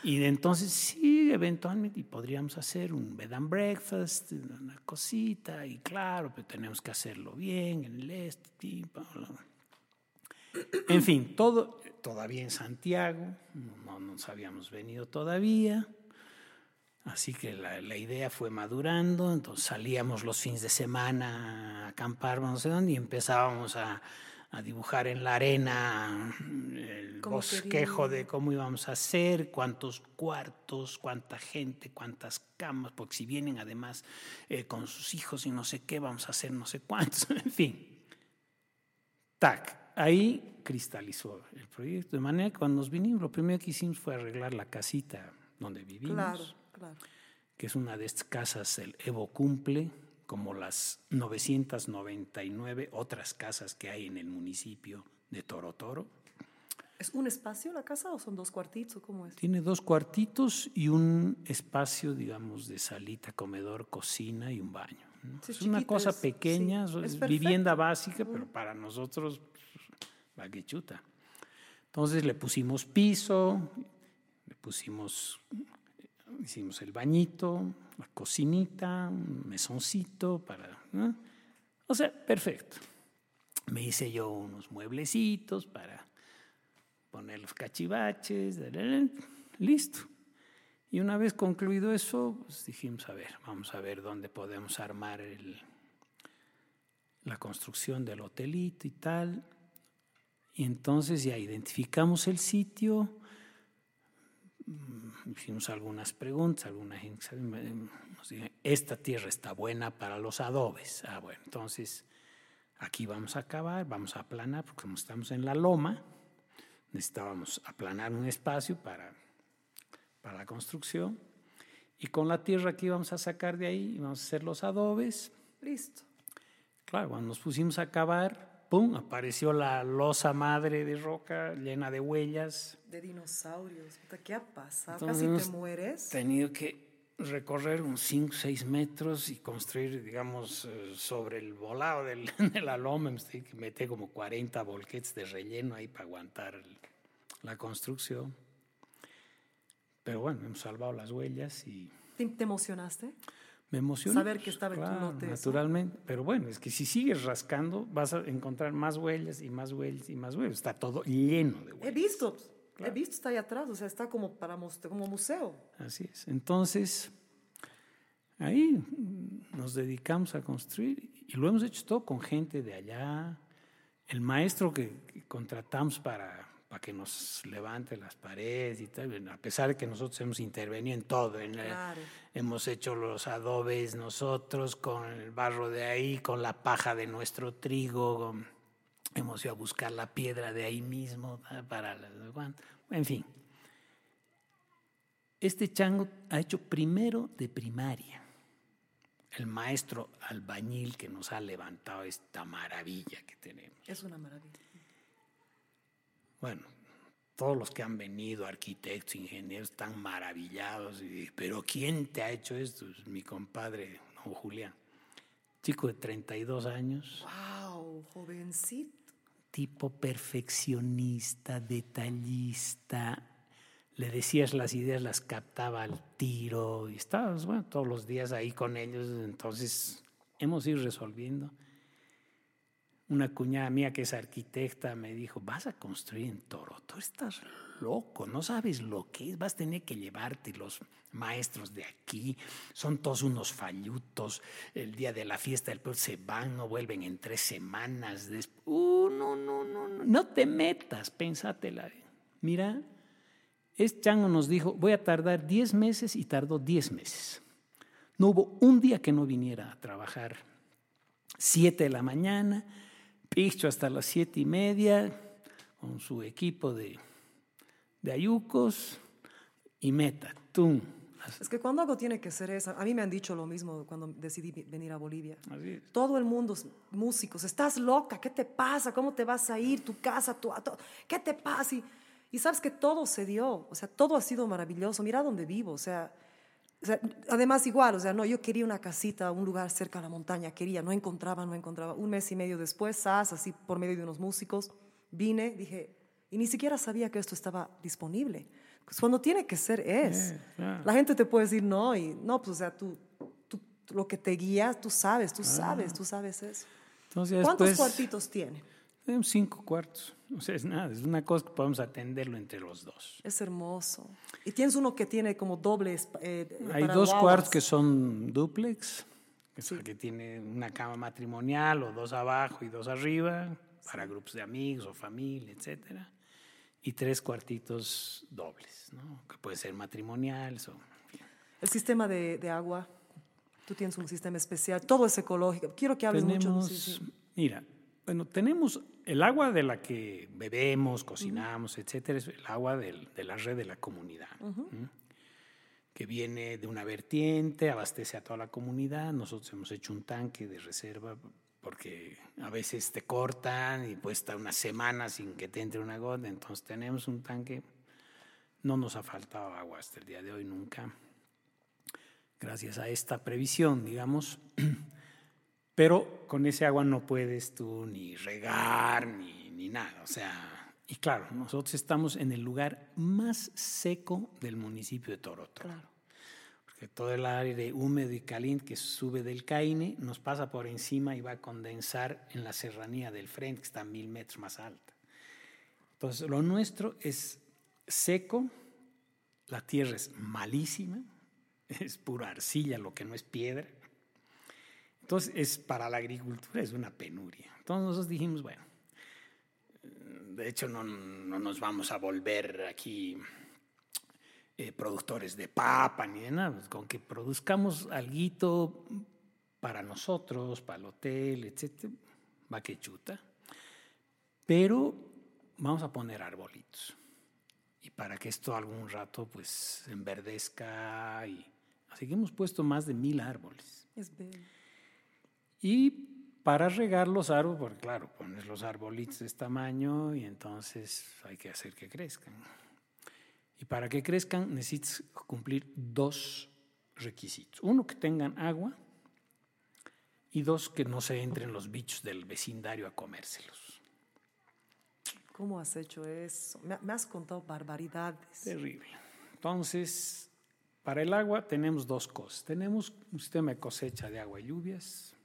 Y entonces sí, eventualmente podríamos hacer un bed and breakfast, una cosita, y claro, pero tenemos que hacerlo bien en el este, bla, bla. En fin, todo todavía en Santiago, no nos habíamos venido todavía. Así que la, la idea fue madurando, entonces salíamos los fines de semana a acampar, no sé dónde, y empezábamos a, a dibujar en la arena el ¿Cómo bosquejo quería? de cómo íbamos a hacer, cuántos cuartos, cuánta gente, cuántas camas, porque si vienen además eh, con sus hijos y no sé qué, vamos a hacer no sé cuántos, en fin. Tac, ahí cristalizó el proyecto, de manera que cuando nos vinimos, lo primero que hicimos fue arreglar la casita donde vivimos Claro, claro. que es una de estas casas, el Evo cumple, como las 999 otras casas que hay en el municipio de Toro Toro. ¿Es un espacio la casa o son dos cuartitos cómo es? Tiene dos cuartitos y un espacio, digamos, de salita, comedor, cocina y un baño. ¿no? Sí, es una cosa pequeña, sí, es vivienda básica, pero para nosotros va que chuta. Entonces le pusimos piso, le pusimos, hicimos el bañito, la cocinita, un mesoncito para, o sea, perfecto. Me hice yo unos mueblecitos para poner los cachivaches, listo. Y una vez concluido eso, pues dijimos, a ver, vamos a ver dónde podemos armar el- la construcción del hotelito y tal. Y entonces ya identificamos el sitio, mm, hicimos algunas preguntas, alguna gente nos dijo, esta tierra está buena para los adobes. Ah, bueno, entonces aquí vamos a acabar, vamos a aplanar, porque como estamos en la loma, necesitábamos aplanar un espacio para, para la construcción. Y con la tierra que íbamos a sacar de ahí, íbamos a hacer los adobes. Listo. Claro, cuando nos pusimos a cavar, ¡pum! apareció la losa madre de roca llena de huellas. De dinosaurios. ¿Qué ha pasado? Casi te mueres. tenido que recorrer unos 5 6 metros y construir, digamos, eh, sobre el volado del, de la loma. Meter como 40 volquetes de relleno ahí para aguantar el- la construcción. Pero bueno, hemos salvado las huellas y ¿Te, te emocionaste? Me emociona. Saber que estaba en tu lote eso. Naturalmente. Pero bueno, es que si sigues rascando, vas a encontrar más huellas y más huellas y más huellas. Está todo lleno de huellas. He visto. He visto, está ahí atrás. O sea, está como, para como museo. Así es. Entonces, ahí nos dedicamos a construir y lo hemos hecho todo con gente de allá. El maestro que, que contratamos para, para que nos levante las paredes y tal, a pesar de que nosotros hemos intervenido en todo, en la- Claro. hemos hecho los adobes nosotros con el barro de ahí, con la paja de nuestro trigo, con- hemos ido a buscar la piedra de ahí mismo ¿no? para las en fin. Este chango ha hecho primero de primaria. El maestro albañil que nos ha levantado esta maravilla que tenemos. Es una maravilla. Bueno, todos los que han venido, arquitectos, ingenieros, están maravillados. y, Pero ¿quién te ha hecho esto? Es mi compadre, don Julián. Chico de 32 años, ¡Wow! Jovencito. tipo perfeccionista, detallista. Le decías las ideas, las captaba al tiro y estabas, bueno, todos los días ahí con ellos. Entonces, hemos ido resolviendo. Una cuñada mía que es arquitecta me dijo, vas a construir en Toronto, estás loco, no sabes lo que es, vas a tener que llevarte los maestros de aquí, son todos unos fallutos, el día de la fiesta del pueblo se van, no vuelven en tres semanas, uh, no, no, no, no, no te metas, pensátela. Mira, este chango nos dijo, voy a tardar 10 meses y tardó 10 meses. No hubo un día que no viniera a trabajar 7 de la mañana, picho hasta las siete y media, con su equipo de, de ayucos y meta, tum. Es que cuando algo tiene que ser eso, a mí me han dicho lo mismo cuando decidí venir a Bolivia. Todo el mundo, músicos, estás loca, ¿qué te pasa? ¿Cómo te vas a ir? Tu casa, tu, to- ¿qué te pasa? Y, y sabes que todo se dio, o sea, todo ha sido maravilloso. Mira dónde vivo, o sea, o sea, además igual, o sea, no, yo quería una casita, un lugar cerca a la montaña, quería, no encontraba, no encontraba. Un mes y medio después, SAS, así por medio de unos músicos, vine, dije, y ni siquiera sabía que esto estaba disponible. Pues cuando tiene que ser es. La gente te puede decir no y no, pues o sea, tú, tú- lo que te guía, tú sabes, tú sabes, tú sabes eso. Entonces, ¿Cuántos cuartitos tiene? Tenemos cinco cuartos. O sea, es nada, es una cosa que podemos atenderlo entre los dos. Es hermoso. Y tienes uno que tiene como doble. eh, Hay dos guaguas. cuartos que son duplex, que, el que tiene una cama matrimonial o dos abajo y dos arriba, para grupos de amigos o familia, etcétera. Y tres cuartitos dobles, ¿no? que puede ser matrimoniales o... El sistema de, de agua. Tú tienes un sistema especial. Todo es ecológico. Quiero que hables mucho. Tenemos, sí, sí. mira, bueno, tenemos el agua de la que bebemos, cocinamos, etcétera, es el agua del- de la red de la comunidad, que viene de una vertiente, abastece a toda la comunidad. Nosotros hemos hecho un tanque de reserva porque A veces te cortan y puedes estar una semana sin que te entre una gota. Entonces tenemos un tanque. No nos ha faltado agua hasta el día de hoy nunca. Gracias a esta previsión, digamos. Pero con ese agua no puedes tú ni regar ni, ni nada. O sea, y claro, nosotros estamos en el lugar más seco del municipio de Toroto. Claro. Porque todo el aire húmedo y caliente que sube del Caine nos pasa por encima y va a condensar en la serranía del frente, que está mil metros más alta. Entonces, lo nuestro es seco, la tierra es malísima, es pura arcilla, lo que no es piedra. Entonces, es para la agricultura es una penuria. Entonces, nosotros dijimos, bueno, de hecho no, no nos vamos a volver aquí eh, productores de papa ni de nada, pues, con que produzcamos algo para nosotros, para el hotel, etcétera, va que chuta. Pero vamos a poner arbolitos. Y para que esto algún rato pues enverdezca y así que hemos puesto más de mil árboles. Es bello. Y para regar los árboles, porque claro, pones los arbolitos de este tamaño y entonces hay que hacer que crezcan. Y para que crezcan necesitas cumplir dos requisitos. Uno, que tengan agua y dos, que no se entren los bichos del vecindario a comérselos. ¿Cómo has hecho eso? Me, has contado barbaridades. Terrible. Entonces, para el agua tenemos dos cosas. Tenemos un sistema de cosecha de agua y lluvias.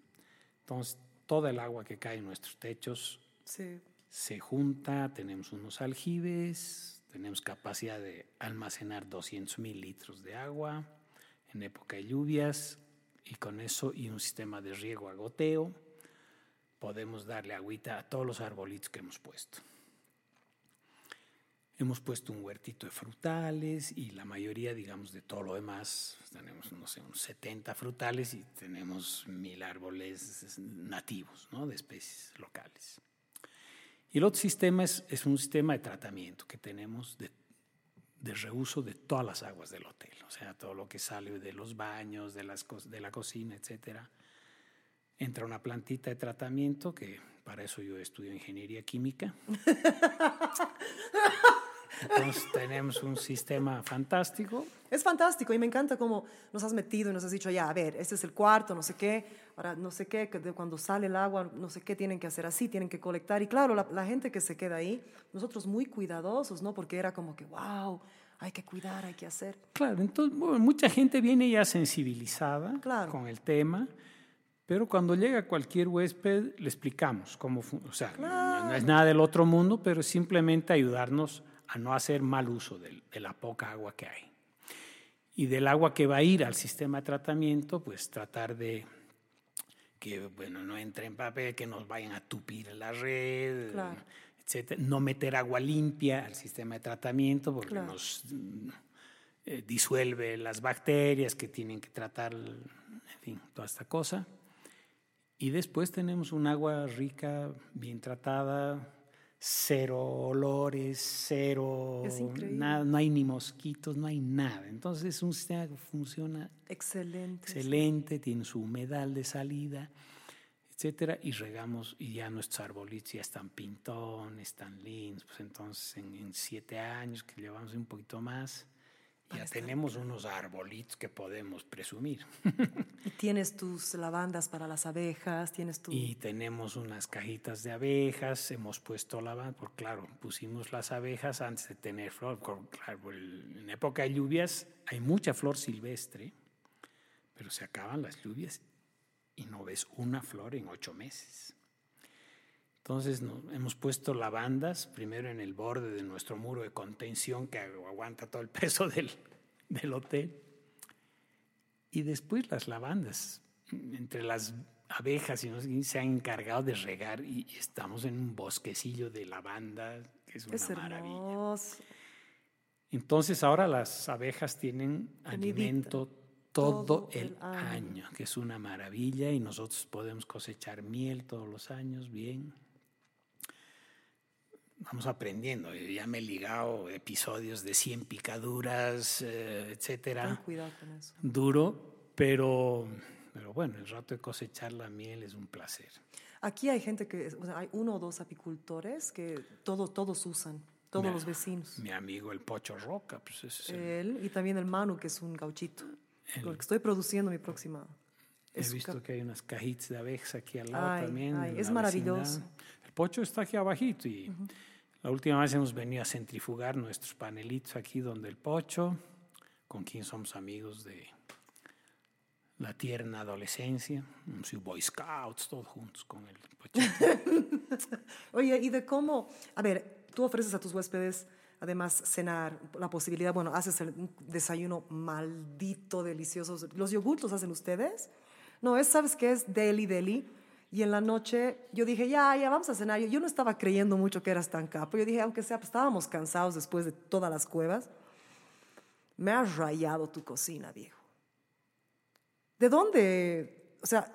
Entonces, toda el agua que cae en nuestros techos Sí. se junta, tenemos unos aljibes, tenemos capacidad de almacenar 200 mil litros de agua en época de lluvias y con eso y un sistema de riego a goteo podemos darle agüita a todos los arbolitos que hemos puesto. Hemos puesto un huertito de frutales y la mayoría, digamos, de todo lo demás, tenemos, no sé, unos 70 frutales y tenemos mil árboles nativos, ¿no? De especies locales. Y el otro sistema es, es un sistema de tratamiento que tenemos de, de, reuso de todas las aguas del hotel, o sea, todo lo que sale de los baños, de, las, de la cocina, etcétera. Entra una plantita de tratamiento, que para eso yo estudio ingeniería química. Entonces tenemos un sistema fantástico. Es fantástico y me encanta cómo nos has metido y nos has dicho, ya, a ver, este es el cuarto, no sé qué, ahora no sé qué, cuando sale el agua, no sé qué, tienen que hacer así, tienen que colectar. Y claro, la, la gente que se queda ahí, nosotros muy cuidadosos, ¿no? Porque era como que, wow, hay que cuidar, hay que hacer. Claro, entonces bueno, mucha gente viene ya sensibilizada Claro. con el tema. Pero cuando llega cualquier huésped, le explicamos cómo, fun- o sea, no, no es nada del otro mundo, pero es simplemente ayudarnos a no hacer mal uso de, la poca agua que hay. Y del agua que va a ir al sistema de tratamiento, pues tratar de que bueno, no entre en papel, que nos vayan a tupir la red, Claro. etcétera. No meter agua limpia al sistema de tratamiento porque Claro. nos eh, disuelve las bacterias que tienen que tratar, en fin, toda esta cosa. Y después tenemos un agua rica, bien tratada, cero olores, cero Es increíble. nada, no hay ni mosquitos, no hay nada. Entonces es un sistema que funciona Excelente. excelente, tiene su humedal de salida, etcétera, y regamos y ya nuestros arbolitos ya están pintones, están lindos, pues entonces en, en siete años que llevamos un poquito más, ya estar tenemos unos arbolitos que podemos presumir. Y tienes tus lavandas para las abejas, tienes tu... Y tenemos unas cajitas de abejas, hemos puesto lavanda, porque claro, pusimos las abejas antes de tener flor. Claro, en época de lluvias hay mucha flor silvestre, pero se acaban las lluvias y no ves una flor en ocho meses. Entonces no- hemos puesto lavandas primero en el borde de nuestro muro de contención que agu- aguanta todo el peso del, del hotel. Y después las lavandas, entre las abejas y no sé se han encargado de regar y, y estamos en un bosquecillo de lavanda, que es una es maravilla. Entonces ahora las abejas tienen Comidita. alimento todo, Todo el, el año. año, que es una maravilla y nosotros podemos cosechar miel todos los años, bien. Vamos aprendiendo, yo ya me he ligado episodios de 100 picaduras, eh, Ten etcétera cuidado con eso. duro, pero, pero bueno, el rato de cosechar la miel es un placer. Aquí hay gente que, o sea, hay uno o dos apicultores que todo, todos usan, todos Mi- los vecinos. Mi amigo el Pocho Roca, pues es el- Él y también el Manu, que es un gauchito. El que estoy produciendo mi próxima. He visto que hay unas cajitas de abejas aquí al lado Ay, también. ay, es la maravilloso. vecindad. Pocho está aquí abajito y la última vez hemos venido a centrifugar nuestros panelitos aquí donde el Pocho, con quien somos amigos de la tierna adolescencia, sido Boy Scouts, todos juntos con el Pocho. Oye, y de cómo, a ver, tú ofreces a tus huéspedes además cenar, la posibilidad, bueno, haces el un desayuno maldito, delicioso. ¿Los yogurts los hacen ustedes? No, es, ¿sabes qué? Es deli, deli. Y en la noche yo dije, ya, ya, vamos a cenar. Yo, no estaba creyendo mucho que eras tan capo. Yo dije, aunque sea, pues, estábamos cansados después de todas las cuevas. Me has rayado tu cocina, viejo. ¿De dónde? O sea,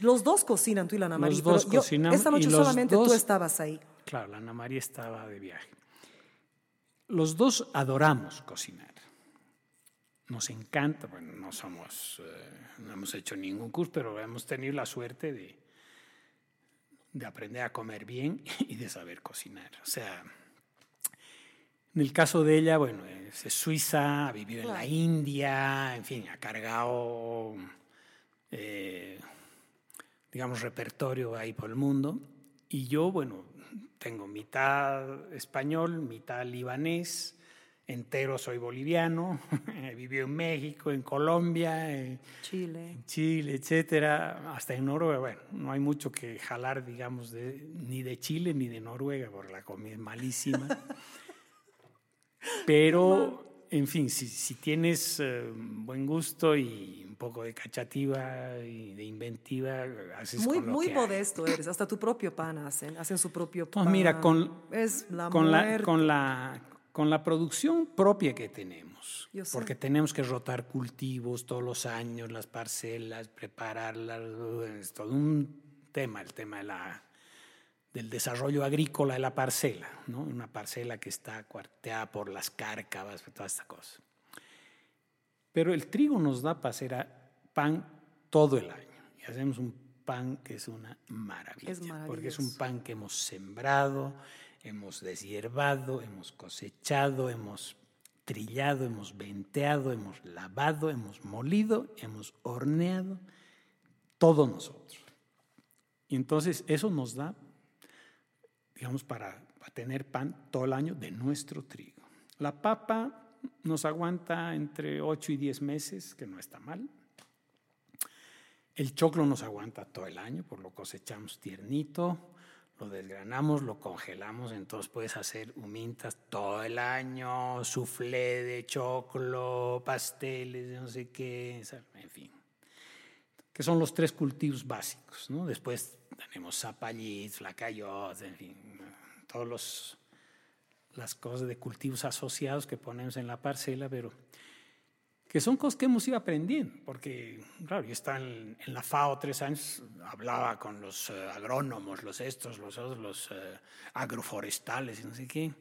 los dos cocinan, tú y la Ana María. Los dos pero yo- Esta y noche los solamente tú dos- estabas ahí. Claro, la Ana María estaba de viaje. Los dos adoramos cocinar. Nos encanta, bueno, no somos, eh, no hemos hecho ningún curso, pero hemos tenido la suerte de, de aprender a comer bien y de saber cocinar. O sea, en el caso de ella, bueno, es, suiza, ha vivido en la. India, en fin, ha cargado, eh, digamos, repertorio ahí por el mundo. Y yo, bueno, tengo mitad español, mitad libanés, entero soy boliviano, he vivido en México, en Colombia, en Chile. en Chile, etcétera, hasta en Noruega. Bueno, no hay mucho que jalar, digamos, de, ni de Chile ni de Noruega, porque la comida es malísima. Pero, en fin, si, si tienes eh, buen gusto y un poco de cachativa y de inventiva, haces Muy, con lo muy que hay. modesto eres. Hasta tu propio pan hacen. Hacen su propio pan. Pues mira, con, Es la con, la, con, la, con la producción propia que tenemos, porque tenemos que rotar cultivos todos los años, las parcelas, prepararlas, es todo un tema, el tema de la, del desarrollo agrícola de la parcela, ¿no? una parcela que está cuarteada por las cárcavas, toda esta cosa. Pero el trigo nos da para hacer a- pan todo el año y hacemos un pan que es una maravilla, Es porque es un pan que hemos sembrado, hemos deshiervado, hemos cosechado, hemos trillado, hemos venteado, hemos lavado, hemos molido, hemos horneado, todos nosotros. Y entonces eso nos da, digamos, para, tener pan todo el año de nuestro trigo. La papa nos aguanta entre 8 y 10 meses, que no está mal. El choclo nos aguanta todo el año, por lo cosechamos tiernito, lo desgranamos, lo congelamos, entonces puedes hacer humintas todo el año, soufflé de choclo, pasteles, no sé qué, en fin. Que son los tres cultivos básicos, ¿no? Después tenemos zapallitos, flacayotes, en fin, todos los las cosas de cultivos asociados que ponemos en la parcela, pero que son cosas que hemos ido aprendiendo, porque, claro, yo estaba en, en la FAO tres años, hablaba con los eh, agrónomos, los estos, los otros, los eh, agroforestales y no sé qué.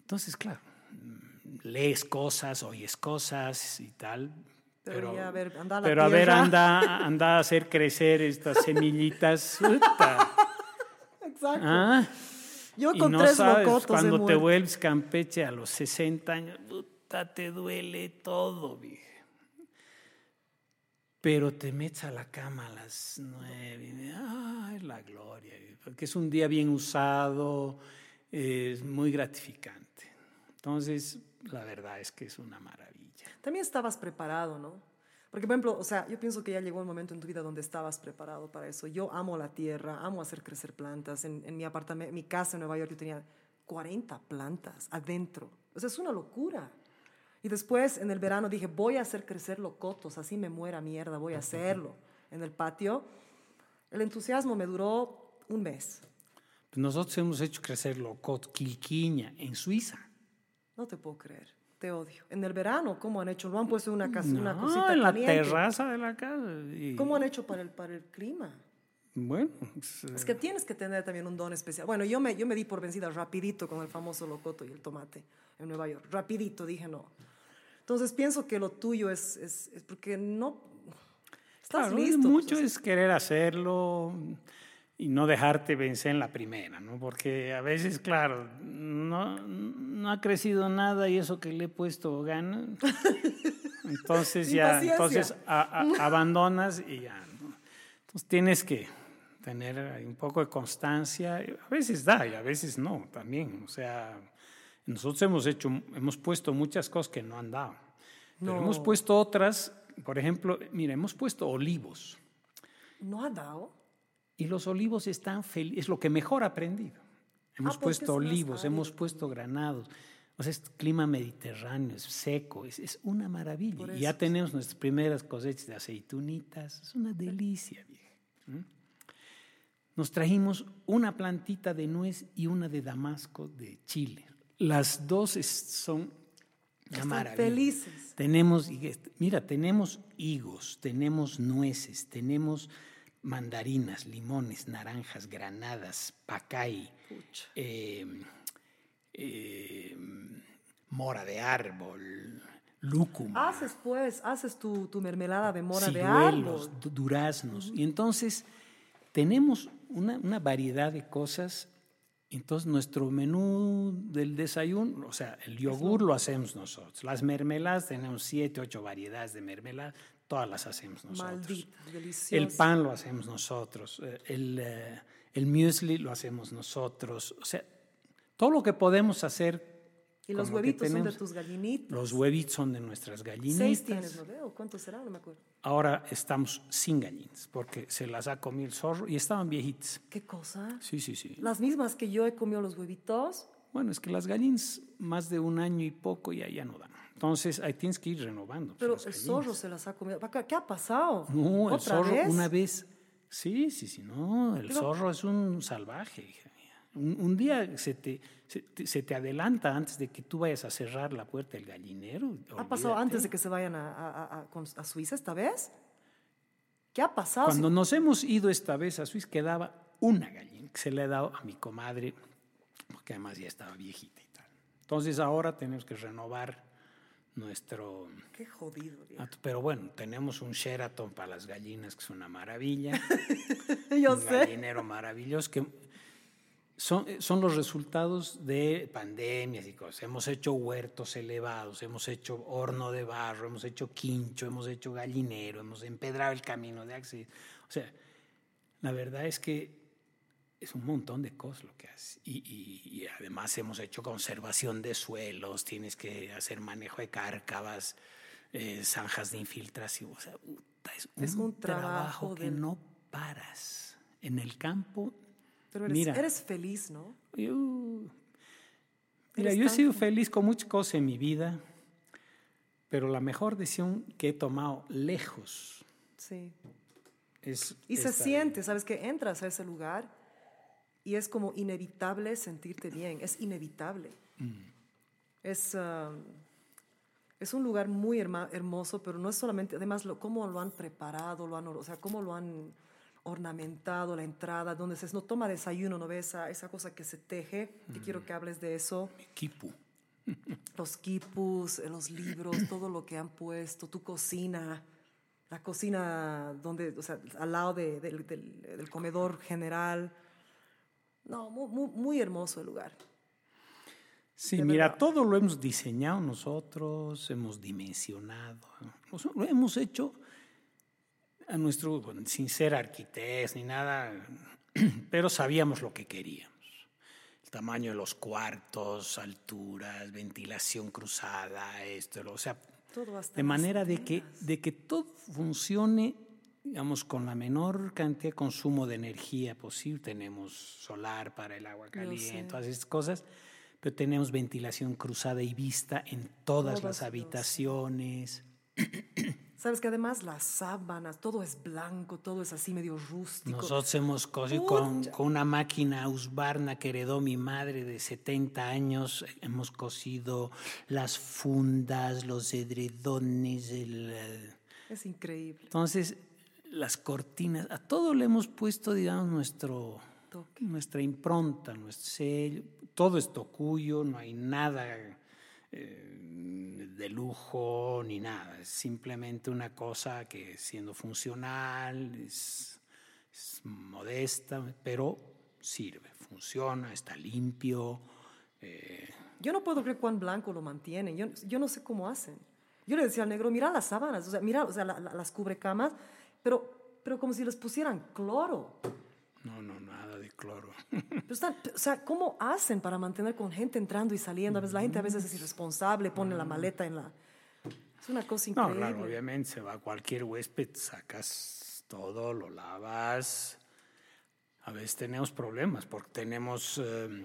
Entonces, claro, mm, lees cosas, oyes cosas y tal, Pero pero, a ver, anda a pero a ver, anda, anda a hacer crecer estas semillitas. Exacto. ¿Ah? Yo Y con no tres sabes, cuando te vuelves campeche a los 60 años, te duele todo, vieja. Pero te metes a la cama a las nueve ay, la gloria, porque es un día bien usado, es muy gratificante. Entonces, la verdad es que es una maravilla. También estabas preparado, ¿no? Porque, por ejemplo, o sea, yo pienso que ya llegó un momento en tu vida donde estabas preparado para eso. Yo amo la tierra, amo hacer crecer plantas. En, en mi apartamento, mi casa en Nueva York, yo tenía 40 plantas adentro. O sea, es una locura. Y después, en el verano, dije, voy a hacer crecer locotos, así me muera mierda, voy a hacerlo. En el patio. El entusiasmo me duró un mes. Nosotros hemos hecho crecer locot, quilquiña, en Suiza. No te puedo creer. Te odio. En el verano, ¿cómo han hecho? ¿No han puesto una, casa, una No, cosita en la caliente? terraza de la casa. y- ¿Cómo han hecho para el, para el clima? Bueno, pues, Es que tienes que tener también un don especial. Bueno, yo me, yo me di por vencida rapidito con el famoso locoto y el tomate en Nueva York. Rapidito, dije no. Entonces pienso que lo tuyo es, es, es porque no... Estás Claro, listo. pues, Mucho sea, es querer hacerlo. y no dejarte vencer en la primera, ¿no? Porque a veces, claro, no, no ha crecido nada y eso que le he puesto gana. Entonces ya, entonces a- a- abandonas y ya. ¿no? Entonces tienes que tener un poco de constancia. A veces da y a veces no también. O sea, nosotros hemos hecho, hemos puesto muchas cosas que no han dado. Pero No. hemos puesto otras, por ejemplo, mira, hemos puesto olivos. ¿No ha dado? Y los olivos están felices, es lo que mejor aprendido. Hemos Ah, porque es puesto olivos, hemos puesto granados. O sea, es clima mediterráneo, es seco, es, es una maravilla. Y ya tenemos nuestras primeras cosechas de aceitunitas, es una delicia, vieja. ¿Mm? Nos trajimos una plantita de nuez y una de damasco de Chile. Las dos son una maravilla. felices. Tenemos, mira, tenemos higos, tenemos nueces, tenemos mandarinas, limones, naranjas, granadas, pacay, eh, eh, mora de árbol, lúcuma, Haces pues, haces tu, tu mermelada de mora de árbol. du- duraznos. Y entonces tenemos una, una variedad de cosas. Entonces nuestro menú del desayuno, o sea, el yogur lo hacemos nosotros. Las mermeladas, tenemos siete, ocho variedades de mermeladas, todas las hacemos nosotros. Maldita. El pan lo hacemos nosotros, eh, el, eh, el muesli lo hacemos nosotros. O sea, todo lo que podemos hacer. Y los huevitos son de tus gallinitas. Los huevitos son de nuestras gallinitas. Seis tienes, ¿no veo? ¿Cuántos serán? No me acuerdo. Ahora estamos sin gallinas porque se las ha comido el zorro y estaban viejitas. ¿Qué cosa? Sí, sí, sí. Las mismas que yo he comido los huevitos. Bueno, es que las gallinas más de un año y poco ya, ya no dan. Entonces ahí tienes que ir renovando. Pero el gallinas. zorro se las ha comido. ¿Qué ha pasado? No, el ¿Otra zorro vez? una vez. Sí, sí, sí, no, el Pero- zorro es un salvaje. Un, un día se te, se, te, se te adelanta antes de que tú vayas a cerrar la puerta del gallinero. ¿Ha pasado olvídate. antes de que se vayan a, a- a- Suiza esta vez? ¿Qué ha pasado? Cuando nos hemos ido esta vez a Suiza quedaba una gallina que se le ha dado a mi comadre, porque además ya estaba viejita y tal. Entonces ahora tenemos que renovar nuestro... Qué jodido, viejo. Pero bueno, tenemos un Sheraton para las gallinas, que es una maravilla. Yo un sé. gallinero maravilloso que son, son los resultados de pandemias y cosas. Hemos hecho huertos elevados, hemos hecho horno de barro, hemos hecho quincho, hemos hecho gallinero, hemos empedrado el camino de acceso. O sea, la verdad es que es un montón de cosas lo que haces. Y, y- y además hemos hecho conservación de suelos, tienes que hacer manejo de cárcavas, eh, zanjas de infiltración. O sea, es, Es un, un trabajo trabajo que del- no paras. En el campo, Pero eres, Mira. eres feliz, ¿no? yo, mira, Eres yo he sido fel- feliz con muchas cosas en mi vida, pero la mejor decisión que he tomado lejos Sí. es... Y se siente, ¿sabes? Que entras a ese lugar y es como inevitable sentirte bien, es inevitable. Mm. Es, ah, es un lugar muy hermoso, pero no es solamente, además, lo, cómo lo han preparado, lo han, o sea, cómo lo han ornamentado la entrada, donde se no toma desayuno, ¿no ves? Esa, esa cosa que se teje, que Mm. quiero que hables de eso. Kipu. Los quipus, eh, los libros, todo lo que han puesto, tu cocina, la cocina donde, o sea, al lado de- del, del- del comedor general. No, muy, muy, hermoso el lugar. Sí, mira, todo lo hemos diseñado nosotros, hemos dimensionado, lo hemos hecho a nuestro, bueno, sin ser arquitectos ni nada, pero sabíamos lo que queríamos. El tamaño de los cuartos, alturas, ventilación cruzada, esto, lo- o sea, de manera de que, de que todo funcione, digamos, con la menor cantidad de consumo de energía posible. Tenemos solar para el agua caliente, todas esas cosas, pero tenemos ventilación cruzada y vista en todas Todas, las yo sé. Sabes que además las sábanas, todo es blanco, todo es así medio rústico. Nosotros hemos cosido con, una máquina Husqvarna que heredó mi madre de 70 años. Hemos cosido las fundas, los edredones, el... eh, Es increíble. Entonces, las cortinas, a todo le hemos puesto, digamos, nuestro, Toque. nuestra impronta, nuestro sello. Todo es tocuyo, no hay nada eh, de lujo ni nada. Es simplemente una cosa que siendo funcional es, Es modesta, pero sirve, funciona, está limpio. eh, Yo no puedo creer cuán blanco lo mantienen. Yo, yo no sé cómo hacen. Yo le decía al negro, mira las sábanas, o sea, mira o sea, la- la- las cubrecamas, pero, pero como si les pusieran cloro. no, no, cloro. Pero están- o sea, ¿cómo hacen para mantener con gente entrando y saliendo? A veces la gente a veces es irresponsable, pone la maleta en la... Es una cosa No, increíble. claro, obviamente se va cualquier huésped, sacas todo, lo lavas. A veces tenemos problemas porque tenemos eh,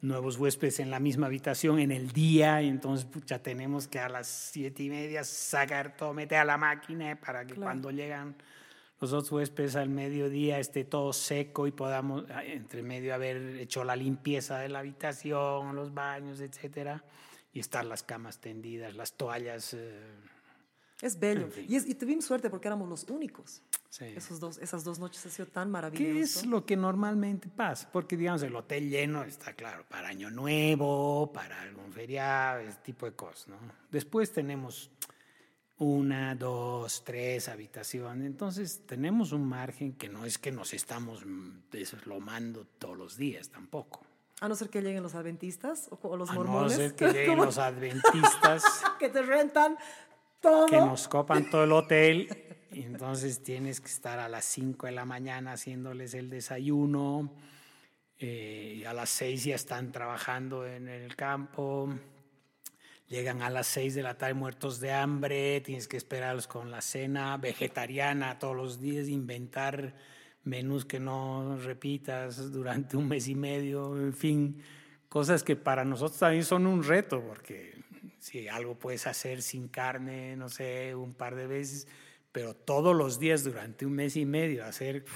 nuevos huéspedes en la misma habitación en el día, y entonces pucha, tenemos que a las siete y media sacar todo, meter a la máquina para que Claro. cuando llegan los otros huéspedes al mediodía esté todo seco y podamos ah, entre medio haber hecho la limpieza de la habitación, los baños, etcétera, y estar las camas tendidas, las toallas. eh, Es bello. En fin. Y, es- y tuvimos suerte porque éramos los únicos. sí. Esos dos, esas dos noches ha sido tan ¿Qué maravilloso. es lo que normalmente pasa? Porque, digamos, el hotel lleno está claro para Año Nuevo, para algún feriado, ese tipo de cosas, ¿no? Después tenemos una, dos, tres habitaciones. Entonces, tenemos un margen que no es que nos estamos deslomando todos los días tampoco. A no ser que lleguen los adventistas o, los A no mormones. ser que lleguen ¿Cómo? los adventistas que te rentan todo. que nos copan todo el hotel. Y entonces tienes que estar a las 5 de la mañana haciéndoles el desayuno. eh, y a las 6 ya están trabajando en el campo. Llegan a las 6 de la tarde muertos de hambre. Tienes que esperarlos con la cena vegetariana todos los días, inventar menús que no repitas durante un mes y medio. En fin, cosas que para nosotros también son un reto, porque si algo puedes hacer sin carne, no sé, un par de veces, pero todos los días durante un mes y medio hacer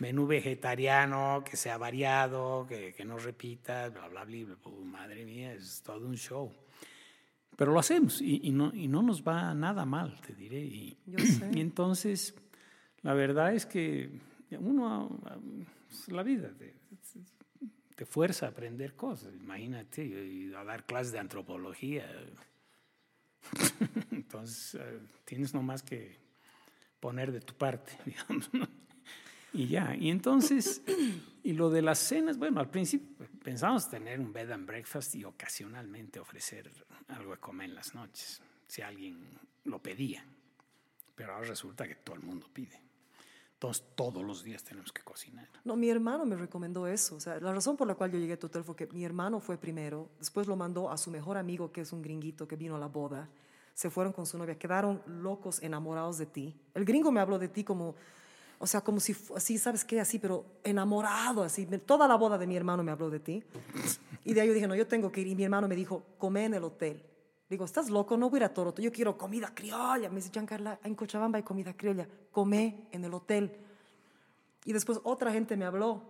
menú vegetariano, que sea variado, que, que no repita, bla, bla, bla, bla, bla, madre mía, es todo un show. Pero lo hacemos y, y no, y no nos va nada mal, te diré. Y, Yo sé. y entonces, la verdad es que uno, la vida te, te fuerza a aprender cosas. Imagínate, y a dar clases de antropología. Entonces, eh, tienes nomás que poner de tu parte, digamos. ¿no? Y ya, y entonces, y lo de las cenas, bueno, al principio pensamos tener un bed and breakfast y ocasionalmente ofrecer algo de comer en las noches, si alguien lo pedía. Pero ahora resulta que todo el mundo pide. Entonces, todos los días tenemos que cocinar. No, mi hermano me recomendó eso. O sea, la razón por la cual yo llegué a tu hotel fue que mi hermano fue primero, después lo mandó a su mejor amigo, que es un gringuito que vino a la boda. Se fueron con su novia, quedaron locos, enamorados de ti. El gringo me habló de ti como, o sea, como si, así, ¿sabes qué? Así, pero enamorado, así. Toda la boda de mi hermano me habló de ti. Y de ahí yo dije, no, yo tengo que ir. Y mi hermano me dijo, come en el hotel. Digo, ¿estás loco? No voy a ir a Toronto. Yo quiero comida criolla. Me dice, Giancarla, en Cochabamba hay comida criolla. Come en el hotel. Y después otra gente me habló.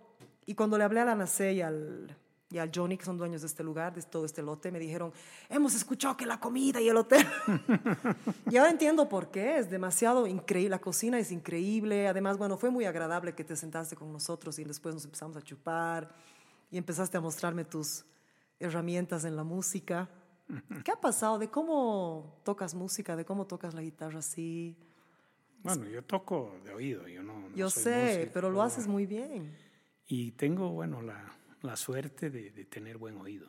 Y cuando le hablé a la Nacé y al, y al Johnny, que son dueños de este lugar, de todo este lote, me dijeron, hemos escuchado que la comida y el hotel. y ahora entiendo por qué. Es demasiado increíble. La cocina es increíble. Además, bueno, fue muy agradable que te sentaste con nosotros y después nos empezamos a chupar y empezaste a mostrarme tus herramientas en la música. ¿Qué ha pasado? ¿De cómo tocas música? ¿De cómo tocas la guitarra así? Bueno, yo toco de oído, yo no, no Yo soy sé, músico, pero lo haces muy bien. Y tengo, bueno, la, la suerte de, de tener buen oído.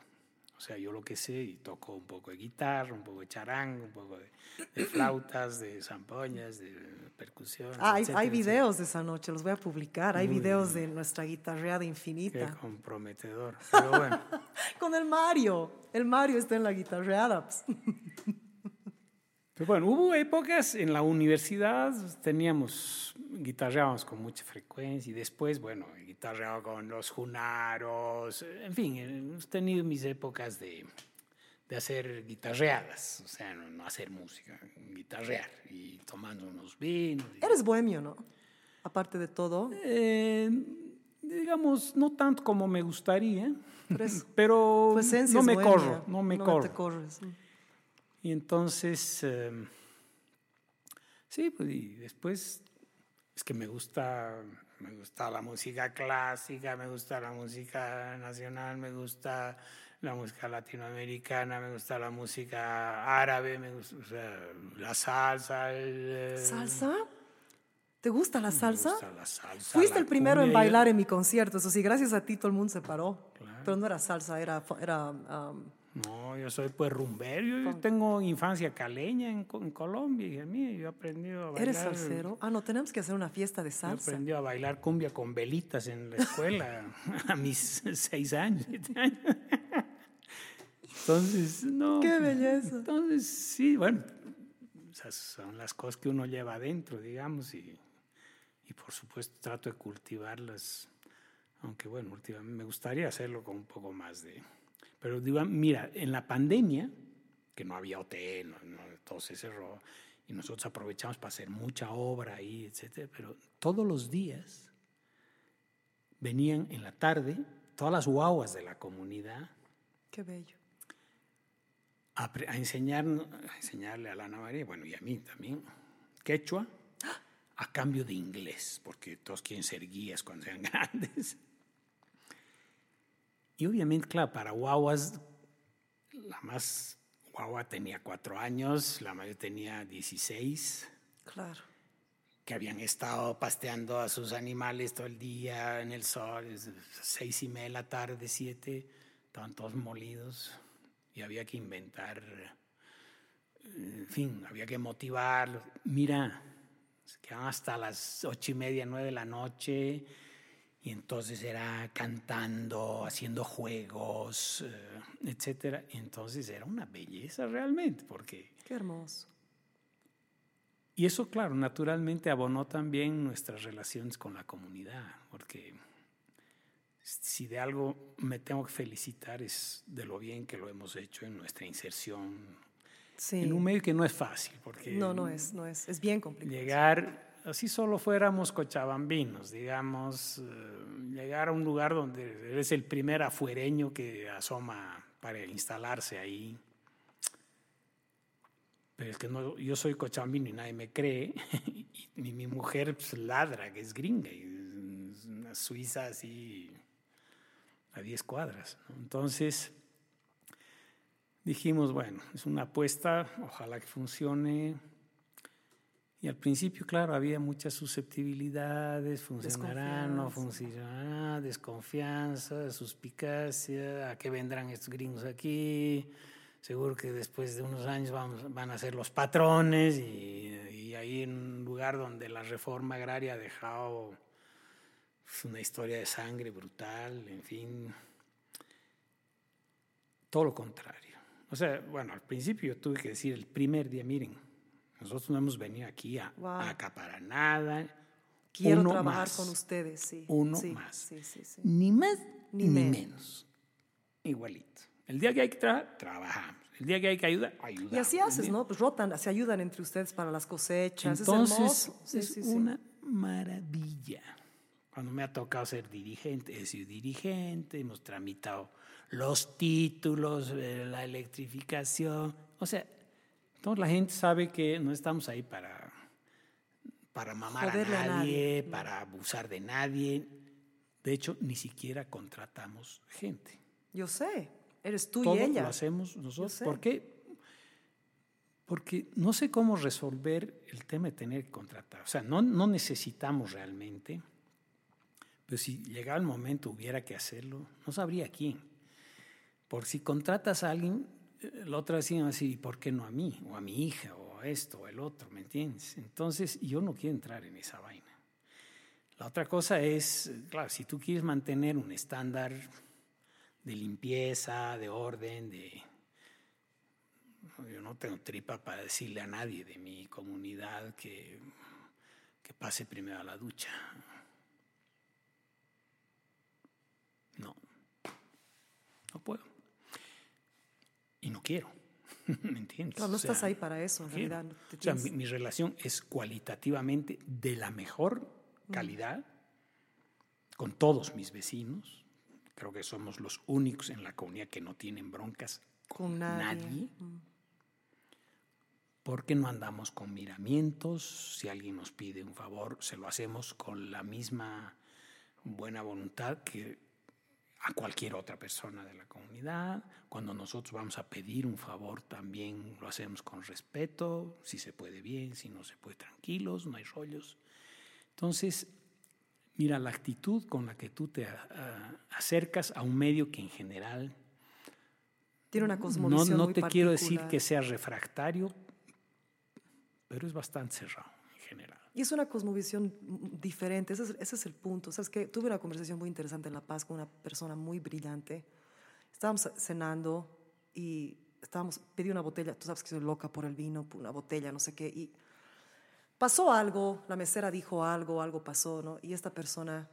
O sea, yo lo que sé, y toco un poco de guitarra, un poco de charango, un poco de, de flautas, de zampoñas, de percusión. Ah, hay, etcétera, hay etcétera. videos de esa noche, los voy a publicar. Hay Muy videos bien. de nuestra guitarreada Qué infinita. comprometedor. Pero bueno, Con el Mario. El Mario está en la guitarreada. pues. pero bueno, hubo épocas en la universidad, teníamos, guitarreábamos con mucha frecuencia y después, bueno, guitarreaba con los junaros, en fin, hemos tenido mis épocas de, de hacer guitarreadas, o sea, no, no hacer música, guitarrear y tomando unos vinos. y- Eres bohemio, ¿no? Aparte de todo. Eh, digamos, no tanto como me gustaría, pero esencia no me bohemia, corro, no me te corro. corres. Y entonces, eh, sí, pues y después es que me gusta, me gusta la música clásica, me gusta la música nacional, me gusta la música latinoamericana, me gusta la música árabe, me gusta o sea, la salsa. el, eh, ¿Salsa? ¿Te gusta la Me salsa? gusta la salsa, Fuiste la el primero en cumbia, bailar en mi concierto, eso sí, gracias a ti todo el mundo se paró. Pero no era salsa, era... era um, No, yo soy pues rumbero. Yo tengo infancia caleña en, en Colombia, hija mía. Yo he aprendido a bailar. ¿Eres salsero? Ah, no, tenemos que hacer una fiesta de Yo salsa. aprendí a bailar cumbia con velitas en la escuela a mis seis años, siete años. Entonces, no. ¡Qué belleza! Entonces, sí, bueno, esas son las cosas que uno lleva adentro, digamos, y, y por supuesto trato de cultivarlas, aunque bueno, últimamente me gustaría hacerlo con un poco más de... Pero digo, mira, en la pandemia, que no había hotel, no, no, todo se cerró, y nosotros aprovechamos para hacer mucha obra ahí, etcétera, pero todos los días venían en la tarde todas las guaguas de la comunidad Qué bello. a, a enseñar, a enseñarle a la María, bueno, y a mí también, quechua, a cambio de inglés, porque todos quieren ser guías cuando sean grandes. Y obviamente, claro, para guaguas, la más guagua tenía cuatro años, la mayor tenía 16, Claro. que habían estado pasteando a sus animales todo el día en el sol, seis y media de la tarde, siete, estaban todos molidos y había que inventar, en fin, había que motivarlos. Mira, se quedaban hasta las ocho y media, nueve de la noche y entonces era cantando, haciendo juegos, eh, etcétera. Y entonces era una belleza realmente, porque Qué hermoso. y eso, claro, naturalmente abonó también nuestras relaciones con la comunidad, porque si de algo me tengo que felicitar es de lo bien que lo hemos hecho en nuestra inserción Sí. en un medio que no es fácil, porque No, no es, no es. Es bien complicado. llegar, así solo fuéramos cochabambinos, digamos, eh, llegar a un lugar donde eres el primer afuereño que asoma para instalarse ahí. Pero es que no, yo soy cochabambino y nadie me cree, y mi, mujer pues, ladra, que es gringa, y es una suiza así a 10 cuadras. Entonces dijimos, bueno, es una apuesta, ojalá que funcione. Y al principio, claro, había muchas susceptibilidades, funcionará, no funcionará, desconfianza, suspicacia, a qué vendrán estos gringos aquí, seguro que después de unos años vamos- van a ser los patrones y, y ahí en un lugar donde la reforma agraria ha dejado pues, una historia de sangre brutal, en fin, todo lo contrario. O sea, bueno, al principio yo tuve que decir el primer día, miren, nosotros no hemos venido aquí a, Wow. a acaparar nada. Quiero uno trabajar más, con ustedes, sí. Uno sí, más. Sí, sí. Ni más Ni ni, menos. menos. Igualito. El día que hay que trabajar, trabajamos. El día que hay que ayudar, ayudamos. Y así haces, ¿no? Pues rotan, se ayudan entre ustedes para las cosechas. Entonces, es es una maravilla. Cuando me ha tocado ser dirigente, he sido dirigente, hemos tramitado los títulos, eh, la electrificación. O sea, toda la gente sabe que no estamos ahí para, para mamar Joderle a a nadie, para abusar de nadie. De hecho, ni siquiera contratamos gente. Yo sé. Eres tú Todo y ella. lo hacemos nosotros. sé. ¿Por qué? Porque no sé cómo resolver el tema de tener que contratar. O sea, no, no necesitamos realmente, pero si llegara el momento hubiera que hacerlo, no sabría quién. Por si contratas a alguien, la otra decía así, ¿por qué no a mí? O a mi hija, o a esto, o el otro, ¿me entiendes? Entonces, yo no quiero entrar en esa vaina. La otra cosa es, claro, si tú quieres mantener un estándar de limpieza, de orden, de... Yo no tengo tripa para decirle a nadie de mi comunidad que, que pase primero a la ducha. No, no puedo. Y no quiero, ¿me entiendes? No, no O sea, estás ahí para eso, en no realidad. Te O sea, mi, mi relación es cualitativamente de la mejor calidad con todos mis vecinos. Creo que somos los únicos en la comunidad que no tienen broncas con, Con nadie. nadie. Porque no andamos con miramientos. Si alguien nos pide un favor, se lo hacemos con la misma buena voluntad que a cualquier otra persona de la comunidad. Cuando nosotros vamos a pedir un favor, también lo hacemos con respeto. Si se puede bien, si no se puede, tranquilos, no hay rollos. Entonces, mira, la actitud con la que tú te a- a- acercas a un medio que en general Tiene una no, cosmovisión no muy te quiero decir que sea refractario, pero es bastante cerrado. Y es una cosmovisión diferente, ese es, ese es el punto. ¿Sabes qué? Tuve una conversación muy interesante en La Paz con una persona muy brillante. Estábamos cenando y estábamos, pedí una botella, tú sabes que soy loca por el vino, una botella, no sé qué, y pasó algo, la mesera dijo algo, algo pasó, ¿no? Y esta persona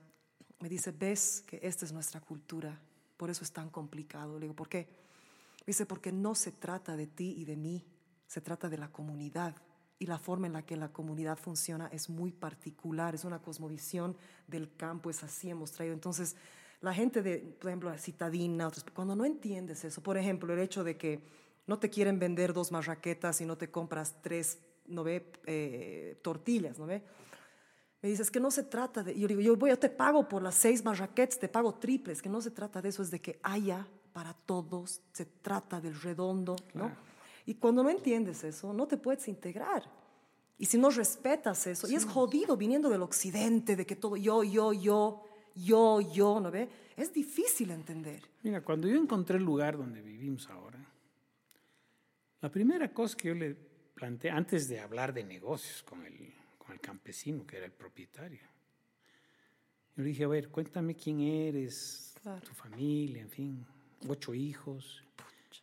me dice, ves que esta es nuestra cultura, por eso es tan complicado. Le digo, ¿por qué? Me dice, porque no se trata de ti y de mí, se trata de la comunidad. Y la forma en la que la comunidad funciona es muy particular, es una cosmovisión del campo, es así hemos traído. Entonces, la gente de, por ejemplo, la citadina, otros- cuando no entiendes eso, por ejemplo, el hecho de que no te quieren vender dos marraquetas y no te compras tres, ¿no ve? Eh, tortillas, ¿no ve? Me dices que no se trata de, yo digo, yo, voy, yo te pago por las seis marraquetas, te pago triples, que no se trata de eso, es de que haya para todos, se trata del redondo, ¿no? Y cuando no entiendes eso, no te puedes integrar. Y si no respetas eso, y es jodido viniendo del occidente, de que todo yo, yo, yo, yo, yo, ¿no ve? Es difícil entender. Mira, cuando yo encontré el lugar donde vivimos ahora, la primera cosa que yo le planteé, antes de hablar de negocios con el, con el campesino, que era el propietario, yo le dije, a ver, cuéntame quién eres, Claro. tu familia, en fin, ocho hijos.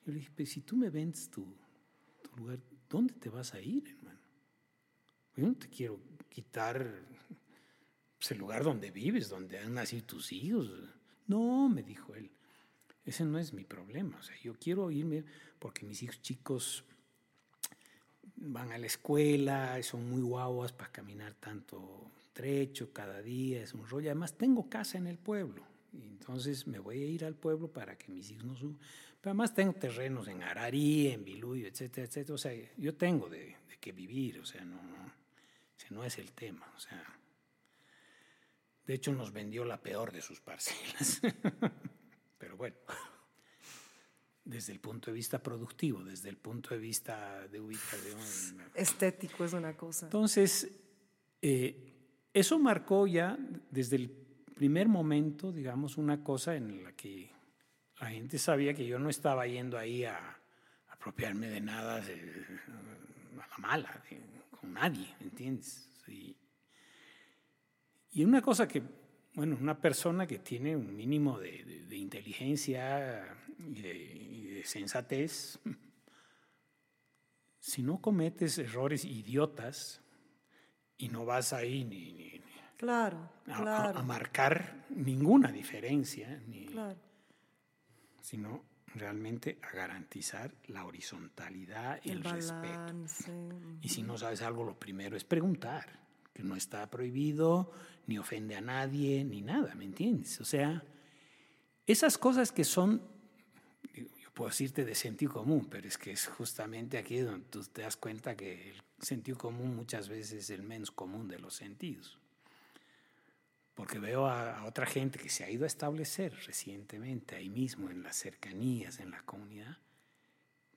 Yo le dije, pues si tú me vendes tu, lugar, ¿dónde te vas a ir, hermano? Yo no te quiero quitar el lugar donde vives, donde han nacido tus hijos. No, me dijo él, ese no es mi problema. O sea, yo quiero irme porque mis hijos chicos van a la escuela, son muy guaguas para caminar tanto trecho cada día, es un rollo. Además, tengo casa en el pueblo. Entonces me voy a ir al pueblo para que mis hijos no suban. Pero además tengo terrenos en Ararí, en Biluyo, etcétera, etcétera. O sea, yo tengo de, de qué vivir, o sea, no, no, ese no es el tema. O sea, de hecho nos vendió la peor de sus parcelas. Pero bueno, desde el punto de vista productivo, desde el punto de vista de ubicación. Estético es una cosa. Entonces, eh, eso marcó ya desde el primer momento, digamos, una cosa en la que la gente sabía que yo no estaba yendo ahí a apropiarme de nada de- a la mala, de- con nadie, ¿entiendes? Y, y una cosa que, bueno, una persona que tiene un mínimo de, de- de inteligencia y de, y de sensatez, si no cometes errores idiotas y no vas ahí ni, ni- ni Claro, a, a- claro, a marcar ninguna diferencia, ni, claro. Sino realmente a garantizar la horizontalidad y el, El respeto. Y si no sabes algo, lo primero es preguntar, que no está prohibido, ni ofende a nadie, ni nada, ¿me entiendes? O sea, esas cosas que son, yo puedo decirte de sentido común, pero es que es justamente aquí donde tú te das cuenta que el sentido común muchas veces es el menos común de los sentidos. Porque veo a, a otra gente que se ha ido a establecer recientemente ahí mismo, en las cercanías, en la comunidad,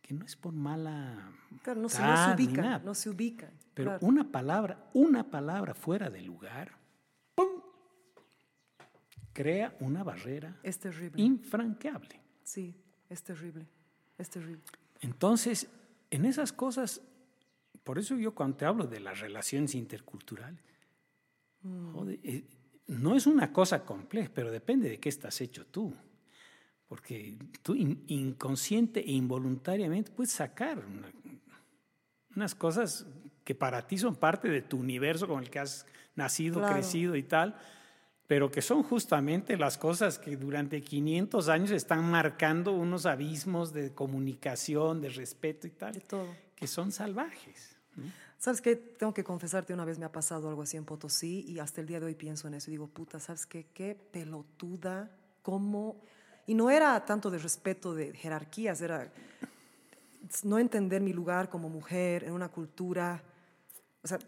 que no es por mala Claro, no se, no se ubican, nada, no se ubican. pero claro. una palabra, una palabra fuera de lugar, ¡pum! crea una barrera Es terrible. infranqueable. Sí, es terrible. Es terrible. Entonces, en esas cosas, por eso yo cuando te hablo de las relaciones interculturales, joder, eh, no es una cosa compleja, pero depende de qué estás hecho tú. Porque tú in- inconsciente e involuntariamente puedes sacar una- unas cosas que para ti son parte de tu universo con el que has nacido, Claro. crecido y tal, pero que son justamente las cosas que durante 500 años están marcando unos abismos de comunicación, de respeto y De tal, todo. que son salvajes. ¿no? ¿Sabes qué? Tengo que confesarte, una vez me ha pasado algo así en Potosí y hasta el día de hoy pienso en eso y digo, puta, ¿sabes qué? Qué pelotuda, cómo... Y no era tanto de respeto de jerarquías, era no entender mi lugar como mujer en una cultura. O sea,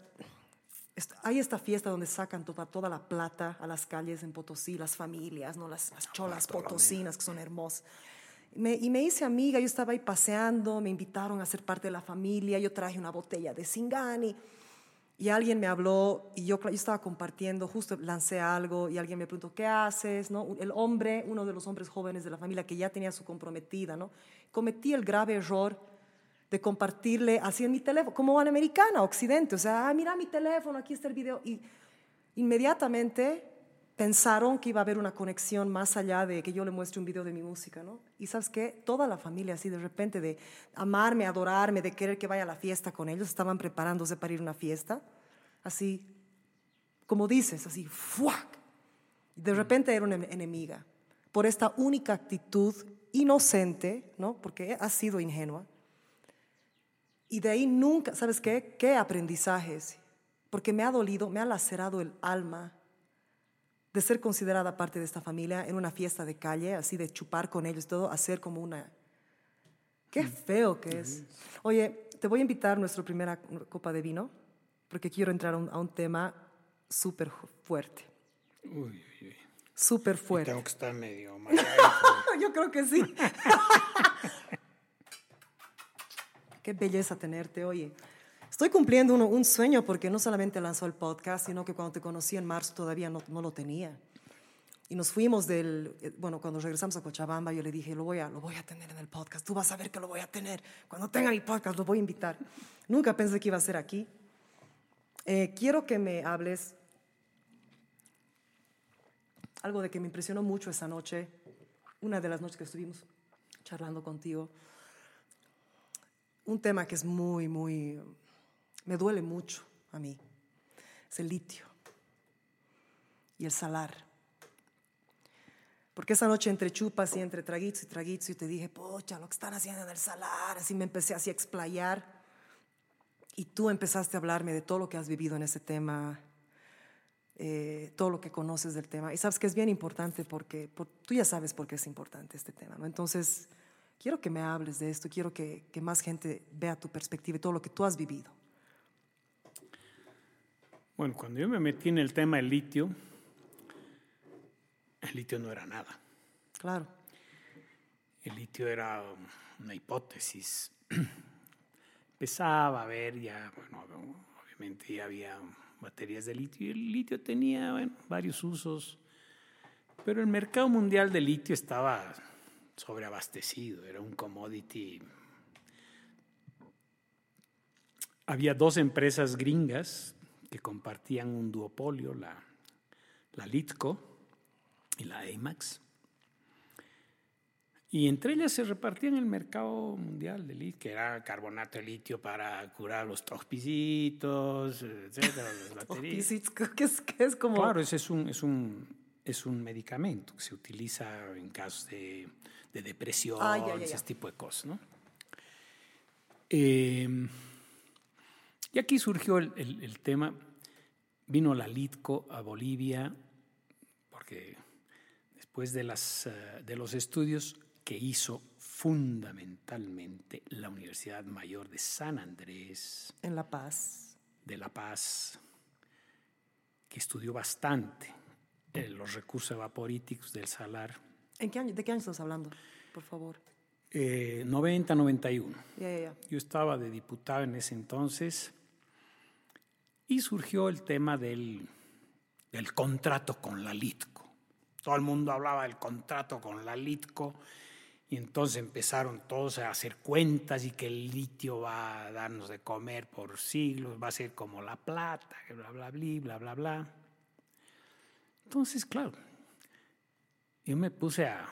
hay esta fiesta donde sacan toda, toda la plata a las calles en Potosí, las familias, ¿no? las, las cholas potosinas que son hermosas. Me- y me hice amiga, yo estaba ahí paseando, me invitaron a ser parte de la familia, yo traje una botella de Singani. Y alguien me habló y yo, yo estaba compartiendo, justo lancé algo y alguien me preguntó, ¿qué haces? ¿No? El hombre, uno de los hombres jóvenes de la familia que ya tenía su comprometida, ¿no? cometí el grave error de compartirle así en mi teléfono, como americana, occidente, o sea, ah, mira mi teléfono, aquí está el video. Y inmediatamente pensaron que iba a haber una conexión más allá de que yo le muestre un video de mi música, ¿no? Y sabes qué, toda la familia así de repente de amarme, adorarme, de querer que vaya a la fiesta con ellos, estaban preparándose para ir a una fiesta, así, como dices, así, ¡fuac! De repente era una enemiga por esta única actitud inocente, ¿no? Porque ha sido ingenua. Y de ahí nunca, ¿sabes qué? ¿Qué aprendizajes? Porque me ha dolido, me ha lacerado el alma de ser considerada parte de esta familia en una fiesta de calle, así de chupar con ellos, todo, hacer como una... Qué mm. feo que es. Oye, te voy a invitar a nuestra primera copa de vino, porque quiero entrar a un, tema súper fuerte. Uy, uy, uy. Súper fuerte. tengo que estar medio Yo creo que sí. Qué belleza tenerte, oye. Estoy cumpliendo un, sueño porque no solamente lanzó el podcast, sino que cuando te conocí en marzo todavía no, lo tenía. Y nos fuimos del, eh, bueno, cuando regresamos a Cochabamba, yo le dije, lo voy, a, lo voy a tener en el podcast, tú vas a ver que lo voy a tener. Cuando tenga mi podcast, lo voy a invitar. Nunca pensé que iba a ser aquí. Eh, quiero que me hables algo de que me impresionó mucho esa noche, una de las noches que estuvimos charlando contigo. Un tema que es muy, muy me duele mucho a mí, es el litio y el salar. Porque esa noche entre chupas y entre traguitos y traguitos y te dije, pocha, lo que están haciendo en el salar, así me empecé así a explayar. Y tú empezaste a hablarme de todo lo que has vivido en ese tema, eh, todo lo que conoces del tema. Y sabes que es bien importante porque tú ya sabes por qué es importante este tema, ¿no? Entonces, quiero que me hables de esto, quiero que, que más gente vea tu perspectiva y todo lo que tú has vivido. Bueno, cuando yo me metí en el tema del litio, el litio no era nada. Claro. El litio era una hipótesis. Empezaba a ver ya, bueno, obviamente ya había baterías de litio y el litio tenía bueno, varios usos, pero el mercado mundial de litio estaba sobreabastecido, era un commodity. Había dos empresas gringas que compartían un duopolio, la, la Litco y la EIMAX. Y entre ellas se repartían el mercado mundial de litio, que era carbonato de litio para curar los toxpicitos, etcétera, las baterías. que es, que es como... Claro, ese es un, es, un, es un medicamento que se utiliza en casos de, de depresión, ese tipo de cosas, ¿no? Eh, y aquí surgió el, tema, vino la Litco a Bolivia, porque después de, las, eh, de los estudios que hizo fundamentalmente la Universidad Mayor de San Andrés. En La Paz. De La Paz, que estudió bastante eh, los recursos evaporíticos del salar. ¿En qué año, ¿De qué año estás hablando, por favor? 90, 91. Yo estaba de diputado en ese entonces y surgió el tema del, del contrato con la Litco. Todo el mundo hablaba del contrato con la Litco y entonces empezaron todos a hacer cuentas y que el litio va a darnos de comer por siglos, va a ser como la plata, bla, bla, bla, bla, bla, bla. Entonces, claro, yo me puse a,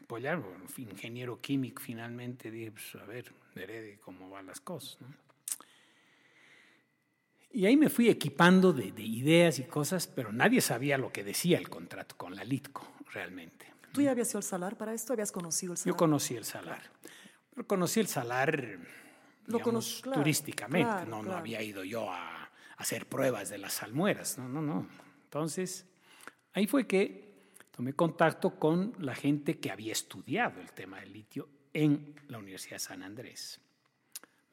empollar, ingeniero químico finalmente, dije, pues, a ver, veré cómo van las cosas. Y ahí me fui equipando de, ideas y cosas, pero nadie sabía lo que decía el contrato con la Litco, realmente. ¿Tú ya habías ido al salar para esto? ¿Habías conocido el salar? Yo conocí el salar. Pero conocí el salar turísticamente. no, no había ido yo a, hacer pruebas de las almueras. No, no, no. Entonces, ahí fue que tomé contacto con la gente que había estudiado el tema del litio en la Universidad de San Andrés,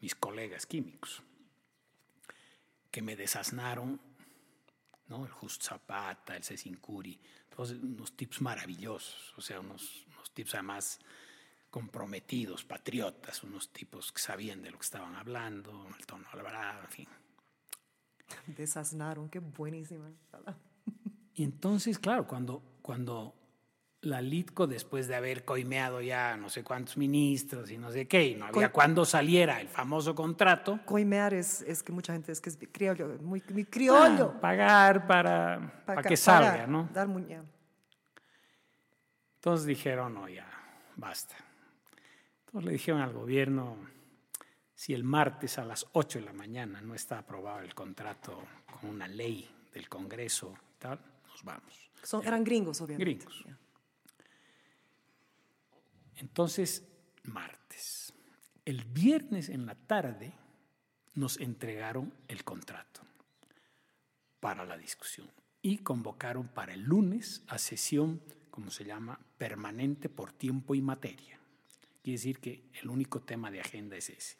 mis colegas químicos que me desasnaron, ¿no? el Just Zapata, el Cesincuri, todos unos tips maravillosos, o sea, unos, unos tips además comprometidos, patriotas, unos tipos que sabían de lo que estaban hablando, el tono alvarado, en fin. Desasnaron, qué buenísima. Y entonces, claro, cuando, cuando la Litco, después de haber coimeado ya no sé cuántos ministros y no sé qué, y no había cuándo saliera el famoso contrato, Coimear es, es que mucha gente es que es criollo, muy, muy criollo. ah, pagar para, para que salga, ¿no? Dar muña. Entonces dijeron, no, ya, basta. Entonces le dijeron al gobierno, si el martes a las 8 de la mañana no está aprobado el contrato con una ley del Congreso y tal, nos vamos. Son, eran gringos, obviamente. Gringos. Ya. Entonces, martes. El viernes en la tarde nos entregaron el contrato para la discusión y convocaron para el lunes a sesión, como se llama, permanente por tiempo y materia. Quiere decir que el único tema de agenda es ese.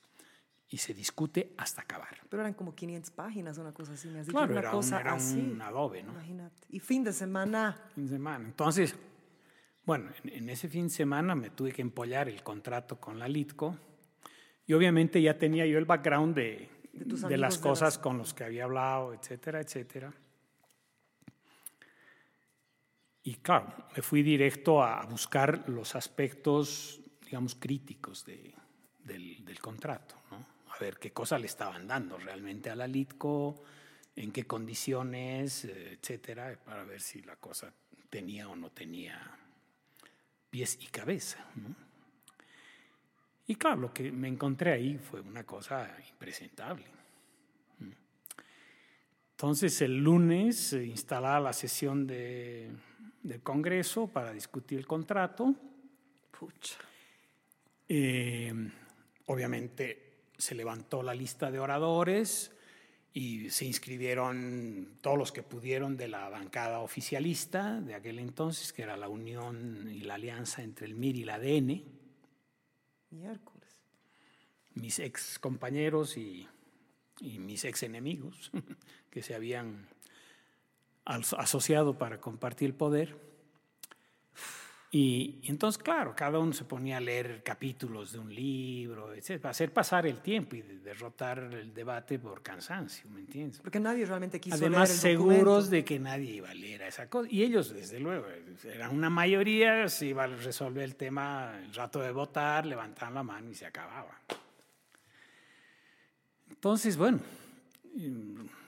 Y se discute hasta acabar. Pero eran como 500 páginas, una cosa así. Me has dicho, Claro, una era, un, cosa era así. un adobe, ¿no? Imagínate. Y fin de semana. fin de semana. Entonces, bueno, en, ese fin de semana me tuve que empollar el contrato con la Litco y obviamente ya tenía yo el background de, De de las amigos de cosas las- con los que había hablado, etcétera, etcétera. Y claro, me fui directo a buscar los aspectos, digamos, críticos de- del, del contrato, ¿no? A ver qué cosa le estaban dando realmente a la Litco, en qué condiciones, eh, etcétera, para ver si la cosa tenía o no tenía pies y cabeza, ¿no? Y claro, lo que me encontré ahí fue una cosa impresentable. Entonces el lunes se instalaba la sesión de- del Congreso para discutir el contrato. Pucha. Eh, obviamente se levantó la lista de oradores y se inscribieron todos los que pudieron de la bancada oficialista de aquel entonces, que era la unión y la alianza entre el MIR y la ADN, Miércoles. mis ex compañeros y, y mis ex enemigos que se habían as- asociado para compartir el poder. Y, y entonces, claro, cada uno se ponía a leer capítulos de un libro, etc., para hacer pasar el tiempo y de- derrotar el debate por cansancio, ¿me entiendes? Porque nadie realmente quiso Además, leer el seguros documento. de que nadie iba a leer a esa cosa. Y ellos, desde luego, eran una mayoría, se iba a resolver el tema el rato de votar, levantaban la mano y se acababa. Entonces, bueno,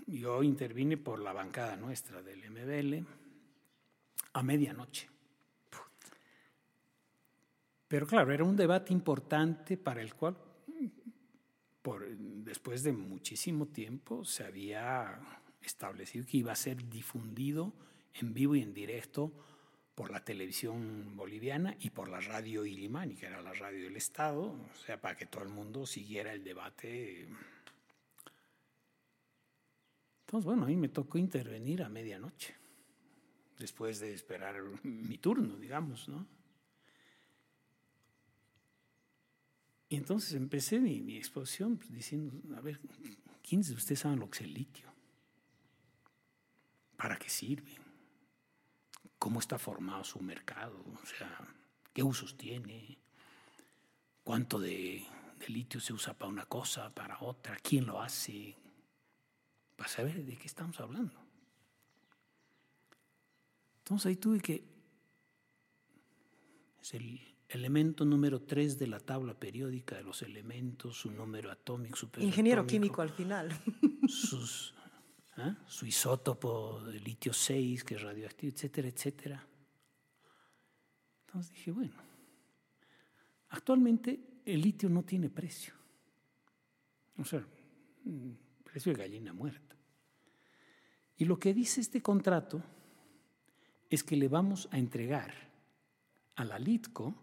yo intervine por la bancada nuestra del MBL a medianoche. Pero claro, era un debate importante para el cual, por, después de muchísimo tiempo, se había establecido que iba a ser difundido en vivo y en directo por la televisión boliviana y por la radio Ilimani, que era la radio del Estado, o sea, para que todo el mundo siguiera el debate. Entonces, bueno, a mí me tocó intervenir a medianoche, después de esperar mi turno, digamos, ¿no? Y entonces empecé mi, exposición pues, diciendo, a ver, ¿quiénes de ustedes saben lo que es el litio? ¿Para qué sirve? ¿Cómo está formado su mercado? O sea, ¿qué usos tiene? ¿Cuánto de, de litio se usa para una cosa, para otra? ¿Quién lo hace? Para saber de qué estamos hablando. Entonces ahí tuve que... Es el elemento número 3 de la tabla periódica de los elementos, su número atómico, su peso Ingeniero atómico, químico al final. sus, ¿ah? su isótopo de litio 6, que es radioactivo, etcétera, etcétera. Entonces dije, bueno, actualmente el litio no tiene precio. O sea, mm, precio de gallina muerta. Y lo que dice este contrato es que le vamos a entregar a la Litco,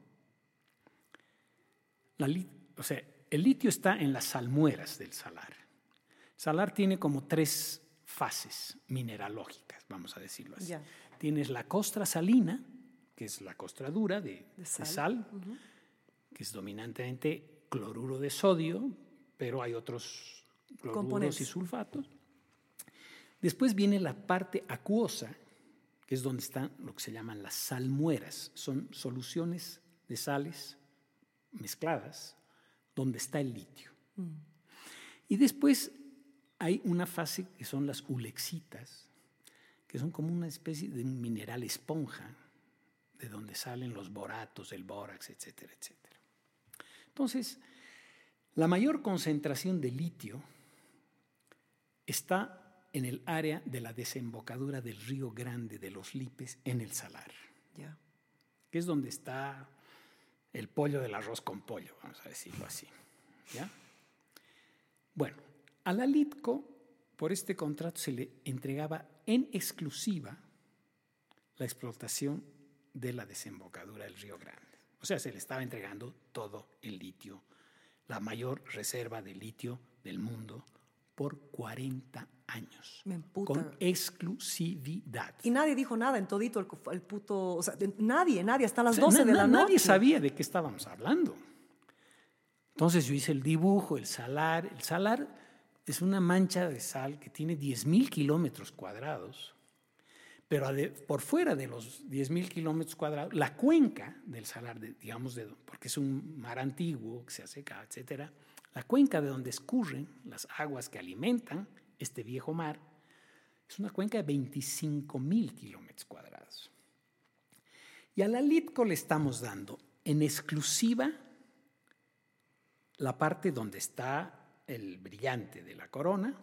la o sea, el litio está en las salmueras del salar. Salar tiene como tres fases mineralógicas, vamos a decirlo así. Tienes la costra salina, que es la costra dura de, de sal. sal, que es dominantemente cloruro de sodio, pero hay otros cloruros Componentes. y sulfatos. Después viene la parte acuosa, que es donde están lo que se llaman las salmueras. Son soluciones de sales mezcladas donde está el litio. Y después hay una fase que son las ulexitas, que son como una especie de mineral esponja, de donde salen los boratos, el bórax, etcétera, etcétera. Entonces, la mayor concentración de litio está en el área de la desembocadura del río Grande de los Lipes en el Salar, que es donde está el pollo del arroz con pollo, vamos a decirlo así. ¿ya? Bueno, a la Litco, por este contrato se le entregaba en exclusiva la explotación de la desembocadura del río Grande. O sea, se le estaba entregando todo el litio, la mayor reserva de litio del mundo, por 40 años. Me emputa. Con exclusividad. Y nadie dijo nada en todito el, el puto. O sea, nadie, nadie, hasta las O sea, 12 na- de la na- noche. Nadie sabía de qué estábamos hablando. Entonces yo hice el dibujo, el salar. El salar es una mancha de sal que tiene 10.000 kilómetros cuadrados, pero por fuera de los 10.000 kilómetros cuadrados, la cuenca del salar, de- digamos, de, porque es un mar antiguo que se seca, etcétera, la cuenca de donde escurren las aguas que alimentan este viejo mar, es una cuenca de 25.000 kilómetros cuadrados. Y a la Litco le estamos dando en exclusiva la parte donde está el brillante de la corona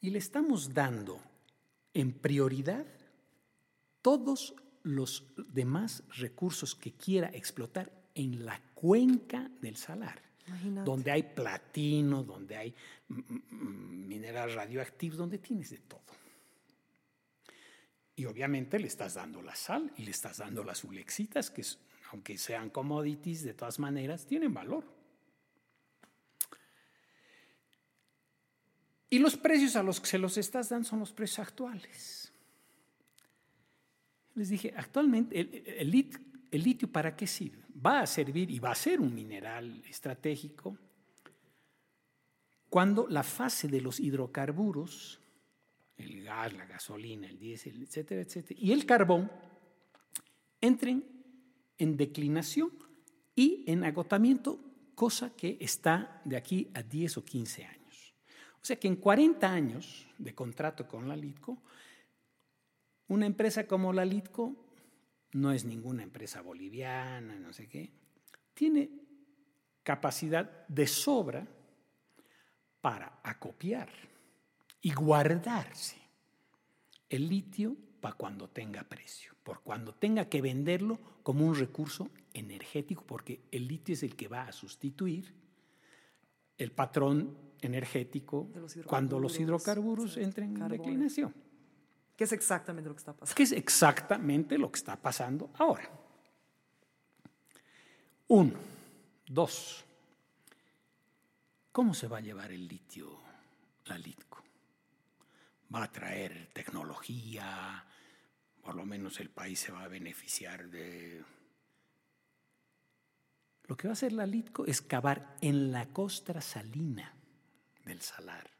y le estamos dando en prioridad todos los demás recursos que quiera explotar en la cuenca del salar, Donde hay platino, donde hay mineral radioactivo, donde tienes de todo. Y obviamente le estás dando la sal y le estás dando las ulexitas, que aunque sean commodities, de todas maneras tienen valor. Y los precios a los que se los estás dando son los precios actuales. Les dije, actualmente el, el lit- el litio para qué sirve? Va a servir y va a ser un mineral estratégico cuando la fase de los hidrocarburos, el gas, la gasolina, el diésel, etcétera, etcétera, y el carbón entren en declinación y en agotamiento, cosa que está de aquí a 10 o 15 años. O sea que en 40 años de contrato con la Litco, una empresa como la Litco no es ninguna empresa boliviana, no sé qué, tiene capacidad de sobra para acopiar y guardarse el litio para cuando tenga precio, por cuando tenga que venderlo como un recurso energético, porque el litio es el que va a sustituir el patrón energético los cuando los hidrocarburos, entren en declinación. Que es exactamente lo que está pasando. Que es exactamente lo que está pasando ahora. Uno. Dos. ¿Cómo se va a llevar el litio, la Litco? Va a traer tecnología, por lo menos el país se va a beneficiar de... Lo que va a hacer la Litco es cavar en la costra salina del salar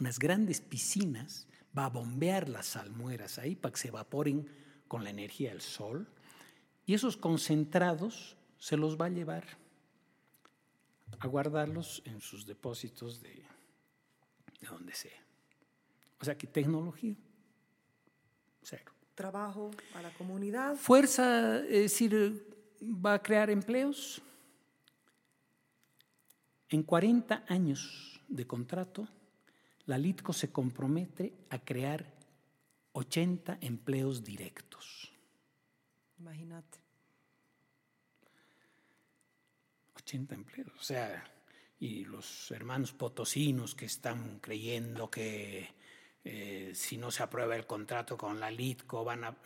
unas grandes piscinas, va a bombear las salmueras ahí para que se evaporen con la energía del sol y esos concentrados se los va a llevar a guardarlos en sus depósitos de, de donde sea. O sea que tecnología, cero. Trabajo a la comunidad. Fuerza, es decir, va a crear empleos. En 40 años de contrato, la Litco se compromete a crear 80 empleos directos. Imagínate. 80 empleos. O sea, y los hermanos potosinos que están creyendo que eh, si no se aprueba el contrato con la Litco van a...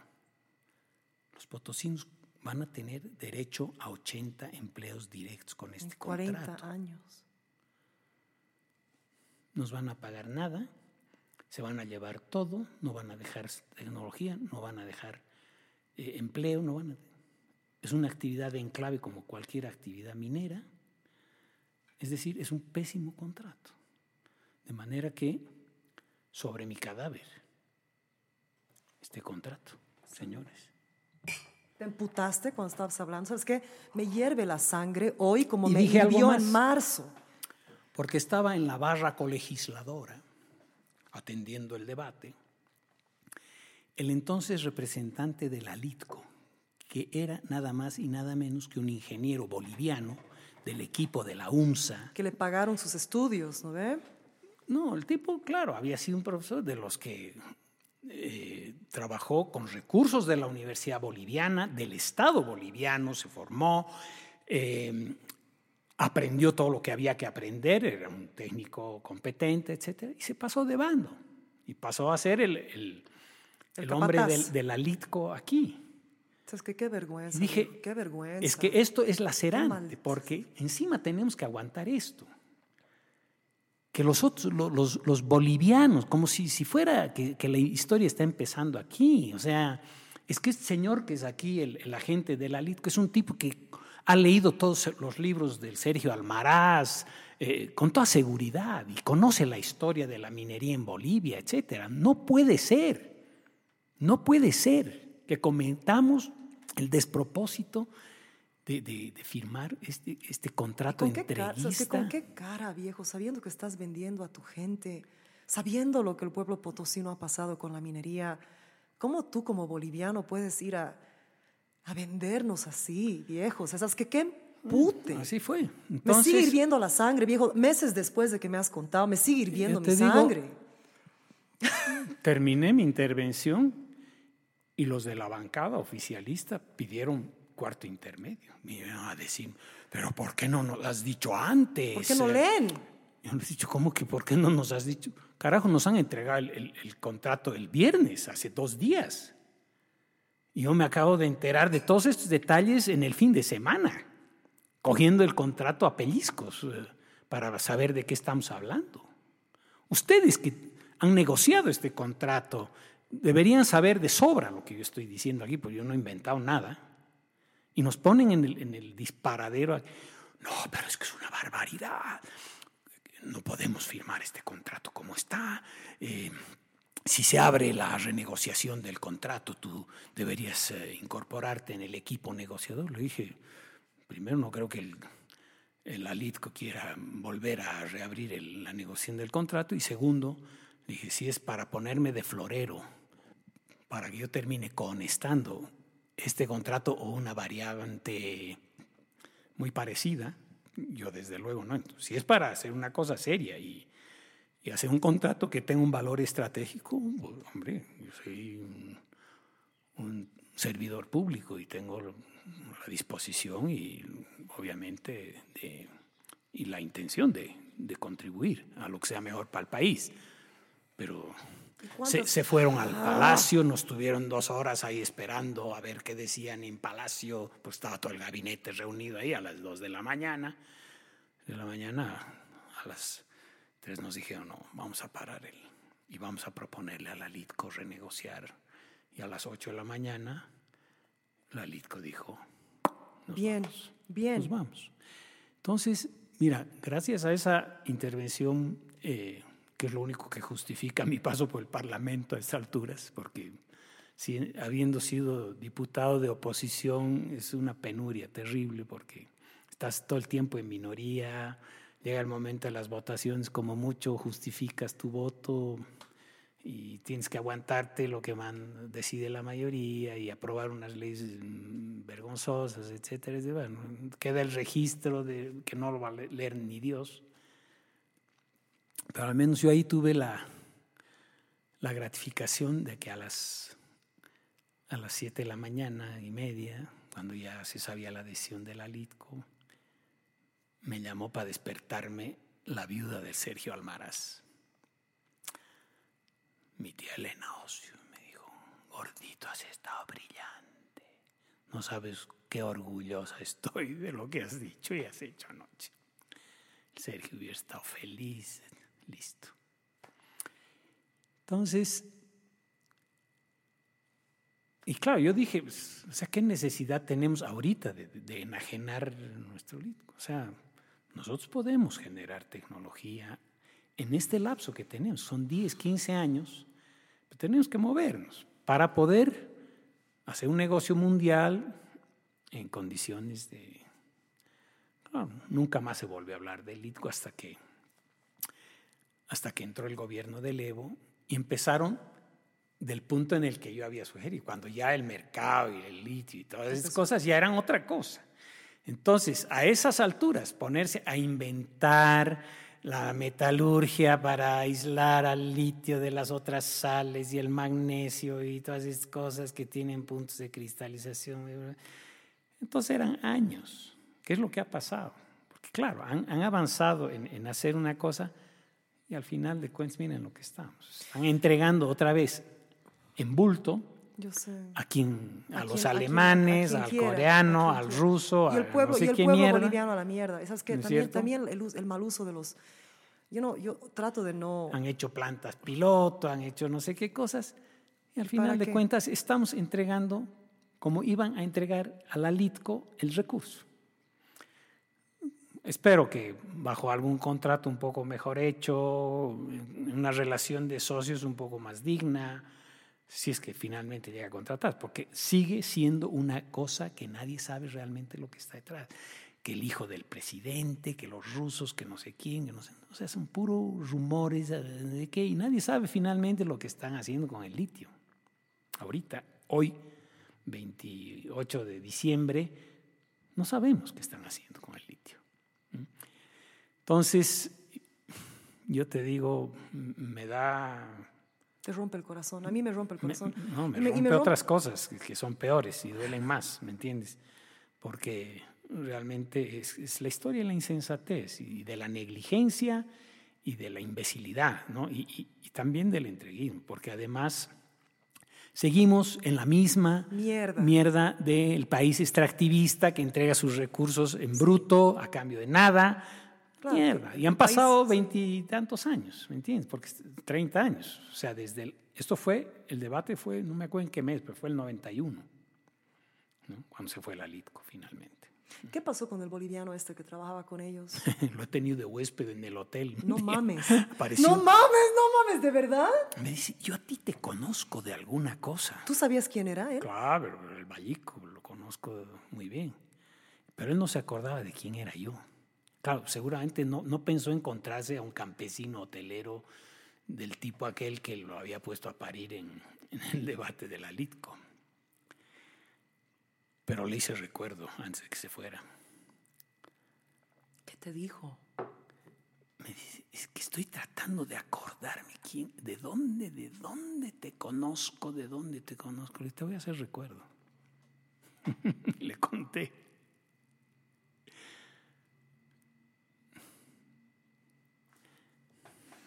Los potosinos van a tener derecho a 80 empleos directos con En este 40 contrato. años. Nos van a pagar nada, se van a llevar todo, no van a dejar tecnología, no van a dejar eh, empleo, no van a... Es una actividad de enclave como cualquier actividad minera, es decir, es un pésimo contrato. De manera que sobre mi cadáver este contrato, señores. Te emputaste cuando estabas hablando. ¿Sabes qué? Me hierve la sangre hoy como Y me hirvió en marzo. Porque estaba en la barra colegisladora atendiendo el debate, el entonces representante de la LITCO, que era nada más y nada menos que un ingeniero boliviano del equipo de la UNSA. Que le pagaron sus estudios, ¿no ve? No, el tipo, claro, había sido un profesor de los que eh, trabajó con recursos de la Universidad Boliviana, del Estado boliviano, se formó, eh, aprendió todo lo que había que aprender, era un técnico competente, etc. Y se pasó de bando y pasó a ser el, el, el hombre del, de la LITCO aquí. Es que qué vergüenza. Dije, qué vergüenza. Es que esto es lacerante, porque encima tenemos que aguantar esto. Que los, otros, los, los bolivianos, como si, si fuera que, que, la historia está empezando aquí. O sea, es que este señor que es aquí, el, el agente de la LITCO, es un tipo que ha leído todos los libros del Sergio Almaraz eh, con toda seguridad y conoce la historia de la minería en Bolivia, etc. No puede ser, no puede ser que comentamos el despropósito de, de, de firmar este, este contrato ¿Con qué, entreguista. cara, ¿Con qué cara, viejo? Sabiendo que estás vendiendo a tu gente, sabiendo lo que el pueblo potosino ha pasado con la minería, ¿cómo tú como boliviano puedes ir a, a vendernos así, viejos? Esas que qué pute. Así fue. Entonces, me sigue hirviendo la sangre, viejo. Meses después de que me has contado, me sigue hirviendo mi digo, sangre. Terminé mi intervención y los de la bancada oficialista pidieron cuarto intermedio. Me iban a decir, pero ¿por qué no nos has dicho antes? ¿Por qué no leen? Yo les he dicho, ¿cómo que por qué no nos has dicho? Carajo, nos han entregado el, el, el contrato el viernes, hace dos días. Y yo me acabo de enterar de todos estos detalles en el fin de semana, cogiendo el contrato a pellizcos eh, para saber de qué estamos hablando. Ustedes que han negociado este contrato deberían saber de sobra lo que yo estoy diciendo aquí, porque yo no he inventado nada. Y nos ponen en el, disparadero. No, pero es que es una barbaridad. No podemos firmar este contrato como está. Eh, si se abre la renegociación del contrato, tú deberías eh, incorporarte en el equipo negociador. Le dije, primero no creo que el, el ALITCO quiera volver a reabrir la negociación del contrato y segundo, dije, si es para ponerme de florero, para que yo termine conestando este contrato o una variante muy parecida, yo desde luego no. Entonces, si es para hacer una cosa seria y, y hacer un contrato que tenga un valor estratégico, pues, hombre, yo soy un, un, servidor público y tengo la disposición y obviamente de, y la intención de, de, contribuir a lo que sea mejor para el país. Pero se, se, fueron al palacio, nos tuvieron dos horas ahí esperando a ver qué decían en palacio, pues estaba todo el gabinete reunido ahí a las dos de la mañana. De la mañana a las tres nos dijeron, no, vamos a parar el, y vamos a proponerle a la LITCO renegociar. Y a las ocho de la mañana la LITCO dijo, bien, vamos, bien. Nos vamos. Entonces, mira, gracias a esa intervención eh, que es lo único que justifica mi paso por el Parlamento a estas alturas, porque si, habiendo sido diputado de oposición es una penuria terrible, porque estás todo el tiempo en minoría, llega el momento de las votaciones, como mucho justificas tu voto y tienes que aguantarte lo que man, decide la mayoría y aprobar unas leyes vergonzosas, etcétera. Bueno, queda el registro de que no lo va a leer ni Dios. Pero al menos yo ahí tuve la, la gratificación de que a las, a las siete de la mañana y media, cuando ya se sabía la decisión de la LITCO, me llamó para despertarme la viuda de Sergio Almaraz. Mi tía Elena Ocio me dijo, gordito, has estado brillante. No sabes qué orgullosa estoy de lo que has dicho y has hecho anoche. Sergio hubiera estado feliz, listo. Entonces, y claro, yo dije, pues, o sea, ¿qué necesidad tenemos ahorita de, de enajenar nuestro litco? O sea, nosotros podemos generar tecnología en este lapso que tenemos, son 10, 15 años, pero tenemos que movernos para poder hacer un negocio mundial en condiciones de... Claro, nunca más se vuelve a hablar del litco hasta que hasta que entró el gobierno del Evo y empezaron del punto en el que yo había sugerido, cuando ya el mercado y el litio y todas esas cosas ya eran otra cosa. Entonces, a esas alturas, ponerse a inventar la metalurgia para aislar al litio de las otras sales y el magnesio y todas esas cosas que tienen puntos de cristalización. Entonces eran años. ¿Qué es lo que ha pasado? Porque claro, han, avanzado en, en, hacer una cosa y al final de cuentas miren lo que estamos. Están entregando otra vez en bulto a quien, a, los alemanes, al coreano, al ruso, y el pueblo, no sé y el pueblo boliviano a la mierda. ¿Sabes que también, también el, el, mal uso de los. Yo no, yo trato de no. Han hecho plantas piloto, han hecho no sé qué cosas y al final de cuentas estamos entregando como iban a entregar a la Litco el recurso. Espero que bajo algún contrato un poco mejor hecho, una relación de socios un poco más digna, si es que finalmente llega a contratar, porque sigue siendo una cosa que nadie sabe realmente lo que está detrás. Que el hijo del presidente, que los rusos, que no sé quién, que no sé. O sea, son puros rumores de que y nadie sabe finalmente lo que están haciendo con el litio. Ahorita, hoy, 28 de diciembre, no sabemos qué están haciendo con el litio. Entonces, yo te digo, me da te rompe el corazón. A mí me rompe el corazón. no, me, rompe otras cosas que son peores y duelen más, ¿me entiendes? Porque realmente es, la historia de la insensatez y de la negligencia y de la imbecilidad, ¿no? Y, también del entreguismo, porque además seguimos en la misma mierda. mierda del país extractivista que entrega sus recursos en bruto a cambio de nada Mierda. Y han pasado veintitantos años, ¿me entiendes? Porque 30 años. O sea, desde el, esto fue, el debate fue, no me acuerdo en qué mes, pero fue el 91, ¿no? cuando se fue la Litco finalmente. ¿Qué pasó con el boliviano este que trabajaba con ellos? Lo he tenido de huésped en el hotel. No mames. No mames, no mames, ¿de verdad? Me dice, yo a ti te conozco de alguna cosa. ¿Tú sabías quién era él? Claro, el Vallico, lo conozco muy bien. Pero él no se acordaba de quién era yo. Claro, seguramente no, no pensó encontrarse a un campesino hotelero del tipo aquel que lo había puesto a parir en, el debate de la Litco. Pero le hice recuerdo antes de que se fuera. ¿Qué te dijo? Me dice, es que estoy tratando de acordarme quién, de dónde, de dónde te conozco, de dónde te conozco. Le te voy a hacer recuerdo. le conté.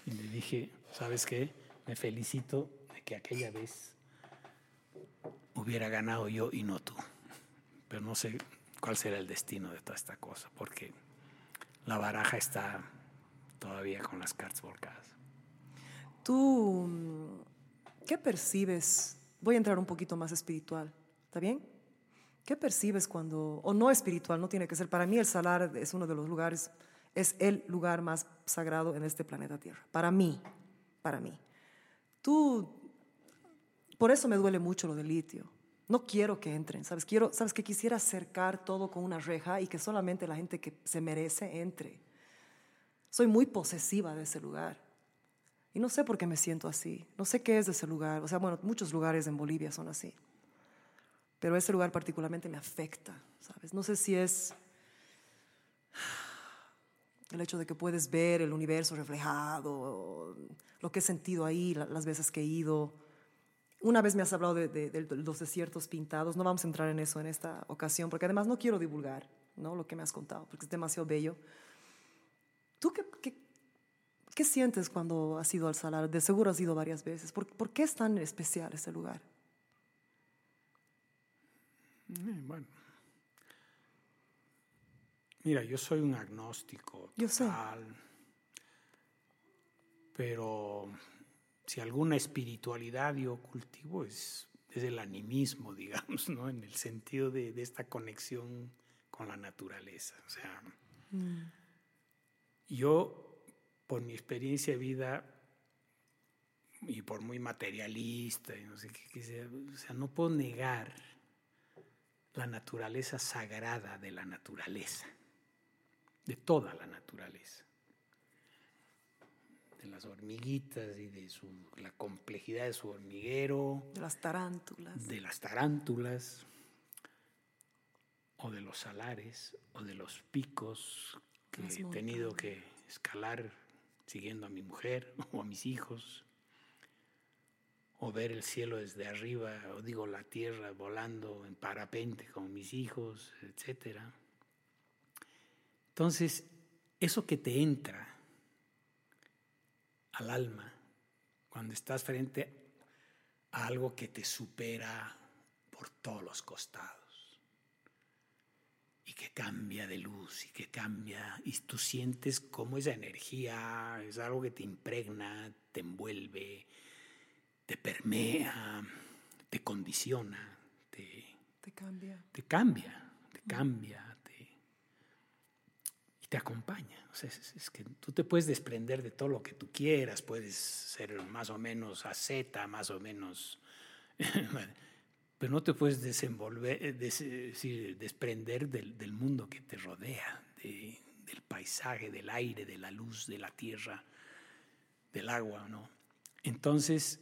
Y le dije, ¿sabes qué? Me felicito de que aquella vez hubiera ganado yo y no tú. Pero no sé cuál será el destino de toda esta cosa, porque la baraja está todavía con las cartas volcadas. ¿Tú qué percibes? Voy a entrar un poquito más espiritual, ¿está bien? ¿Qué percibes cuando, o no espiritual, no tiene que ser, para mí el salar es uno de los lugares es el lugar más sagrado en este planeta Tierra. Para mí, para mí. Tú, por eso me duele mucho lo del litio. No quiero que entren, ¿sabes? Quiero, ¿sabes? Que quisiera acercar todo con una reja y que solamente la gente que se merece entre. Soy muy posesiva de ese lugar. Y no sé por qué me siento así. No sé qué es de ese lugar. O sea, bueno, muchos lugares en Bolivia son así. Pero ese lugar particularmente me afecta, ¿sabes? No sé si es el hecho de que puedes ver el universo reflejado, lo que he sentido ahí las veces que he ido. Una vez me has hablado de, los desiertos pintados, no vamos a entrar en eso en esta ocasión, porque además no quiero divulgar ¿no? lo que me has contado, porque es demasiado bello. ¿Tú qué, qué, sientes cuando has ido al Salar? De seguro has ido varias veces. ¿Por, ¿por qué es tan especial ese lugar? Mm, bueno, Mira, yo soy un agnóstico. Yo sé. Pero si alguna espiritualidad yo cultivo es, es el animismo, digamos, ¿no? En el sentido de, esta conexión con la naturaleza. O sea, mm. yo, por mi experiencia de vida y por muy materialista, y no sé qué, o sea, no puedo negar la naturaleza sagrada de la naturaleza de toda la naturaleza. de las hormiguitas y de su, la complejidad de su hormiguero, De las tarántulas. de las tarántulas, o de los salares, o de los picos que Las he tenido que escalar siguiendo a mi mujer o a mis hijos, o ver el cielo desde arriba, o digo la tierra volando en parapente con mis hijos, etcétera. Entonces, eso que te entra al alma cuando estás frente a algo que te supera por todos los costados y que cambia de luz y que cambia y tú sientes como esa energía es algo que te impregna, te envuelve, te permea, te condiciona, te, Te cambia. te cambia, te cambia, te acompaña. Es, que tú te puedes desprender de todo lo que tú quieras, puedes ser más o menos asceta, más o menos, pero no te puedes desenvolver, eh, eh, desprender del, mundo que te rodea, de- del paisaje, del aire, de la luz, de la tierra, del agua, ¿no? Entonces,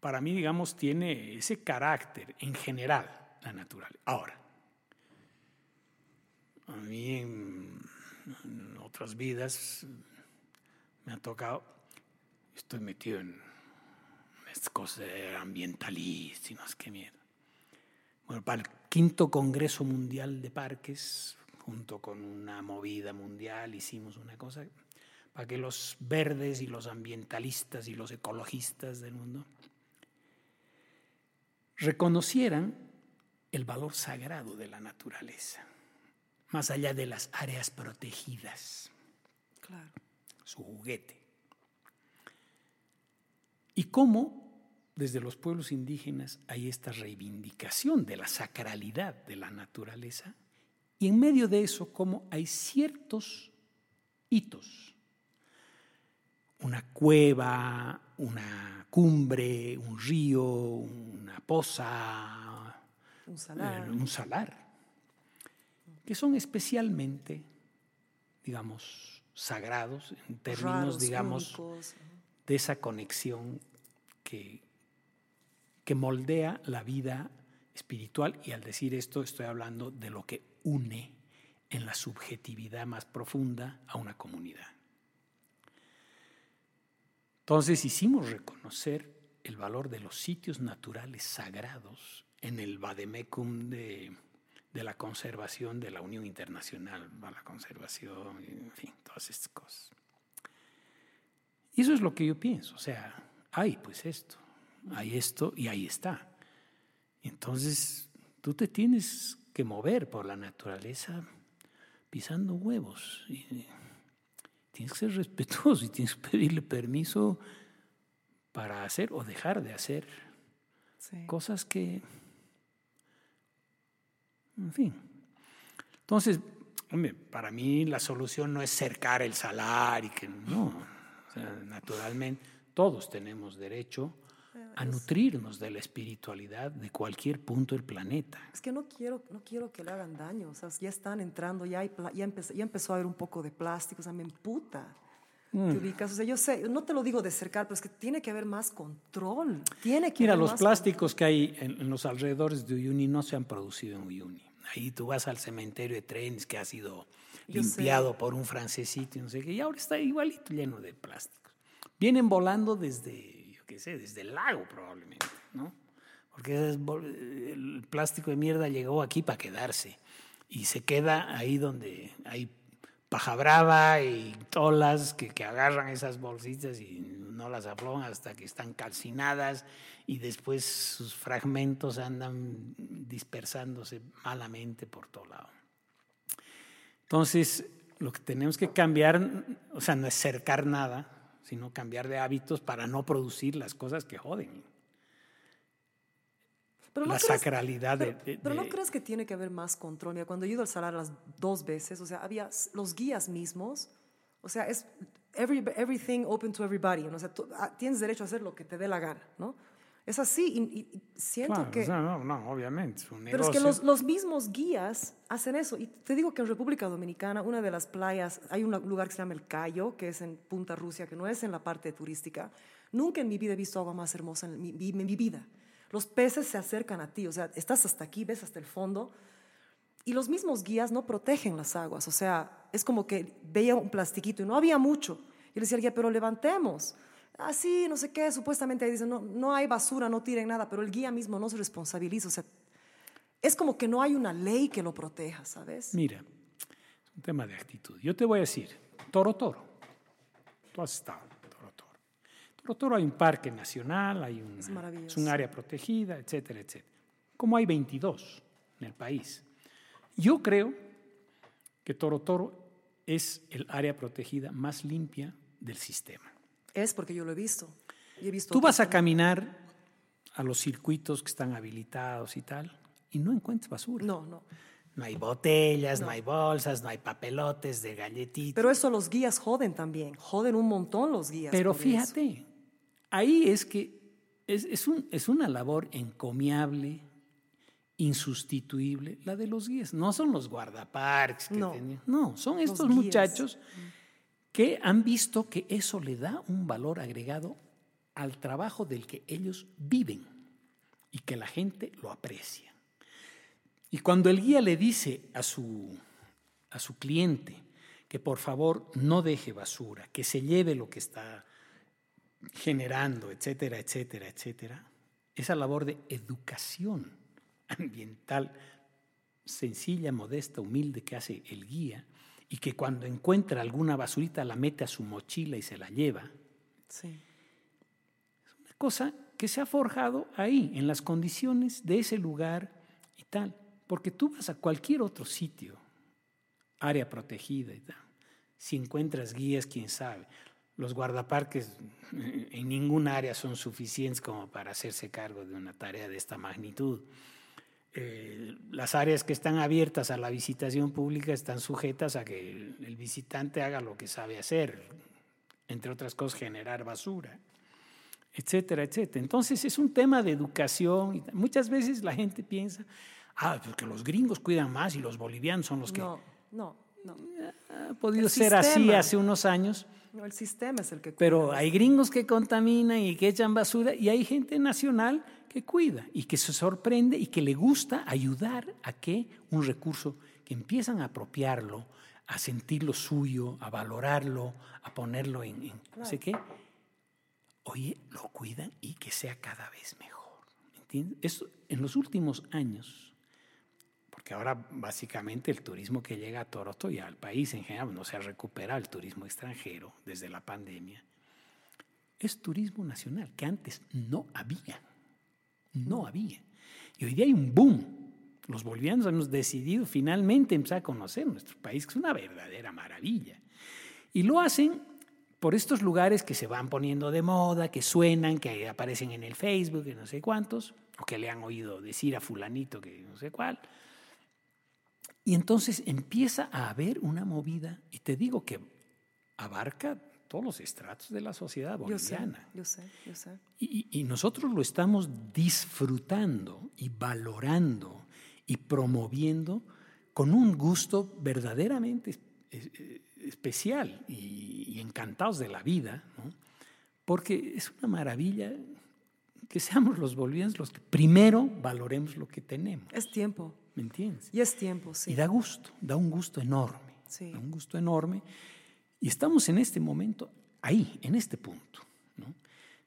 para mí, digamos, tiene ese carácter en general la naturaleza. Ahora, a mí en, otras vidas me ha tocado, estoy metido en estas cosas sé qué mierda. Bueno, para el quinto Congreso Mundial de Parques, junto con una movida mundial, hicimos una cosa para que los verdes y los ambientalistas y los ecologistas del mundo reconocieran el valor sagrado de la naturaleza, más allá de las áreas protegidas, Claro. su juguete. Y cómo desde los pueblos indígenas hay esta reivindicación de la sacralidad de la naturaleza y en medio de eso cómo hay ciertos hitos. Una cueva, una cumbre, un río, una poza, Un salar. eh, un salar, que son especialmente, digamos, sagrados en términos, raros, digamos, únicos. de esa conexión que, que moldea la vida espiritual y al decir esto estoy hablando de lo que une en la subjetividad más profunda a una comunidad. Entonces hicimos reconocer el valor de los sitios naturales sagrados en el vademecum de, de la conservación de la Unión Internacional para la Conservación, en fin, todas estas cosas. Y eso es lo que yo pienso, o sea, hay pues esto, hay esto y ahí está. Entonces, tú te tienes que mover por la naturaleza pisando huevos. Y tienes que ser respetuoso y tienes que pedirle permiso para hacer o dejar de hacer Sí. cosas que, en fin. Entonces, hombre, para mí la solución no es cercar el salar y que no. O sea, naturalmente, todos tenemos derecho a nutrirnos de la espiritualidad de cualquier punto del planeta. Es que no quiero, no quiero que le hagan daño. O sea, ya están entrando, ya, hay ya, empezó, ya empezó a haber un poco de plástico. O sea, me emputa. Mm. ¿Te ubicas? O sea, yo sé, no te lo digo de cercar, pero es que tiene que haber más control. Tiene que Mira, haber los más plásticos que hay en, en los alrededores de Uyuni no se han producido en Uyuni. Ahí tú vas al cementerio de trenes que ha sido Yo sé. limpiado por un francesito y no sé qué, y ahora está igualito lleno de plásticos. Vienen volando desde, yo qué sé, desde el lago probablemente, ¿no? Porque el plástico de mierda llegó aquí para quedarse y se queda ahí donde hay paja brava y tolas que, que agarran esas bolsitas y no las aflojan hasta que están calcinadas y después sus fragmentos andan dispersándose malamente por todo lado. Entonces, lo que tenemos que cambiar, o sea, no es cercar nada, sino cambiar de hábitos para no producir las cosas que joden. Pero no la crees- sacralidad de- pero, de- pero no de- crees que tiene que haber más control. Mira, cuando he ido al salar las dos veces, o sea, había los guías mismos, o sea, es every, everything open to everybody, ¿no? o sea, tú, ah, tienes derecho a hacer lo que te dé la gana, ¿no? Es así y, y- siento Claro, que... o sea, no, no, obviamente, es un Pero es que los, los mismos guías hacen eso. Y te digo que en República Dominicana, una de las playas, hay un lugar que se llama El Cayo, que es en Punta Rusia, que no es en la parte turística. Nunca en mi vida he visto agua más hermosa en mi, mi- en mi vida. Los peces se acercan a ti, o sea, estás hasta aquí, ves hasta el fondo. Y los mismos guías no protegen las aguas, o sea, es como que veía un plastiquito y no había mucho. Y le decía al guía, pero levantemos. Así, no sé qué, supuestamente ahí dicen, no, no hay basura, no tiren nada, pero el guía mismo no se responsabiliza, o sea, es como que no hay una ley que lo proteja, ¿sabes? Mira, es un tema de actitud. Yo te voy a decir, Toro Toro. Tú has estado. Toro Toro hay un parque nacional, hay un, Es maravilloso. es un área protegida, etcétera, etcétera. Como hay 22 en el país. Yo creo que Toro Toro es el área protegida más limpia del sistema. Es porque yo lo he visto. Y he visto Tú vas a caminar a los circuitos que están habilitados y tal, y no encuentras basura. No, no. No hay botellas, no. hay bolsas, no hay papelotes de galletitas. Pero eso los guías joden también, joden un montón los guías. Pero eso. Ahí es que es, es un- es una labor encomiable, insustituible, la de los guías. No son los guardaparques. Que No. tenían- no, son estos muchachos que han visto que eso le da un valor agregado al trabajo del que ellos viven y que la gente lo aprecia. Y cuando el guía le dice a su, a su cliente que por favor no deje basura, que se lleve lo que está generando, etcétera, etcétera, etcétera, esa labor de educación ambiental sencilla, modesta, humilde que hace el guía y que cuando encuentra alguna basurita la mete a su mochila y se la lleva, Sí. una cosa que se ha forjado ahí, en las condiciones de ese lugar y tal. Porque tú vas a cualquier otro sitio, área protegida y tal, si encuentras guías, quién sabe. Los guardaparques eh, en ningún área son suficientes como para hacerse cargo de una tarea de esta magnitud. Eh, las áreas que están abiertas a la visitación pública están sujetas a que el, visitante haga lo que sabe hacer, entre otras cosas, generar basura etcétera, etcétera. Entonces es un tema de educación. Muchas veces la gente piensa, ah, porque los gringos cuidan más y los bolivianos son los que... No, no, no. Ha podido El ser así sistema. hace unos años, No, el sistema es el que pero cuida. hay gringos que contaminan y que echan basura y hay gente nacional que cuida y que se sorprende y que le gusta ayudar a que un recurso que empiezan a apropiarlo, a sentirlo suyo, a valorarlo, a ponerlo en, en no sé qué, oye, lo cuidan y que sea cada vez mejor. ¿me ¿Entiendes? Esto, en los últimos años, porque ahora básicamente el turismo que llega a Toronto y al país en general no se ha recuperado el turismo extranjero desde la pandemia, es turismo nacional, que antes no había. No había. Y hoy día hay un boom. Los bolivianos hemos decidido finalmente empezar a conocer nuestro país, que es una verdadera maravilla. Y lo hacen por estos lugares que se van poniendo de moda, que suenan, que aparecen en el Facebook, que no sé cuántos, o que le han oído decir a fulanito que no sé cuál. Y entonces empieza a haber una movida, y te digo que abarca todos los estratos de la sociedad Yo sé, boliviana. yo sé, yo sé. Y, y nosotros lo estamos disfrutando y valorando y promoviendo con un gusto verdaderamente es- especial y, y encantados de la vida, ¿no? porque es una maravilla que seamos los bolivianos los que primero valoremos lo que tenemos, Es tiempo. ¿Me entiendes? Y es tiempo, sí. Y da gusto, da un gusto enorme, Sí. da un gusto enorme. Y estamos en este momento ahí, en este punto. ¿no?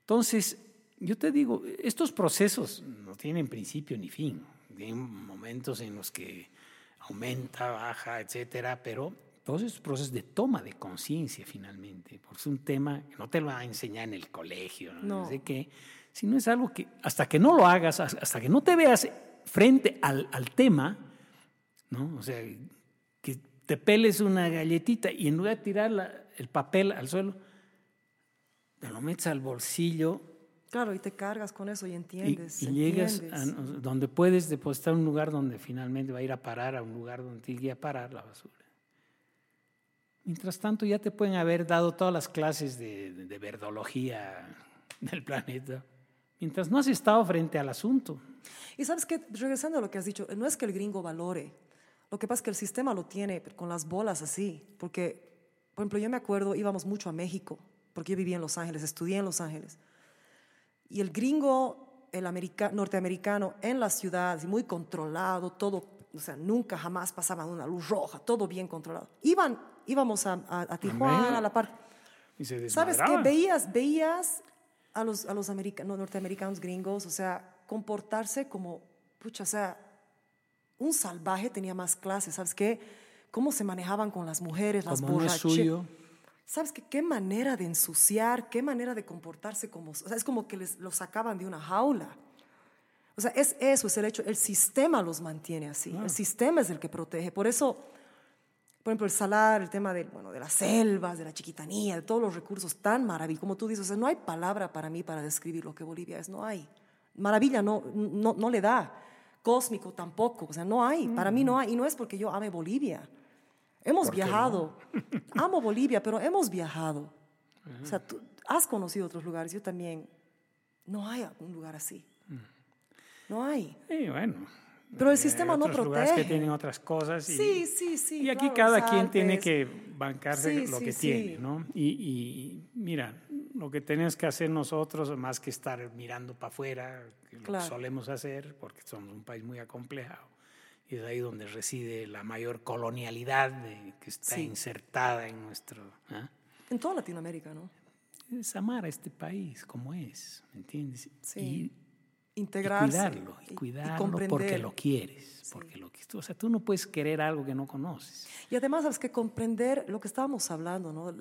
Entonces, yo te digo, estos procesos no tienen principio ni fin. Tienen momentos en los que aumenta, baja, etcétera, pero todos estos procesos de toma de conciencia finalmente, porque es un tema que no te lo va a enseñar en el colegio, No. no sé qué, sino es algo que hasta que no lo hagas, hasta que no te veas frente al, al tema, ¿no? O sea, que te peles una galletita y en lugar de tirar la- el papel al suelo, te lo metes al bolsillo Claro, y te cargas con eso y y, entiendes. y llegas a, donde puedes depositar un lugar donde finalmente va a ir a parar, a un lugar donde tiene que ir a parar la basura. Mientras tanto, ya te pueden haber dado todas las clases de, de- de verdología del planeta, mientras no has estado frente al asunto. Y sabes que, regresando a lo que has dicho, no es que el gringo valore, lo que pasa es que el sistema lo tiene con las bolas así, porque, por ejemplo, yo me acuerdo, íbamos mucho a México, porque yo vivía en Los Ángeles, estudié en Los Ángeles, y el gringo, el america- norteamericano en la ciudad, muy controlado, todo, o sea, nunca jamás pasaban una luz roja, todo bien controlado. Iban, íbamos a, a- a Tijuana, a la parte... Y se ¿Sabes qué? Veías, veías a los, a los america- no, norteamericanos gringos, o sea, comportarse como, pucha, o sea, un salvaje tenía más clases, ¿sabes qué? Cómo se manejaban con las mujeres, las borracheras. ¿Sabes qué? Qué manera de ensuciar, qué manera de comportarse como... O sea, es como que les, los sacaban de una jaula. O sea, es eso, es el hecho, el sistema los mantiene así, el sistema es el que protege. Por eso, por ejemplo, el salar, el tema de, bueno, de las selvas, de la chiquitanía, de todos los recursos tan maravillosos, como tú dices, o sea, no hay palabra para mí para describir lo que Bolivia es, no hay. Maravilla no, no, no le da, cósmico tampoco, o sea, no hay, para mí no hay, y no es porque yo ame Bolivia. Hemos viajado, amo Bolivia, pero hemos viajado. O sea, tú has conocido otros lugares, yo también. No hay un lugar así. No hay. Sí, bueno. Pero el hay sistema no otros lugares que protege. tienen otras cosas. Y, Sí, sí, sí, Y aquí claro, cada quien tiene que bancarse Sí, lo sí, que sí. tiene, ¿no? Y, y mira, lo que tenemos que hacer nosotros, más que estar mirando para afuera, que lo que Claro. solemos hacer, porque somos un país muy acomplejado, y es ahí donde reside la mayor colonialidad de- que está Sí. insertada en nuestro... ¿ah? En toda Latinoamérica, ¿no? Es amar a este país como es, ¿me entiendes? Sí. Y y Integrarse. cuidarlo, y y- y cuidarlo porque comprender. lo quieres, porque lo que o sea, tú no puedes querer algo que no conoces. Y además, sabes que comprender lo que estábamos hablando, ¿no?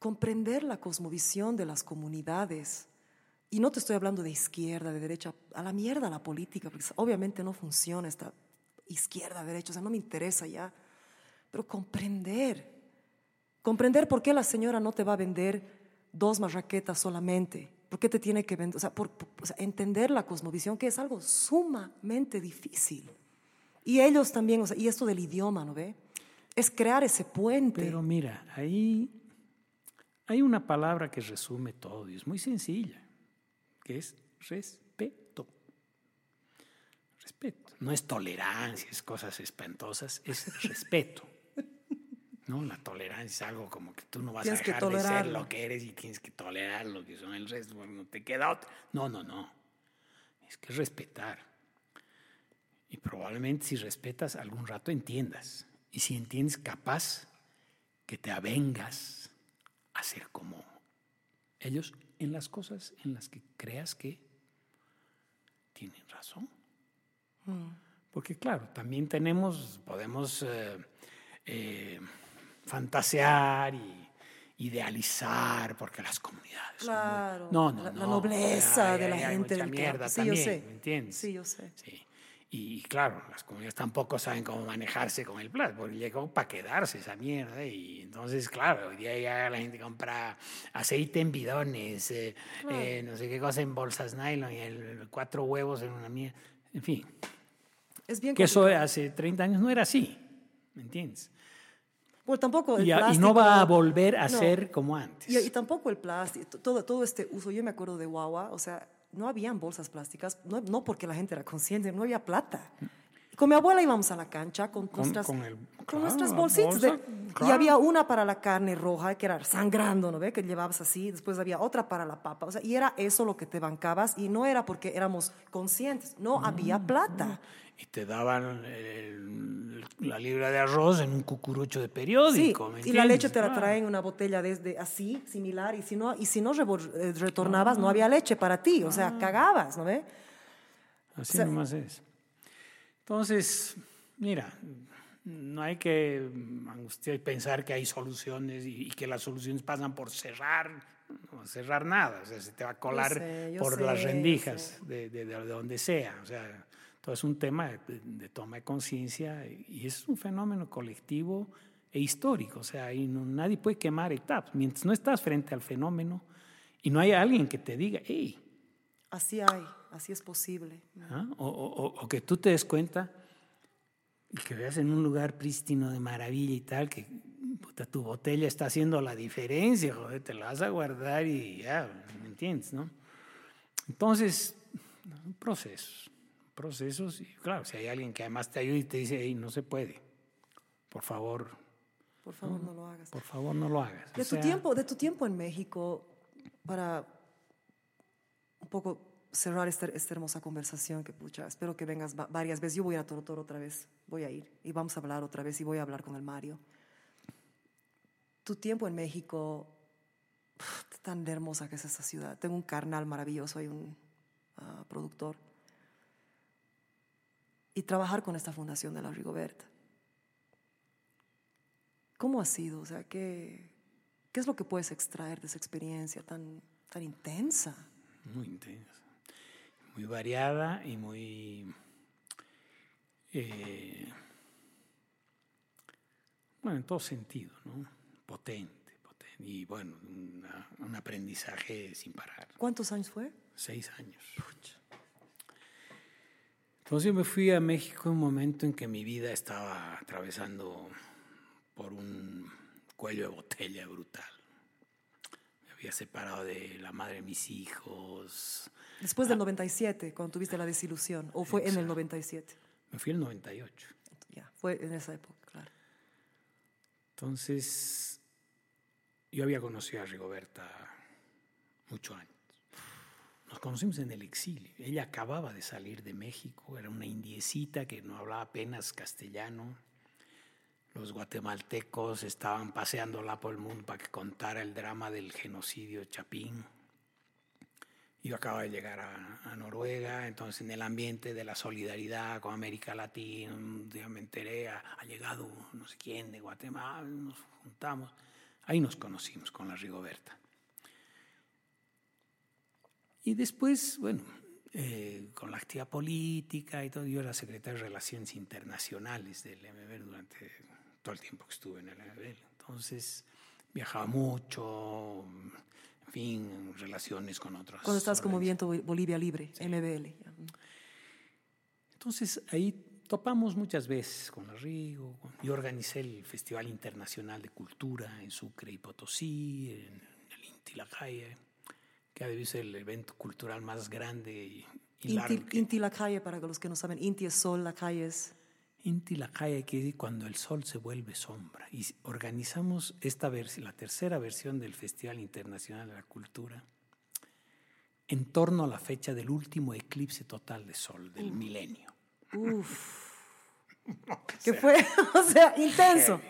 Comprender la cosmovisión de las comunidades. Y no te estoy hablando de izquierda, de derecha, a la mierda la política, porque obviamente no funciona esta izquierda, derecha, o sea, no me interesa ya. Pero comprender, comprender por qué la señora no te va a vender dos marraquetas solamente, por qué te tiene que vender, o sea, por- o sea, entender la cosmovisión, que es algo sumamente difícil. Y ellos también, o sea, y esto del idioma, ¿no ve? Es crear ese puente. Pero mira, ahí hay una palabra que resume todo y es muy sencilla, que es respeto. Respeto. No es tolerancia, es cosas espantosas, es respeto. ¿No? La tolerancia es algo como que tú no vas Tienes a dejar de ser lo que eres y tienes que tolerar lo que son el resto, porque no te queda otra. No, no, no. Es que respetar. Y probablemente si respetas algún rato entiendas. Y si entiendes capaz que te avengas a ser como ellos en las cosas en las que creas que tienen razón. Porque claro, también tenemos, podemos eh, eh, fantasear y idealizar porque las comunidades. son muy- Claro, no, no, la- la no, nobleza hay- de la hay gente mucha del mierda campo. Sí, yo también, sé. ¿me entiendes? Sí, yo sé. Sí. Y claro, las comunidades tampoco saben cómo manejarse con el plástico, porque llegó para quedarse esa mierda. Y entonces, claro, hoy día ya la gente compra aceite en bidones, eh, eh, no sé qué cosa en bolsas nylon, y el, cuatro huevos en una mierda. En fin, Es bien que eso complicado. hace 30 años no era así, ¿me entiendes? Bueno, tampoco el Y, a- y plástico. no va a volver a no. ser como antes. Y, y tampoco el plástico, todo, todo este uso. Yo me acuerdo de Guagua, o sea, no habían bolsas plásticas, no, no porque la gente era consciente, no había plata. Con mi abuela íbamos a la cancha con, Con- nuestras, con el- con claro, nuestras bolsitas. de- Y había una para la carne roja, que era sangrando, ¿no ve? Que llevabas así. Después había otra para la papa. O sea, y era eso lo que te bancabas. Y no era porque éramos conscientes, no había plata. Y te daban el- la libra de arroz en un cucurucho de Sí, periódico. ¿me y la leche te la traen en una botella desde así, similar, y si no, y si no eh, retornabas, no había leche para ti, o sea, cagabas, ¿no ve? Así O sea- nomás es. Entonces, mira, no hay que angustiar y pensar que hay soluciones y, y que las soluciones pasan por cerrar, no cerrar nada, o sea, se te va a colar sé, yo por sé, las rendijas de, de- de donde sea, o sea, todo es un tema de, de toma de conciencia y es un fenómeno colectivo e histórico, o sea, no- nadie puede quemar etapas, mientras no estás frente al fenómeno y no hay alguien que te diga, hey, Así hay, así es posible. ¿ah? o, o- o- o que tú te des cuenta y que veas en un lugar prístino de maravilla y tal, que puta, tu botella está haciendo la diferencia, joder, te la vas a guardar y ya, ¿me entiendes? ¿no? Entonces, procesos, procesos, y claro, si hay alguien que además te ayuda y te dice, hey, no se puede, por favor, Por favor, no lo hagas. por favor no lo hagas. De O tu, sea, tiempo, de tu tiempo en México, para poco cerrar esta, esta hermosa conversación, que pucha, espero que vengas va- varias veces. Yo voy a ir Toro Toro otra vez, voy a ir y vamos a hablar otra vez y voy a hablar con el Mario. Tu tiempo en México, tan hermosa que es esta ciudad. Tengo un carnal maravilloso, hay un ah, productor. Y trabajar con esta fundación de la Rigoberta. ¿Cómo ha sido? O sea, ¿qué, qué es lo que puedes extraer de esa experiencia tan, tan intensa? Muy intensa, muy variada y muy... eh, bueno, en todo sentido, ¿no? Potente, potente. Y bueno, una- un aprendizaje sin parar. ¿Cuántos años fue? Seis años. Entonces me fui a México en un momento en que mi vida estaba atravesando por un cuello de botella brutal. Había separado de la madre de mis hijos. Después del 97, cuando tuviste la desilusión, o fue en el 97. Me fui el 98. Ya, fue en esa época, claro. Entonces, yo había conocido a Rigoberta mucho antes. Nos conocimos en el exilio. Ella acababa de salir de México, era una indiecita que no hablaba apenas castellano. Los guatemaltecos estaban paseándola por el mundo para que contara el drama del genocidio Chapín. Yo acababa de llegar a, Noruega, entonces en el ambiente de la solidaridad con América Latina, un día me enteré, ha, llegado no sé quién de Guatemala, nos juntamos. Ahí nos conocimos con la Rigoberta. Y después, bueno, eh, con la actividad política y todo, yo era secretario de Relaciones Internacionales del MBL durante todo el tiempo que estuve en el MBL. Entonces, viajaba mucho, en fin, relaciones con otros. Cuando estabas como Viento Bolivia Libre, MBL. ya. Entonces ahí topamos muchas veces con la Rigo. Yo organicé el Festival Internacional de Cultura en Sucre y Potosí, en el Inti La Calle, que ha debido ser el evento cultural más grande y, y largo. Inti, que- Inti la calle, para los que no saben, Inti es sol, la calle es... Inti la calle que cuando el sol se vuelve sombra. Y organizamos esta la tercera versión del Festival Internacional de la Cultura en torno a la fecha del último eclipse total de sol del milenio. Uf. ¿Qué fue? o sea, intenso.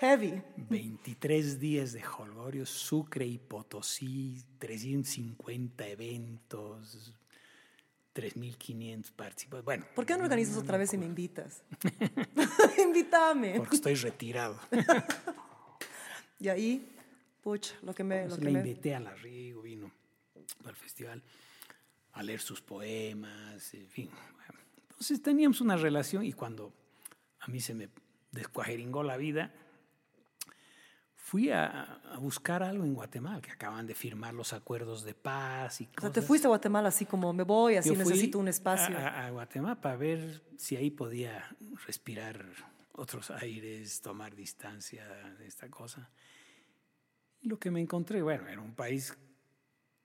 Heavy. 23 días de Holgorio, Sucre y Potosí, 350 eventos, 3.500 participantes. Bueno, ¿Por qué no organizas otra vez y me invitas? Invítame. porque estoy retirado. Y ahí, puch, lo que me... Lo Entonces que le me invité a la Rigo, vino al festival a leer sus poemas, en fin. Entonces teníamos una relación y cuando a mí se me descuajeringó la vida, fui a, a buscar algo en Guatemala, que acaban de firmar los acuerdos de paz y o sea, cosas. te fuiste a Guatemala así como me voy, así Yo necesito un espacio. A, a- Guatemala para ver si ahí podía respirar otros aires, tomar distancia de esta cosa. Y lo que me encontré, bueno, era un país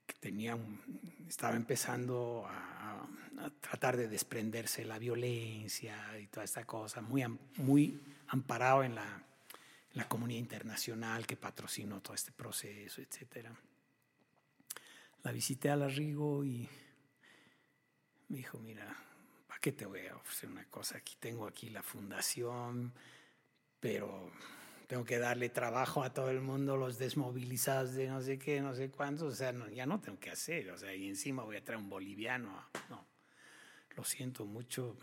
que tenía un- estaba empezando a, a tratar de desprenderse de la violencia y toda esta cosa, muy, muy amparado en la, la comunidad internacional que patrocinó todo este proceso, etcétera. La visité a la Rigo y me dijo, mira, ¿para qué te voy a ofrecer una cosa? Aquí tengo aquí la fundación, pero tengo que darle trabajo a todo el mundo, los desmovilizados de no sé qué, no sé cuántos, o sea, no, ya no tengo que hacer, o sea, y encima voy a traer un boliviano, no, lo siento mucho,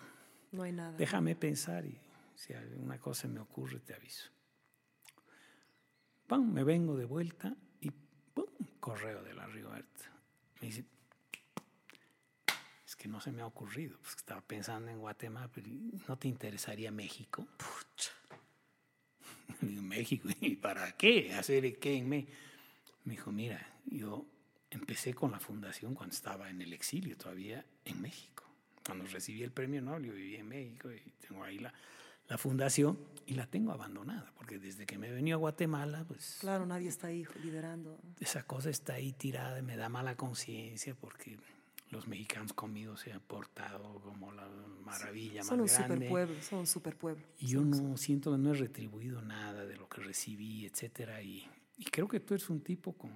No hay nada. déjame pensar y si alguna cosa me ocurre te aviso. Pum, me vengo de vuelta y pum, correo de la Rigoberta. Me dice, es que no se me ha ocurrido, pues estaba pensando en Guatemala, pero ¿no te interesaría México? Pucha. Digo, México, ¿y para qué? ¿Hacer qué en México? Me dijo, mira, yo empecé con la fundación cuando estaba en el exilio todavía en México. Cuando recibí el premio Nobel, yo vivía en México y tengo ahí la, la fundación y la tengo abandonada, porque desde que me venido a Guatemala, pues Claro, nadie está ahí liderando. esa cosa está ahí tirada, y me da mala conciencia porque los mexicanos conmigo se han portado como la maravilla Son un más grande. superpueblo, son un superpueblo. Y yo no siento que no he retribuido nada de lo que recibí, etcétera. Y, y creo que tú eres un tipo con,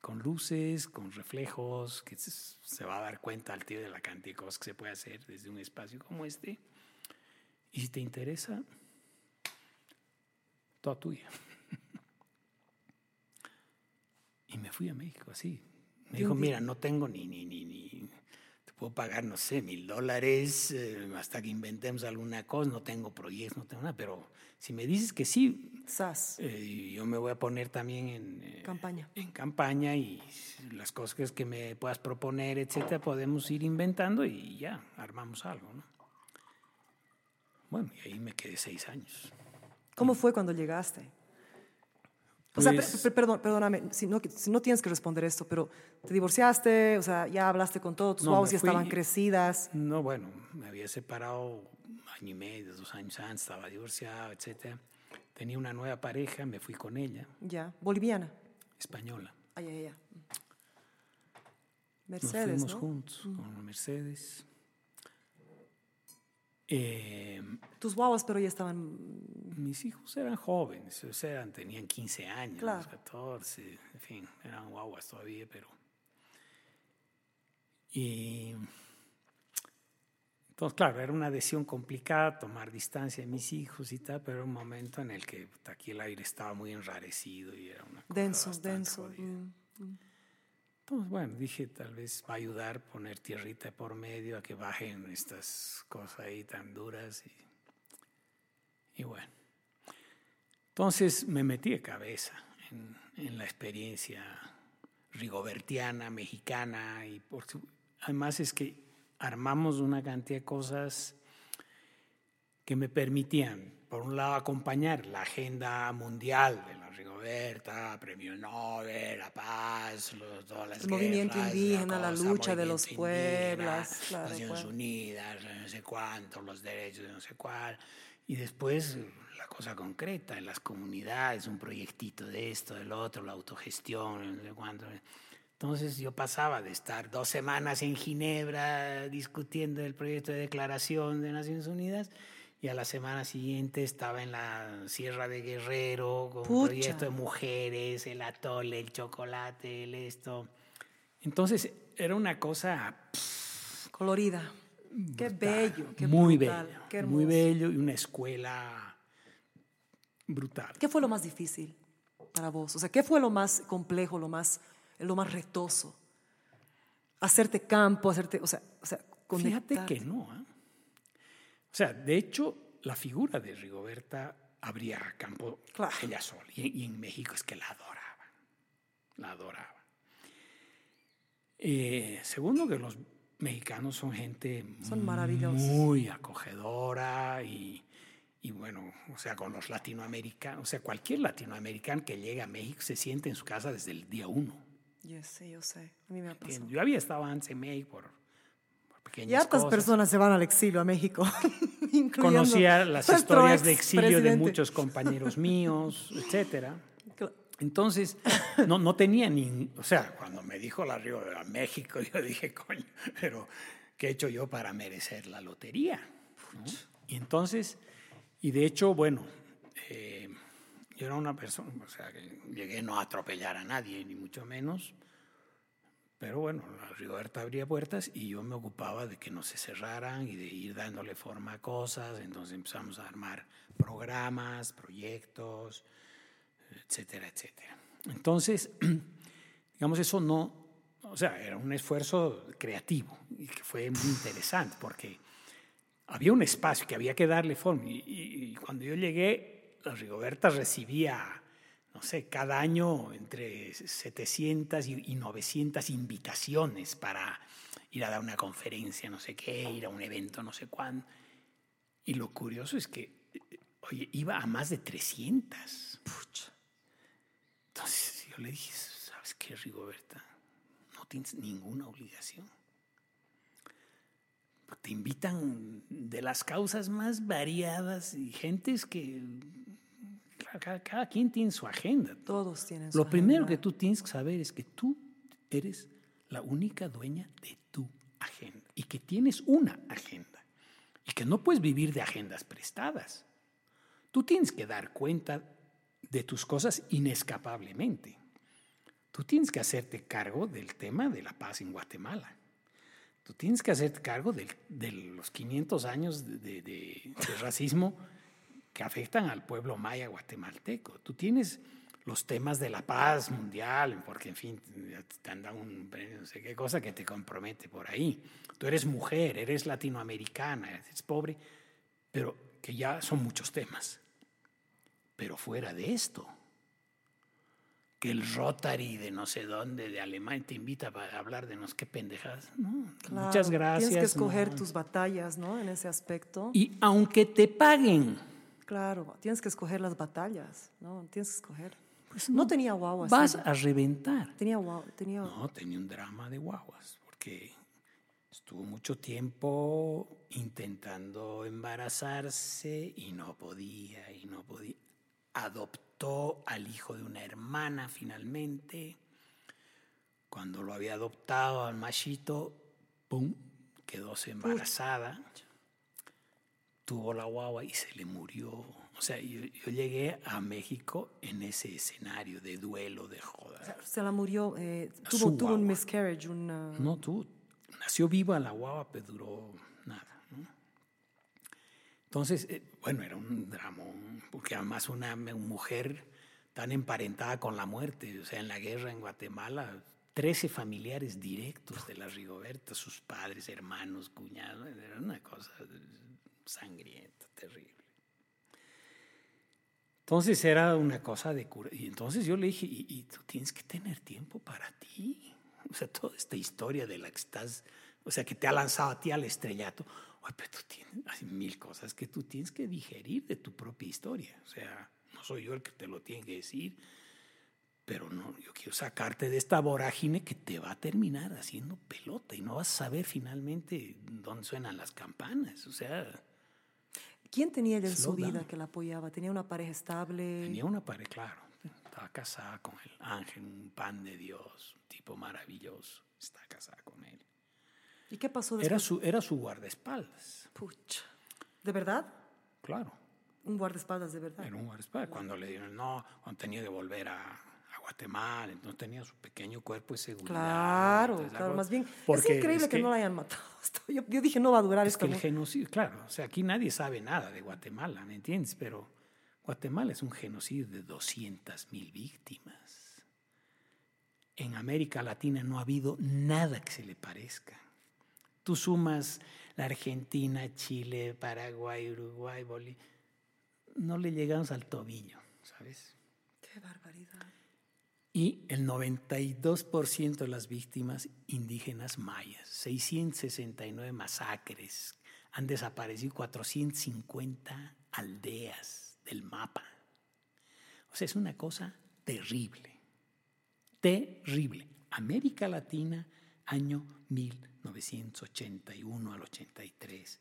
con luces, con reflejos, que se, se va a dar cuenta al tío de la cantidad de cosas que se puede hacer desde un espacio como este. Y si te interesa, toda tuya. Y me fui a México así. Me dijo, mira, no tengo ni, ni, ni, ni, te puedo pagar, no sé, mil dólares eh, hasta que inventemos alguna cosa, no tengo proyectos, no tengo nada, pero si me dices que sí, SAS, eh, yo me voy a poner también en, eh, campaña. en campaña y las cosas que me puedas proponer, etcétera, podemos ir inventando y ya, armamos algo, ¿no? Bueno, y ahí me quedé seis años. ¿Cómo fue cuando llegaste? O sea, Pues- per- per- perdón, perdóname, si no, si no tienes que responder esto, pero te divorciaste, o sea, ya hablaste con todos, tus No, me ya estaban crecidas. No, bueno, me había separado año y medio, dos años antes, estaba divorciado, etcétera. Tenía una nueva pareja, me fui con ella, Ya, boliviana. española. Ay, ay, ay. Nos Mercedes, fuimos ¿no? juntos con Mercedes. Eh, Tus guaguas, pero ya estaban. mis hijos eran jóvenes, eran- tenían 15 años, Claro. 14, en fin, eran guaguas todavía, pero... Y entonces, claro, era una decisión complicada tomar distancia de mis hijos y tal, pero era un momento en el que aquí el aire estaba muy enrarecido y era una cosa Denso, denso. jodida. mm. Entonces, bueno, dije, tal vez va a ayudar poner tierrita por medio a que bajen estas cosas ahí tan duras. Y, y bueno. Entonces me metí de cabeza en, en la experiencia rigobertiana, mexicana, y por además es que armamos una cantidad de cosas que me permitían, por un lado, acompañar la agenda mundial de la Rigoberta, Premio Nobel, la paz, los, todas las El movimiento guerras, indígena, la cosa, lucha de los movimiento pueblos, claro, Naciones. Unidas, no sé cuánto, los derechos de no sé cuál. Y después la cosa concreta en las comunidades, un proyectito de esto, del otro, la autogestión, no sé cuánto. Entonces yo pasaba de estar dos semanas en Ginebra discutiendo el proyecto de declaración de Naciones Unidas y a la semana siguiente estaba en la Sierra de Guerrero con un Pucha. proyecto de mujeres, el atole, el chocolate, el esto. Entonces era una cosa Colorida. Qué bello, qué muy brutal, bello, qué muy bello y una escuela brutal. ¿Qué fue lo más difícil para vos? O sea, ¿qué fue lo más complejo, lo más, lo más retoso? Hacerte campo, hacerte, o sea, o sea Fíjate que no. ¿eh? O sea, de hecho, la figura de Rigoberta abría campo Claro. ella sola. Y, y en México es que la adoraba. La adoraba. Eh, segundo, que los mexicanos son gente Son muy acogedora y, y bueno, o sea, con los latinoamericanos, o sea, cualquier latinoamericano que llegue a México se siente en su casa desde el día uno. Yo sé, yo sé. A mí me ha pasado. Yo había estado antes en México por, Y hartas cosas. personas se van al exilio a México. Conocía las historias de exilio de muchos compañeros míos, etcétera. Entonces, no, no tenía ni... O sea, cuando me dijo la Río a México, yo dije, coño, pero ¿qué he hecho yo para merecer la lotería? ¿no? Y entonces, y de hecho, bueno, eh, yo era una persona, o sea, que llegué no a atropellar a nadie, ni mucho menos, pero bueno, la Rigoberta abría puertas y yo me ocupaba de que no se cerraran y de ir dándole forma a cosas, entonces empezamos a armar programas, proyectos, etcétera, etcétera. Entonces, digamos, eso no, o sea, era un esfuerzo creativo y que fue muy interesante porque había un espacio que había que darle forma y, y- y cuando yo llegué, la Rigoberta recibía, no sé, cada año entre 700 y y 900 invitaciones para ir a dar una conferencia, no sé qué, ir a un evento, no sé cuándo. Y lo curioso es que, oye, iba a más de 300. Pucha. Entonces yo le dije, ¿sabes qué, Rigoberta? No tienes ninguna obligación. te invitan de las causas más variadas y gentes que cada, cada quien tiene su agenda. Todos tienen su Lo primero agenda. que tú tienes que saber es que tú eres la única dueña de tu agenda y que tienes una agenda y que no puedes vivir de agendas prestadas. Tú tienes que dar cuenta de tus cosas inescapablemente. Tú tienes que hacerte cargo del tema de la paz en Guatemala. Tú tienes que hacerte cargo del- de, los 500 años de, de- de- de racismo que afectan al pueblo maya guatemalteco. Tú tienes los temas de la paz mundial, porque en fin, te han dado un premio, no sé qué cosa que te compromete por ahí. Tú eres mujer, eres latinoamericana, eres pobre, pero que ya son muchos temas. Pero fuera de esto, que el Rotary de no sé dónde, de Alemania, te invita para hablar de no sé qué pendejadas. No, Claro, muchas gracias. Tienes que escoger no. tus batallas, ¿no? En ese aspecto. Y aunque te paguen, Claro, tienes que escoger las batallas, ¿no? Tienes que escoger. Pues no, no, tenía guagua. vas sí. a reventar. Tenía guagua, tenía... No, tenía un drama de guaguas, porque estuvo mucho tiempo intentando embarazarse y no podía, y no podía. Adoptó al hijo de una hermana finalmente. Cuando lo había adoptado al machito, ¡pum! Quedóse embarazada. Tuvo la guagua y se le murió. O sea, yo, yo llegué a México en ese escenario de duelo, de joda. Se la murió, eh, tuvo, tuvo un guagua. miscarriage, una... No, tú, nació viva la guava, pero duró nada. ¿no? Entonces, eh, bueno, era un dramón, porque además una mujer tan emparentada con la muerte, o sea, en la guerra en Guatemala, 13 familiares directos de la Rigoberta, sus padres, hermanos, cuñados, era una cosa sangrienta, terrible. Entonces era una cosa de cura. Y entonces yo le dije, y, y tú tienes que tener tiempo para ti. O sea, toda esta historia de la que estás, o sea, que te ha lanzado a ti al estrellato. Oye, pero tú tienes hay mil cosas que tú tienes que digerir de tu propia historia. O sea, no soy yo el que te lo tiene que decir, pero no, yo quiero sacarte de esta vorágine que te va a terminar haciendo pelota y no vas a saber finalmente dónde suenan las campanas. O sea, ¿Quién tenía ella en su Slow vida down. que la apoyaba? ¿Tenía una pareja estable? Tenía una pareja, claro. Estaba casada con el ángel, un pan de Dios, un tipo maravilloso. Está casada con él. ¿Y qué pasó Era después? su, era su guardaespaldas, Pucha. ¿De verdad? claro. Un guardaespaldas de verdad. Era un guardaespaldas. Cuando le dieron no, cuando tenía que volver a Guatemala, entonces tenía su pequeño cuerpo de seguridad. Claro, entonces, claro, más bien. es increíble que, no la hayan matado. Yo, yo dije, no va a durar Es esto. que el ¿no? genocidio, claro, o sea, aquí nadie sabe nada de Guatemala, ¿me entiendes? Pero Guatemala es un genocidio de 200 mil víctimas. En América Latina no ha habido nada que se le parezca. Tú sumas la Argentina, Chile, Paraguay, Uruguay, Bolivia, no le llegamos al tobillo, ¿sabes? Qué barbaridad. Y el 92% de las víctimas indígenas mayas, 669 masacres, han desaparecido 450 aldeas del mapa. O sea, es una cosa terrible, terrible. América Latina, año 1981 al 83.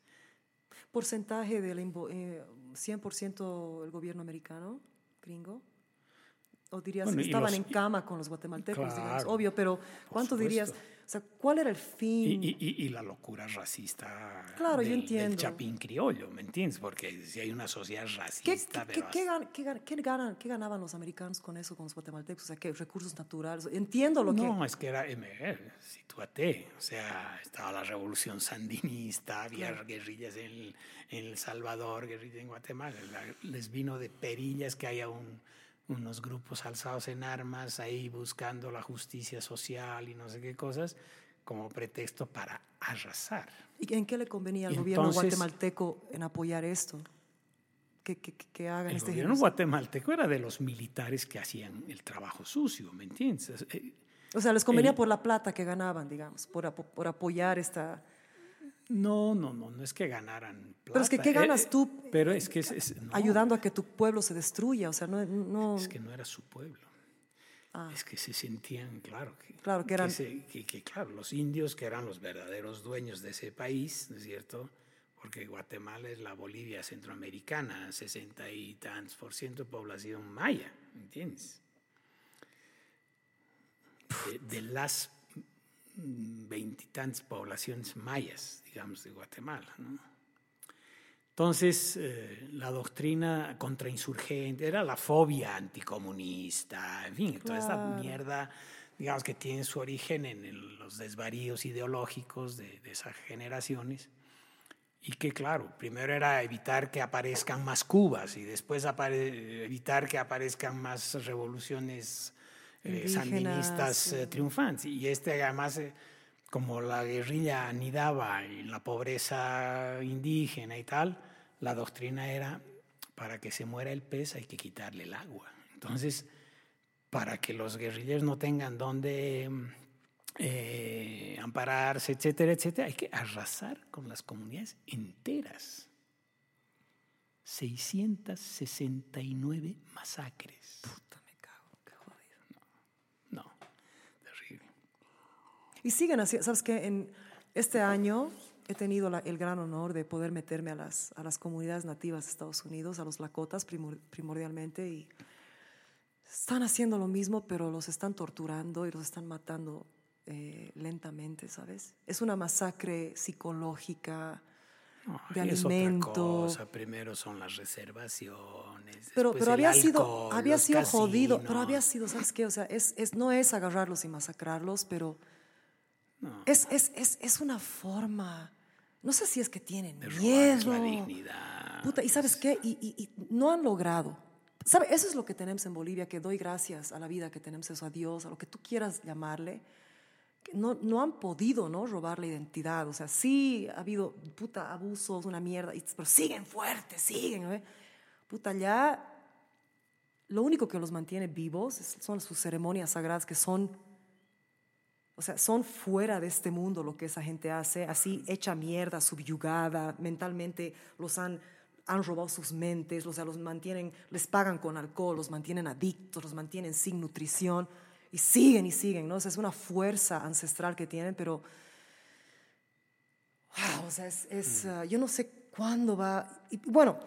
¿Porcentaje del invo- eh, 100% el gobierno americano, gringo? ¿O dirías Bueno, estaban los- en cama con los guatemaltecos, digamos? Claro, Obvio, pero ¿cuánto dirías? O sea, ¿cuál era el fin? y- y- y la locura racista Claro, yo del, del entiendo. chapín criollo, ¿me entiendes? Porque si hay una sociedad ¿Qué, racista, qué- qué- qué qué gan- qué ganan- qué ganaban los americanos con eso, con los guatemaltecos? O sea, ¿qué recursos naturales? Entiendo lo No, que... es que era, eh, sitúate, o sea, estaba la revolución sandinista, había Claro. guerrillas en el, en El Salvador, guerrillas en Guatemala, la- les vino de perillas que haya un- unos grupos alzados en armas ahí buscando la justicia social y no sé qué cosas, como pretexto para arrasar. ¿Y en qué le convenía al Y gobierno entonces- guatemalteco en apoyar esto? Que, que, que- hagan El este gobierno guatemalteco era de los militares que hacían el trabajo sucio, ¿me entiendes? Eh, O sea, les convenía el- por la plata que ganaban, digamos, por, por apoyar esta... No, no, no, no es que ganaran plata. Pero es que, ¿qué Eh, ganas eh, tú Pero es que es, es- no, ayudando a que tu pueblo se destruya? O sea, no... no Es que no era su pueblo. es que se sentían, claro, que, Claro, que eran- se- que- que, claro, los indios que eran los verdaderos dueños de ese país, ¿no es cierto? Porque Guatemala es la Bolivia centroamericana, 60 y tantos por ciento de población maya, ¿entiendes? De, de las veintitantas poblaciones mayas, digamos, de Guatemala, ¿no? Entonces, eh, la doctrina contrainsurgente era la fobia anticomunista, en fin, toda esta Claro. mierda, digamos, que tiene su origen en el- los desvaríos ideológicos de, de esas generaciones. Y que, claro, primero era evitar que aparezcan más Cubas y después evitar que aparezcan más revoluciones eh, sandinistas eh, sí. triunfantes. Y este, además, eh, como la guerrilla anidaba en la pobreza indígena y tal, la doctrina era, para que se muera el pez hay que quitarle el agua. Entonces, para que los guerrilleros no tengan dónde mm, eh, ampararse, etcétera, etcétera, hay que arrasar con las comunidades enteras. 669 masacres. Puta, me cago, qué jodido. No, terrible. Y siguen así, ¿sabes qué? En este año he tenido la- el gran honor de poder meterme a las, a las comunidades nativas de Estados Unidos, a los Lakotas primor- primordialmente, y están haciendo lo mismo, pero los están torturando y los están matando eh, lentamente, ¿sabes? Es una masacre psicológica, de y es otra alimento. cosa. Primero son las reservaciones. Pero, pero había sido, alcohol, había los sido jodido, pero había sido, ¿sabes qué? O sea, es, es, no es agarrarlos y masacrarlos, pero No, es, es, es, es una forma, no sé si es que tienen de miedo. la dignidad. Puta, ¿y sabes qué? Y, y- y no han logrado. ¿Sabe? Eso es lo que tenemos en Bolivia, que doy gracias a la vida que tenemos, eso, a Dios, a lo que tú quieras llamarle. no, no han podido ¿no? robar la identidad. O sea, sí ha habido puta abusos, una mierda, pero siguen fuertes, siguen. ¿no? Puta, ya lo único que los mantiene vivos son sus ceremonias sagradas que son, o sea, son fuera de este mundo lo que esa gente hace, así hecha mierda, subyugada, mentalmente los han, han robado sus mentes, o sea, los mantienen, les pagan con alcohol, los mantienen adictos, los mantienen sin nutrición y siguen y siguen, ¿no? O sea, es una fuerza ancestral que tienen, pero Wow, o sea, es, es, uh, yo no sé cuándo va. y, bueno,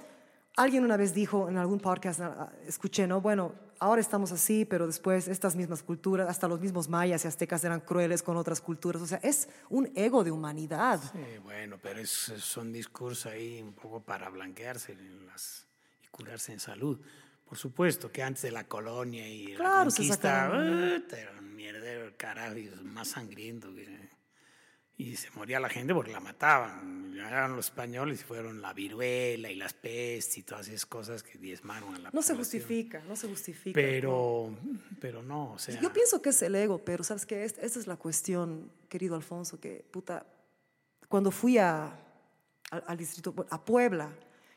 alguien una vez dijo en algún podcast, uh, escuché, ¿no? Bueno, ahora estamos así, pero después estas mismas culturas, hasta los mismos mayas y aztecas eran crueles con otras culturas. O sea, es un ego de humanidad. Sí, bueno, pero es, son discursos ahí un poco para blanquearse en las, y curarse en salud. Por supuesto que antes de la colonia y Claro, la se conquista, ¡uh! era un mierdero el carajo, y más sangriento. que- y se moría la gente porque la mataban. Eran los españoles y fueron la viruela y las pestes y todas esas cosas que diezmaron a la No se justifica, no se justifica. Pero, pero no, o sea... Yo pienso que es el ego, pero sabes que esta es la cuestión, querido Alfonso, que puta, cuando fui a, al, al distrito, a Puebla,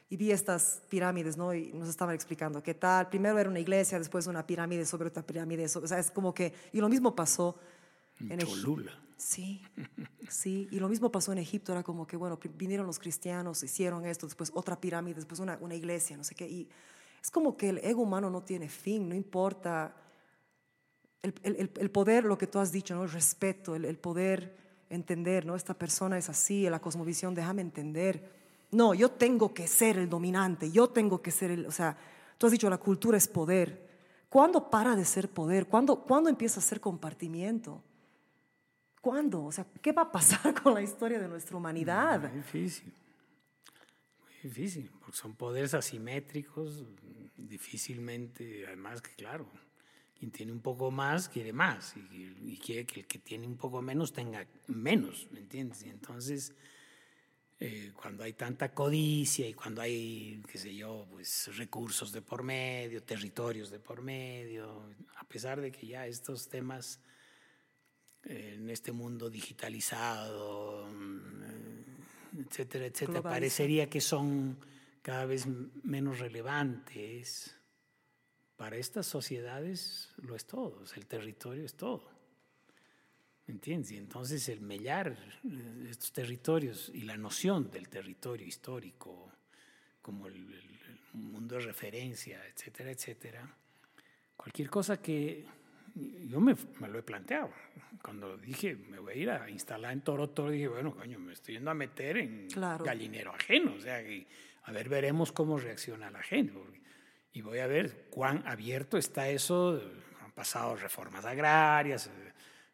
y vi estas pirámides, ¿no? Y nos estaban explicando qué tal. Primero era una iglesia, después una pirámide sobre otra pirámide. sobre- o sea, es como que... Y lo mismo pasó en. Cholula. Sí, sí. Y lo mismo pasó en Egipto. Era como que, bueno, vinieron los cristianos, hicieron esto, después otra pirámide, después una, una iglesia, no sé qué. Y es como que el ego humano no tiene fin, no importa el- el poder, lo que tú has dicho, ¿no? El respeto, el, el poder entender, ¿no? Esta persona es así, la cosmovisión, déjame entender. No, yo tengo que ser el dominante, yo tengo que ser el, o sea, tú has dicho la cultura es poder. ¿Cuándo para de ser poder? ¿Cuándo, ¿cuándo empieza a ser compartimiento? ¿Cuándo? O sea, ¿qué va a pasar con la historia de nuestra humanidad? Muy difícil. Muy difícil, porque son poderes asimétricos, difícilmente, además que claro, quien tiene un poco más quiere más y, y quiere que el que tiene un poco menos tenga menos, ¿me entiendes? Y entonces, eh, cuando hay tanta codicia y cuando hay, qué sé yo, pues recursos de por medio, territorios de por medio, a pesar de que ya estos temas en este mundo digitalizado, mm, etcétera, etcétera, parecería que son cada vez menos relevantes. Para estas sociedades lo es todo, el territorio es todo. ¿Me entiendes? Y entonces el mellar eh, estos territorios y la noción del territorio histórico como el, el- el mundo de referencia, etcétera, etcétera, cualquier cosa que yo me, me lo he planteado. Cuando dije, me voy a ir a instalar en Toronto, dije, bueno, coño, me estoy yendo a meter en Claro. gallinero ajeno. O sea, que, a ver, veremos cómo reacciona la gente. porque- y voy a ver cuán abierto está eso. Han pasado reformas agrarias.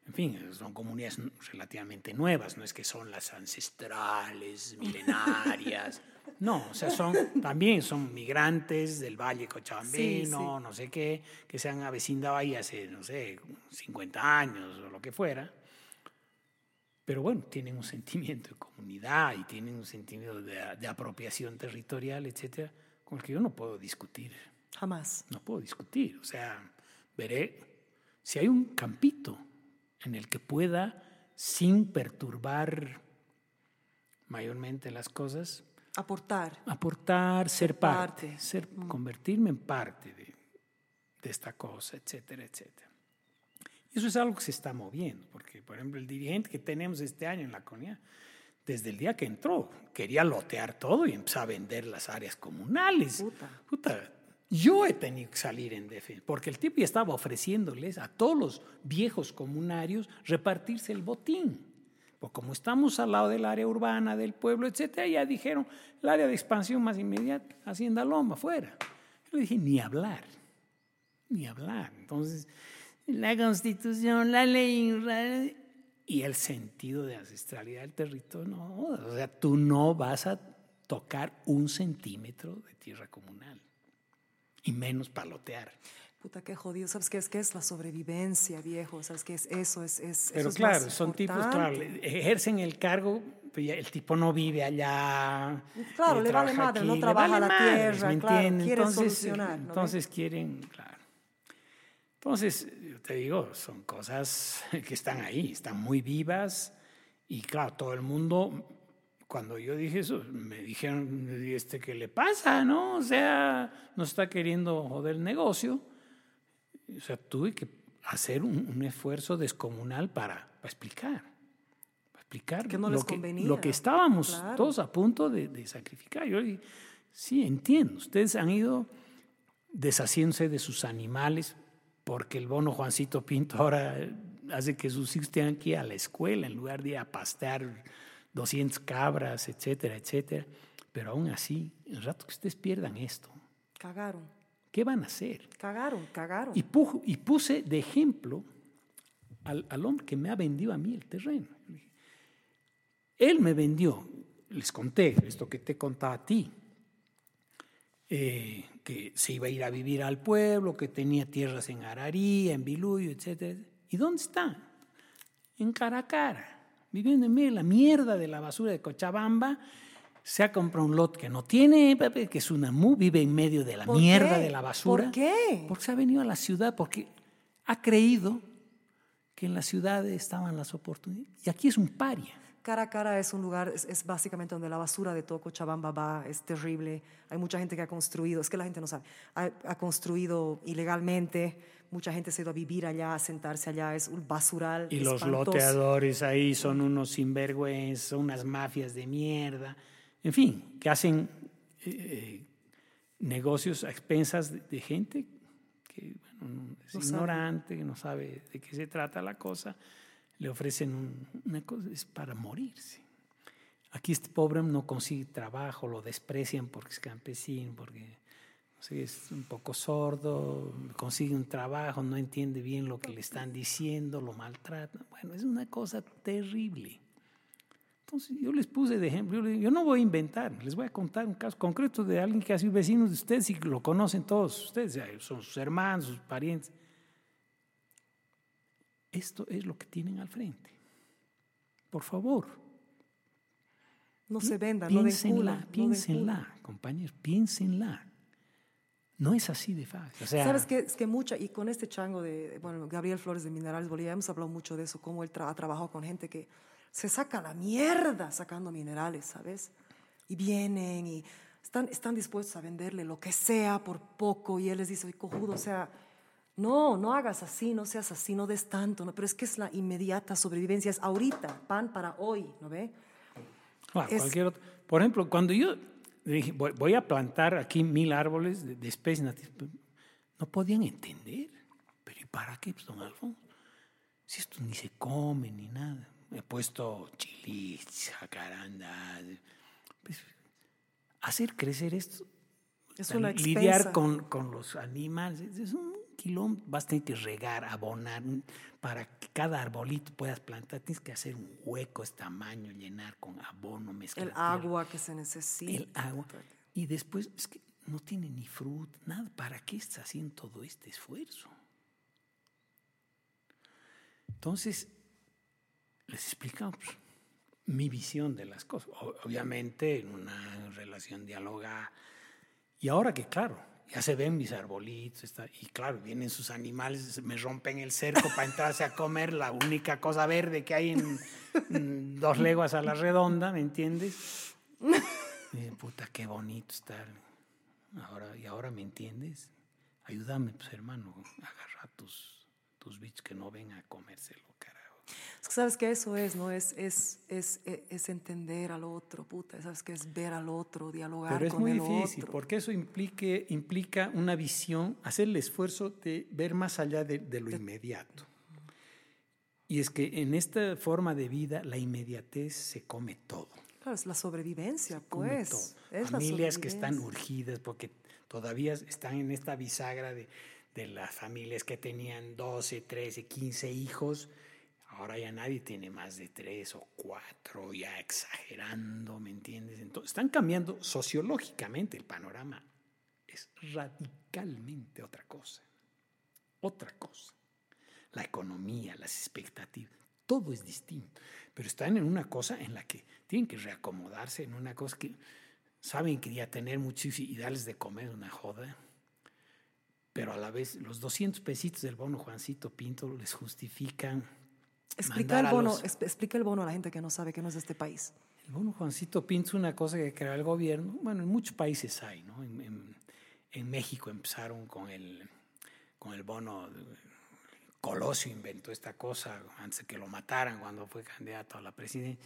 En fin, son comunidades relativamente nuevas, no es que son las ancestrales, milenarias. No, o sea, son también son migrantes del Valle Cochabambino, no sé qué, que se han avecindado ahí hace, no sé, 50 años o lo que fuera. Pero bueno, tienen un sentimiento de comunidad y tienen un sentimiento de, de apropiación territorial, etcétera, con el que yo no puedo discutir. Jamás. No puedo discutir. O sea, veré si hay un campito en el que pueda, sin perturbar mayormente las cosas, Aportar. aportar, ser parte, parte. ser, convertirme en parte de, de esta cosa, etcétera, etcétera. Y eso es algo que se está moviendo, porque, por ejemplo, el dirigente que tenemos este año en la comunidad, desde el día que entró, quería lotear todo y empezó a vender las áreas comunales. Puta. Puta, yo he tenido que salir en defensa, porque el tipo ya estaba ofreciéndoles a todos los viejos comunarios repartirse el botín. Pues como estamos al lado del área urbana, del pueblo, etcétera, ya dijeron, el área de expansión más inmediata, Hacienda Loma, fuera. Yo le dije, ni hablar, ni hablar. Entonces, la constitución, la ley y el sentido de ancestralidad del territorio, no, o sea, tú no vas a tocar un centímetro de tierra comunal y menos palotear. Puta, qué jodido. ¿Sabes qué es? ¿Qué es la sobrevivencia, viejo? ¿Sabes qué es eso? Es, es, eso Pero es claro, más son tipos, claro, importante. ejercen el cargo, ya el tipo no vive allá. Claro, eh, le vale madre, no trabaja vale la tierra, ¿me claro, entienden? quiere entonces, solucionar. Entonces quieren, claro. Entonces, yo te digo, son cosas que están ahí, están muy vivas y claro, todo el mundo, cuando yo dije eso, me dijeron, este, ¿qué le pasa? ¿No? O sea, no está queriendo joder el negocio. O sea, tuve que hacer un, un esfuerzo descomunal para, para explicar. Para explicar Que no lo, les que, convenía. lo que estábamos Claro. todos a punto de, de sacrificar. Yo dije, sí, entiendo. Ustedes han ido deshaciéndose de sus animales porque el bono Juancito Pinto ahora hace que sus hijos tengan que ir a la escuela en lugar de ir a pastear 200 cabras, etcétera, etcétera. Pero aún así, el rato que ustedes pierdan esto, Cagaron, ¿qué van a hacer? cagaron, cagaron. Y, y puse de ejemplo al, al hombre que me ha vendido a mí el terreno. Él me vendió, les conté esto que te contaba a ti, eh, que se iba a ir a vivir al pueblo, que tenía tierras en Ararí, en Biluyo, etc. ¿Y dónde está? En Caracara, viviendo en medio de la mierda de la basura de Cochabamba. Se ha comprado un lot que no tiene, que es una mu, vive en medio de la ¿Por mierda qué? de la basura. ¿Por qué? Porque se ha venido a la ciudad, porque ha creído que en la ciudad estaban las oportunidades. Y aquí es un paria. Cara a cara es un lugar, es, es básicamente donde la basura de todo Cochabamba va, es terrible. Hay mucha gente que ha construido, es que la gente no sabe, ha, ha construido ilegalmente, mucha gente se ha ido a vivir allá, a sentarse allá, es un basural. Y los loteadores ahí son unos sinvergüenzas, unas mafias de mierda. En fin, que hacen eh, negocios a expensas de, de gente que bueno, no- es No sabe. ignorante, que no sabe de qué se trata la cosa. Le ofrecen un- una cosa, es para morirse. Aquí este pobre no consigue trabajo, lo desprecian porque es campesino, porque no sé, es un poco sordo, consigue un trabajo, no entiende bien lo que le están diciendo, lo maltratan. Bueno, es una cosa terrible. Entonces yo les puse de ejemplo, yo, no voy a inventar, les voy a contar un caso concreto de alguien que ha sido vecino de ustedes y que lo conocen todos ustedes, son sus hermanos, sus parientes. Esto es lo que tienen al frente. Por favor, No se no den culo. piénsenla, no piénsenla, compañeros, piénsenla. No es así de fácil. O sea, ¿Sabes qué? Es que mucha, y con este chango de, bueno, Gabriel Flores de Minerales Bolivia, hemos hablado mucho de eso, cómo él tra- ha trabajado con gente que se saca la mierda sacando minerales, ¿sabes? Y vienen y están, están dispuestos a venderle lo que sea por poco y él les dice, "Oye, cojudo, o sea, no, no hagas así, no seas así, no des tanto, ¿no? pero es que es la inmediata sobrevivencia, es ahorita, pan para hoy, ¿no ve? Claro, Es- cualquier otro. Por ejemplo, cuando yo dije, voy, voy a plantar aquí mil árboles de, de especies nativas, no podían entender. Pero ¿y ¿para qué, pues, don Alfonso? Si esto ni se come ni nada. He puesto chilis, jacarandas. Pues, hacer crecer esto. Es tan- una lidiar con, con los animales. Es, un quilombo. Vas a tener que regar, abonar. Para que cada arbolito puedas plantar, tienes que hacer un hueco este tamaño, llenar con abono, mezclar. El agua que se necesita. el agua. Y después, es que no tiene ni fruta, nada. ¿Para qué está haciendo todo este esfuerzo? Entonces, les explicamos mi visión de las cosas. Obviamente, en una relación dialogada. Y ahora que, claro, ya se ven mis arbolitos, está- y claro, vienen sus animales, me rompen el cerco para entrarse a comer la única cosa verde que hay en, dos leguas a la redonda, ¿me entiendes? Y puta, qué bonito estar. Ahora, ¿Y ahora me entiendes? Ayúdame, pues hermano, agarra tus, tus bichos que no ven a comérselo, carajo. Es que sabes que eso es, ¿no? Es, es, es, es, es entender al otro, puta. Sabes que es ver al otro, dialogar Pero es con muy el difícil, otro. porque eso implique, implica una visión, hacer el esfuerzo de ver más allá de, de lo inmediato. Y es que en esta forma de vida la inmediatez se come todo. Claro, es la sobrevivencia, come pues. todo. Es la Familias que están urgidas porque todavía están en esta bisagra de, de las familias que tenían 12, 13, 15 hijos. Ahora ya nadie tiene más de tres o cuatro, ya exagerando, ¿me entiendes? Entonces, están cambiando sociológicamente el panorama. Es radicalmente otra cosa. Otra cosa. La economía, las expectativas, todo es distinto. Pero están en una cosa en la que tienen que reacomodarse, en una cosa que saben que ya tener muchísimo y darles de comer una joda. Pero a la vez, los 200 pesitos del bono Juancito Pinto les justifican. Explica el, bono, los- exp- explica el bono a la gente que no sabe que no es de este país. el bono Juancito Pinto una cosa que creó el gobierno. Bueno, en muchos países hay, ¿no? En, en- en México empezaron con el, con el bono. Colosio inventó esta cosa antes de que lo mataran cuando fue candidato a la presidencia.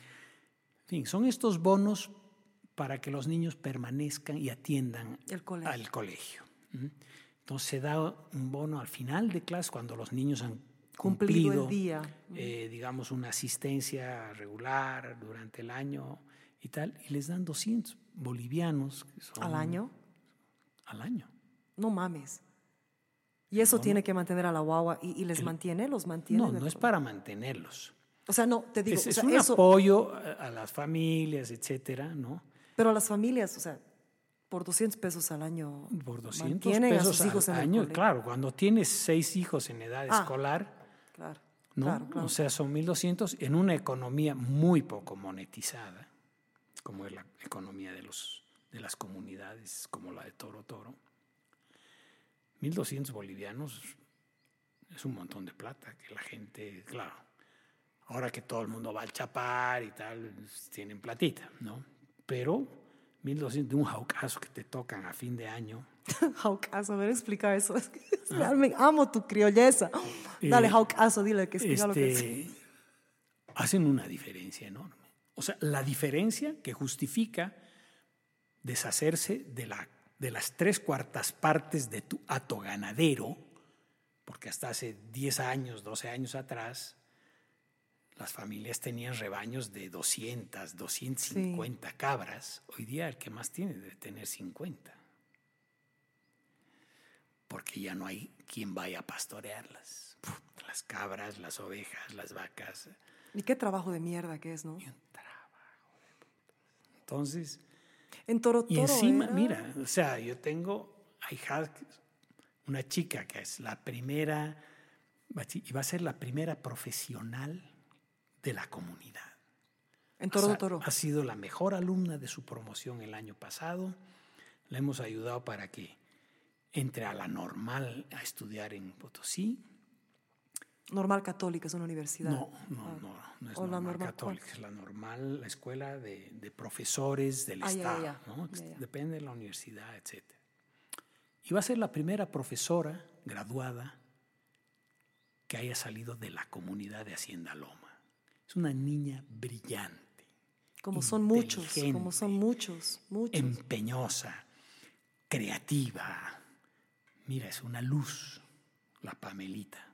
En fin, son estos bonos para que los niños permanezcan y atiendan colegio. al colegio. Entonces se da un bono al final de clase cuando los niños han Cumplido el cumplido, día. eh, digamos, una asistencia regular durante el año y tal, y les dan 200 bolivianos. que son- Al año. Al año. No mames. Y eso bono- tiene que mantener a la guagua y, y les mantiene, los mantiene. No, no es para mantenerlos. O sea, no, te digo, Es, o es sea, un eso, apoyo a, a las familias, etcétera, ¿no? pero las familias, o sea, por 200 pesos al año Por 200 mantienen a pesos sus hijos al el año. Claro, cuando tienes seis hijos en edad Ah. escolar, Claro, ¿no? claro, claro. O sea, son 1.200 en una economía muy poco monetizada, como es la economía de, los, de las comunidades, como la de Toro Toro. 1.200 bolivianos es un montón de plata que la gente, claro, ahora que todo el mundo va al chapar y tal, tienen platita, ¿no? Pero 1.200 de un jaucazo que te tocan a fin de año. Jaucaso, a ver, explica eso. Es que realmente amo tu criolleza. Dale, Eh, Jaucaso, dile que explica lo que es. este, hacen una diferencia enorme. O sea, la diferencia que justifica deshacerse de, la, de las tres cuartas partes de tu hato ganadero, porque hasta hace 10 años, 12 años atrás, las familias tenían rebaños de 200, 250 cabras. Hoy día el que más tiene debe tener 50. Porque ya no hay quien vaya a pastorearlas. Las cabras, las ovejas, las vacas. Y qué trabajo de mierda que es, ¿no? Entonces, En Toro y Toro encima, era- mira, o sea, yo tengo ahijada, una chica que es la primera, y va a ser la primera profesional de la comunidad. En Toro Toro. Ha sido la mejor alumna de su promoción el año pasado. Le hemos ayudado para que entre a la normal a estudiar en Potosí. Normal Católica, es una universidad. No, no, Ah. no, no es O la normal, normal, católica, es la normal, la escuela de, de profesores del Ah, ya, ya, Estado, ya. ¿no? Ya. Depende de la universidad, etc. Y va a ser la primera profesora graduada que haya salido de la comunidad de Hacienda Loma. Es una niña brillante, Como son muchos, como son muchos, muchos. empeñosa, creativa. Mira, es una luz, la Pamelita.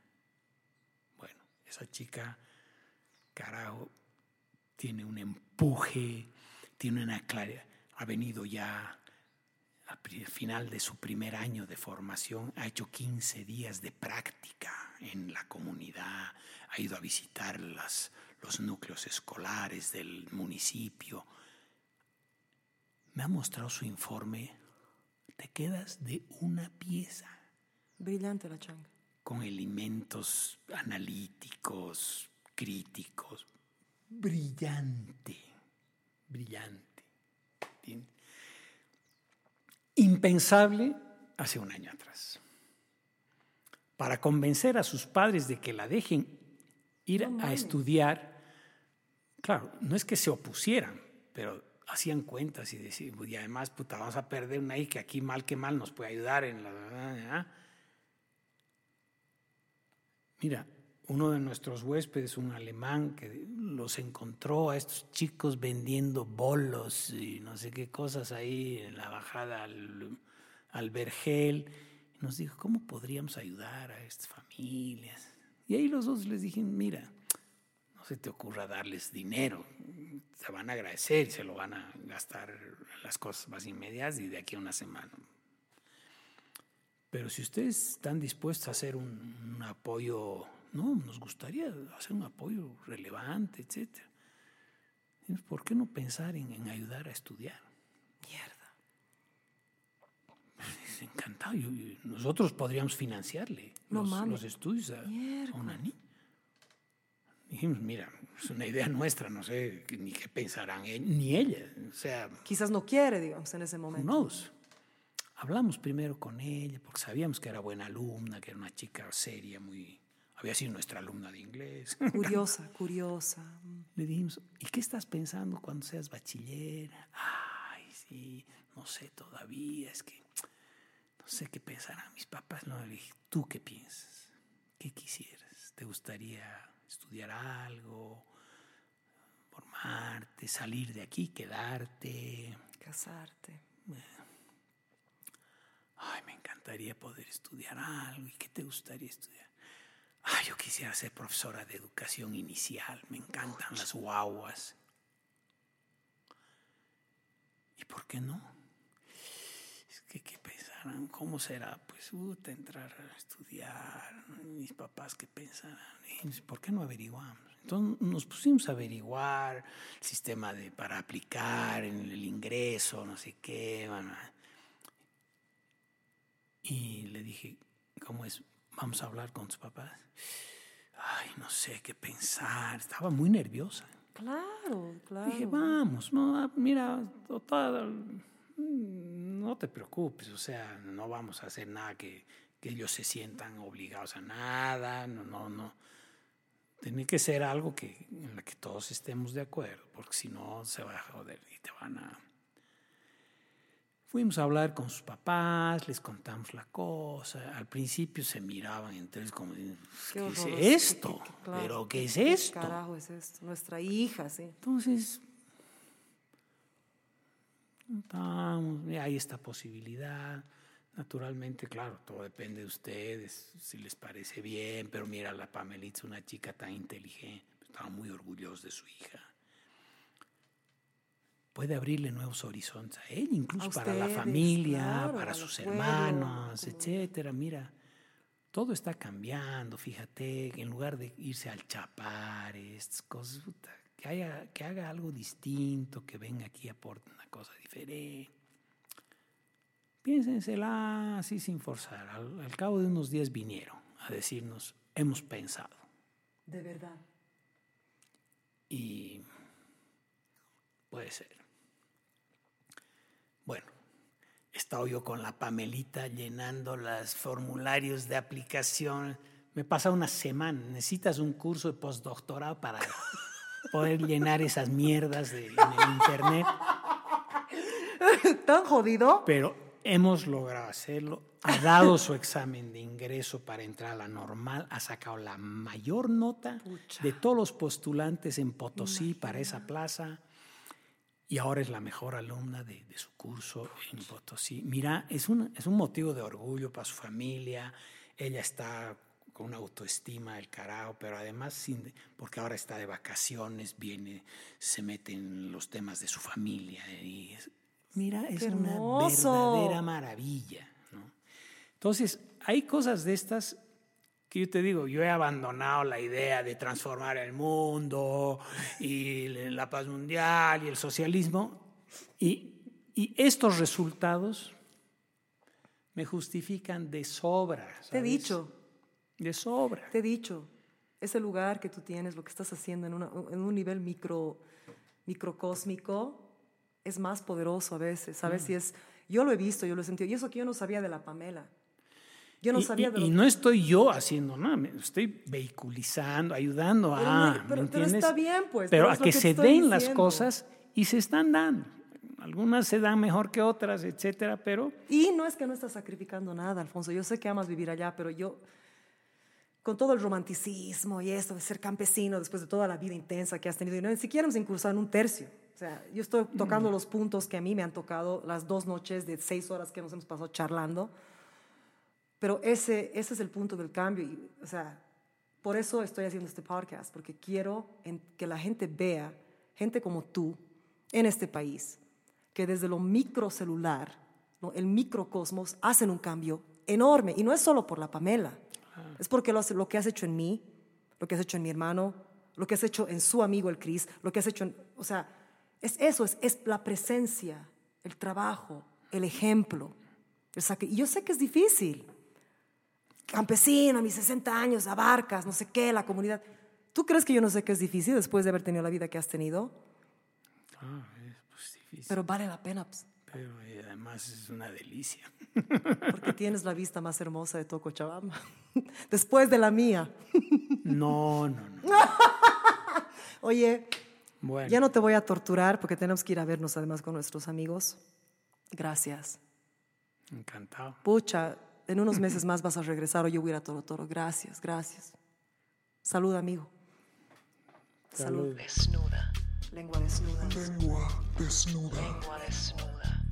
Esa chica, carajo, tiene un empuje, tiene una claridad. Ha venido ya al final de su primer año de formación, ha hecho 15 días de práctica en la comunidad, ha ido a visitar las, los núcleos escolares del municipio. Me ha mostrado su informe. Te quedas de una pieza. Brillante la changa. Con elementos analíticos, críticos. Brillante. Brillante. Impensable hace un año atrás. Para convencer a sus padres de que la dejen ir a estudiar, claro, no es que se opusieran, pero hacían cuentas y decían, y además, puta, vamos a perder una hija que aquí mal que mal nos puede ayudar en la... Mira, uno de nuestros huéspedes, un alemán, que los encontró a estos chicos vendiendo bolos y no sé qué cosas ahí en la bajada al, al Vergel, nos dijo, ¿cómo podríamos ayudar a estas familias? Y ahí los dos les dije, mira, se te ocurra darles dinero, se van a agradecer se lo van a gastar en las cosas más inmediatas y de aquí a una semana. Pero si ustedes están dispuestos a hacer un, un apoyo, no, nos gustaría hacer un apoyo relevante, etc. ¿Por qué no pensar en, en ayudar a estudiar? Mierda. Es encantado. Yo- nosotros podríamos financiarle No los, los estudios a, a una niña. Dijimos, mira, es una idea nuestra, no sé ni qué pensarán él, ni ella. O sea, Quizás no quiere, digamos, en ese momento. knows? Hablamos primero con ella porque sabíamos que era buena alumna, que era una chica seria, muy... Había sido nuestra alumna de inglés. Curiosa, curiosa. Le dijimos, ¿y qué estás pensando cuando seas bachiller? Ay, sí, no sé todavía, es que no sé qué pensarán mis papás. No, le dije, ¿tú qué piensas? ¿Qué quisieras? ¿Te gustaría estudiar algo? ¿Formarte? ¿Salir de aquí? ¿Quedarte? Casarte. Ay, me encantaría poder estudiar algo. ¿Y qué te gustaría estudiar? Ay, yo quisiera ser profesora de educación inicial. Me encantan las guaguas. ¿Y por qué no? Es que, ¿qué pensarán? ¿Cómo será? Pues, puta, entrar a estudiar. Mis papás, ¿qué pensarán? ¿Por qué no averiguamos? Entonces nos pusimos a averiguar el sistema de, para aplicar en el ingreso, no sé qué. Bueno, y le dije, ¿cómo es? ¿Vamos a hablar con tus papás? Ay, no sé qué pensar. Estaba muy nerviosa. Claro, claro. Dije, vamos, no, mira, total, no te preocupes, o sea, no vamos a hacer nada que, que ellos se sientan obligados a nada, no, no, no. Tiene que ser algo que, en la que todos estemos de acuerdo, porque si no se va a joder y te van a... Fuimos a hablar con sus papás, les contamos la cosa. Al principio se miraban entre ellos como, ¿qué, Qué es esto? qué- qué- claro, ¿Pero qué es ¿Qué esto? carajo es esto? Nuestra hija, sí. Entonces, vamos, hay esta posibilidad. Naturalmente, claro, todo depende de ustedes, si les parece bien, pero mira, la Pamelita es una chica tan inteligente, estaba muy orgulloso de su hija. Puede abrirle nuevos horizontes a ella, incluso A para la familia, claro, para sus pueblo, hermanos, como- etcétera. Mira, todo está cambiando, fíjate, en lugar de irse al chapar, estas cosas, que, haya, que haga algo distinto, que venga aquí y aporte cosa diferente. Piénsensela así sin forzar. Al, al cabo de unos días vinieron a decirnos, hemos pensado. De verdad. Y puede ser. Bueno, he estado yo con la Pamelita llenando los formularios de aplicación. Me pasa una semana. Necesitas un curso de postdoctorado para poder llenar esas mierdas de, en el internet. ¿Tan jodido? Pero hemos logrado hacerlo. Ha dado su examen de ingreso para entrar a la normal. Ha sacado la mayor nota Pucha. de todos los postulantes en Potosí para esa plaza. Y ahora es la mejor alumna de, de su curso en Potosí. Mira, es un, es un motivo de orgullo para su familia. Ella está con una autoestima del carajo, pero además sin, porque ahora está de vacaciones, viene, se mete en los temas de su familia y es- mira, es ¡Qué una verdadera maravilla, ¿no? Entonces, hay cosas de estas que yo te digo, yo he abandonado la idea de transformar el mundo y la paz mundial y el socialismo y, y estos resultados me justifican de sobra. Te he dicho, De sobra. te he dicho, ese lugar que tú tienes, lo que estás haciendo en, una- en un nivel micro, microcósmico, es más poderoso a veces, Mm. ¿sabes? Si es, yo lo he visto, yo lo he sentido, y eso que yo no sabía de la Pamela. Yo no y, sabía y- de lo y no estoy yo haciendo nada, me estoy vehiculizando, ayudando Pero a, no- ¿me pero- pero está bien, pues, Pero a que que se den las cosas y se están dando. Algunas se dan mejor que otras, etcétera, pero Y no es que no estás sacrificando nada, Alfonso. Yo sé que amas vivir allá, pero yo, con todo el romanticismo y esto de ser campesino después de toda la vida intensa que has tenido, y no ni siquiera hemos incursado en un tercio. O sea, yo estoy tocando Mm. los puntos que a mí me han tocado las dos noches de seis horas que nos hemos pasado charlando. Pero ese, ese es el punto del cambio. Y, o sea, por eso estoy haciendo este podcast, porque quiero en- que la gente vea, gente como tú, en este país, que desde lo microcelular, ¿no? el microcosmos, hacen un cambio enorme. Y no es solo por la Pamela, es porque lo, lo que has hecho en mí, lo que has hecho en mi hermano, lo que has hecho en su amigo el Cris, lo que has hecho en... O sea, es eso, es, es la presencia, el trabajo, el ejemplo. el y yo sé que es difícil. Campesino, a mis 60 años, abarcas, no sé qué, la comunidad. ¿Tú crees que yo no sé que es difícil después de haber tenido la vida que has tenido? ah, es pues, difícil. Pero vale la pena, pues, Pero además es una delicia. porque tienes la vista más hermosa de todo Cochabamba. Después de la mía. No, no, no. Oye, Bueno, ya no te voy a torturar porque tenemos que ir a vernos además con nuestros amigos. Gracias. encantado. Pucha, en unos meses más vas a regresar o yo voy a ir a Toro Toro. Gracias, gracias. Salud, amigo. Salud. Desnuda. Lengua desnuda. Lengua desnuda.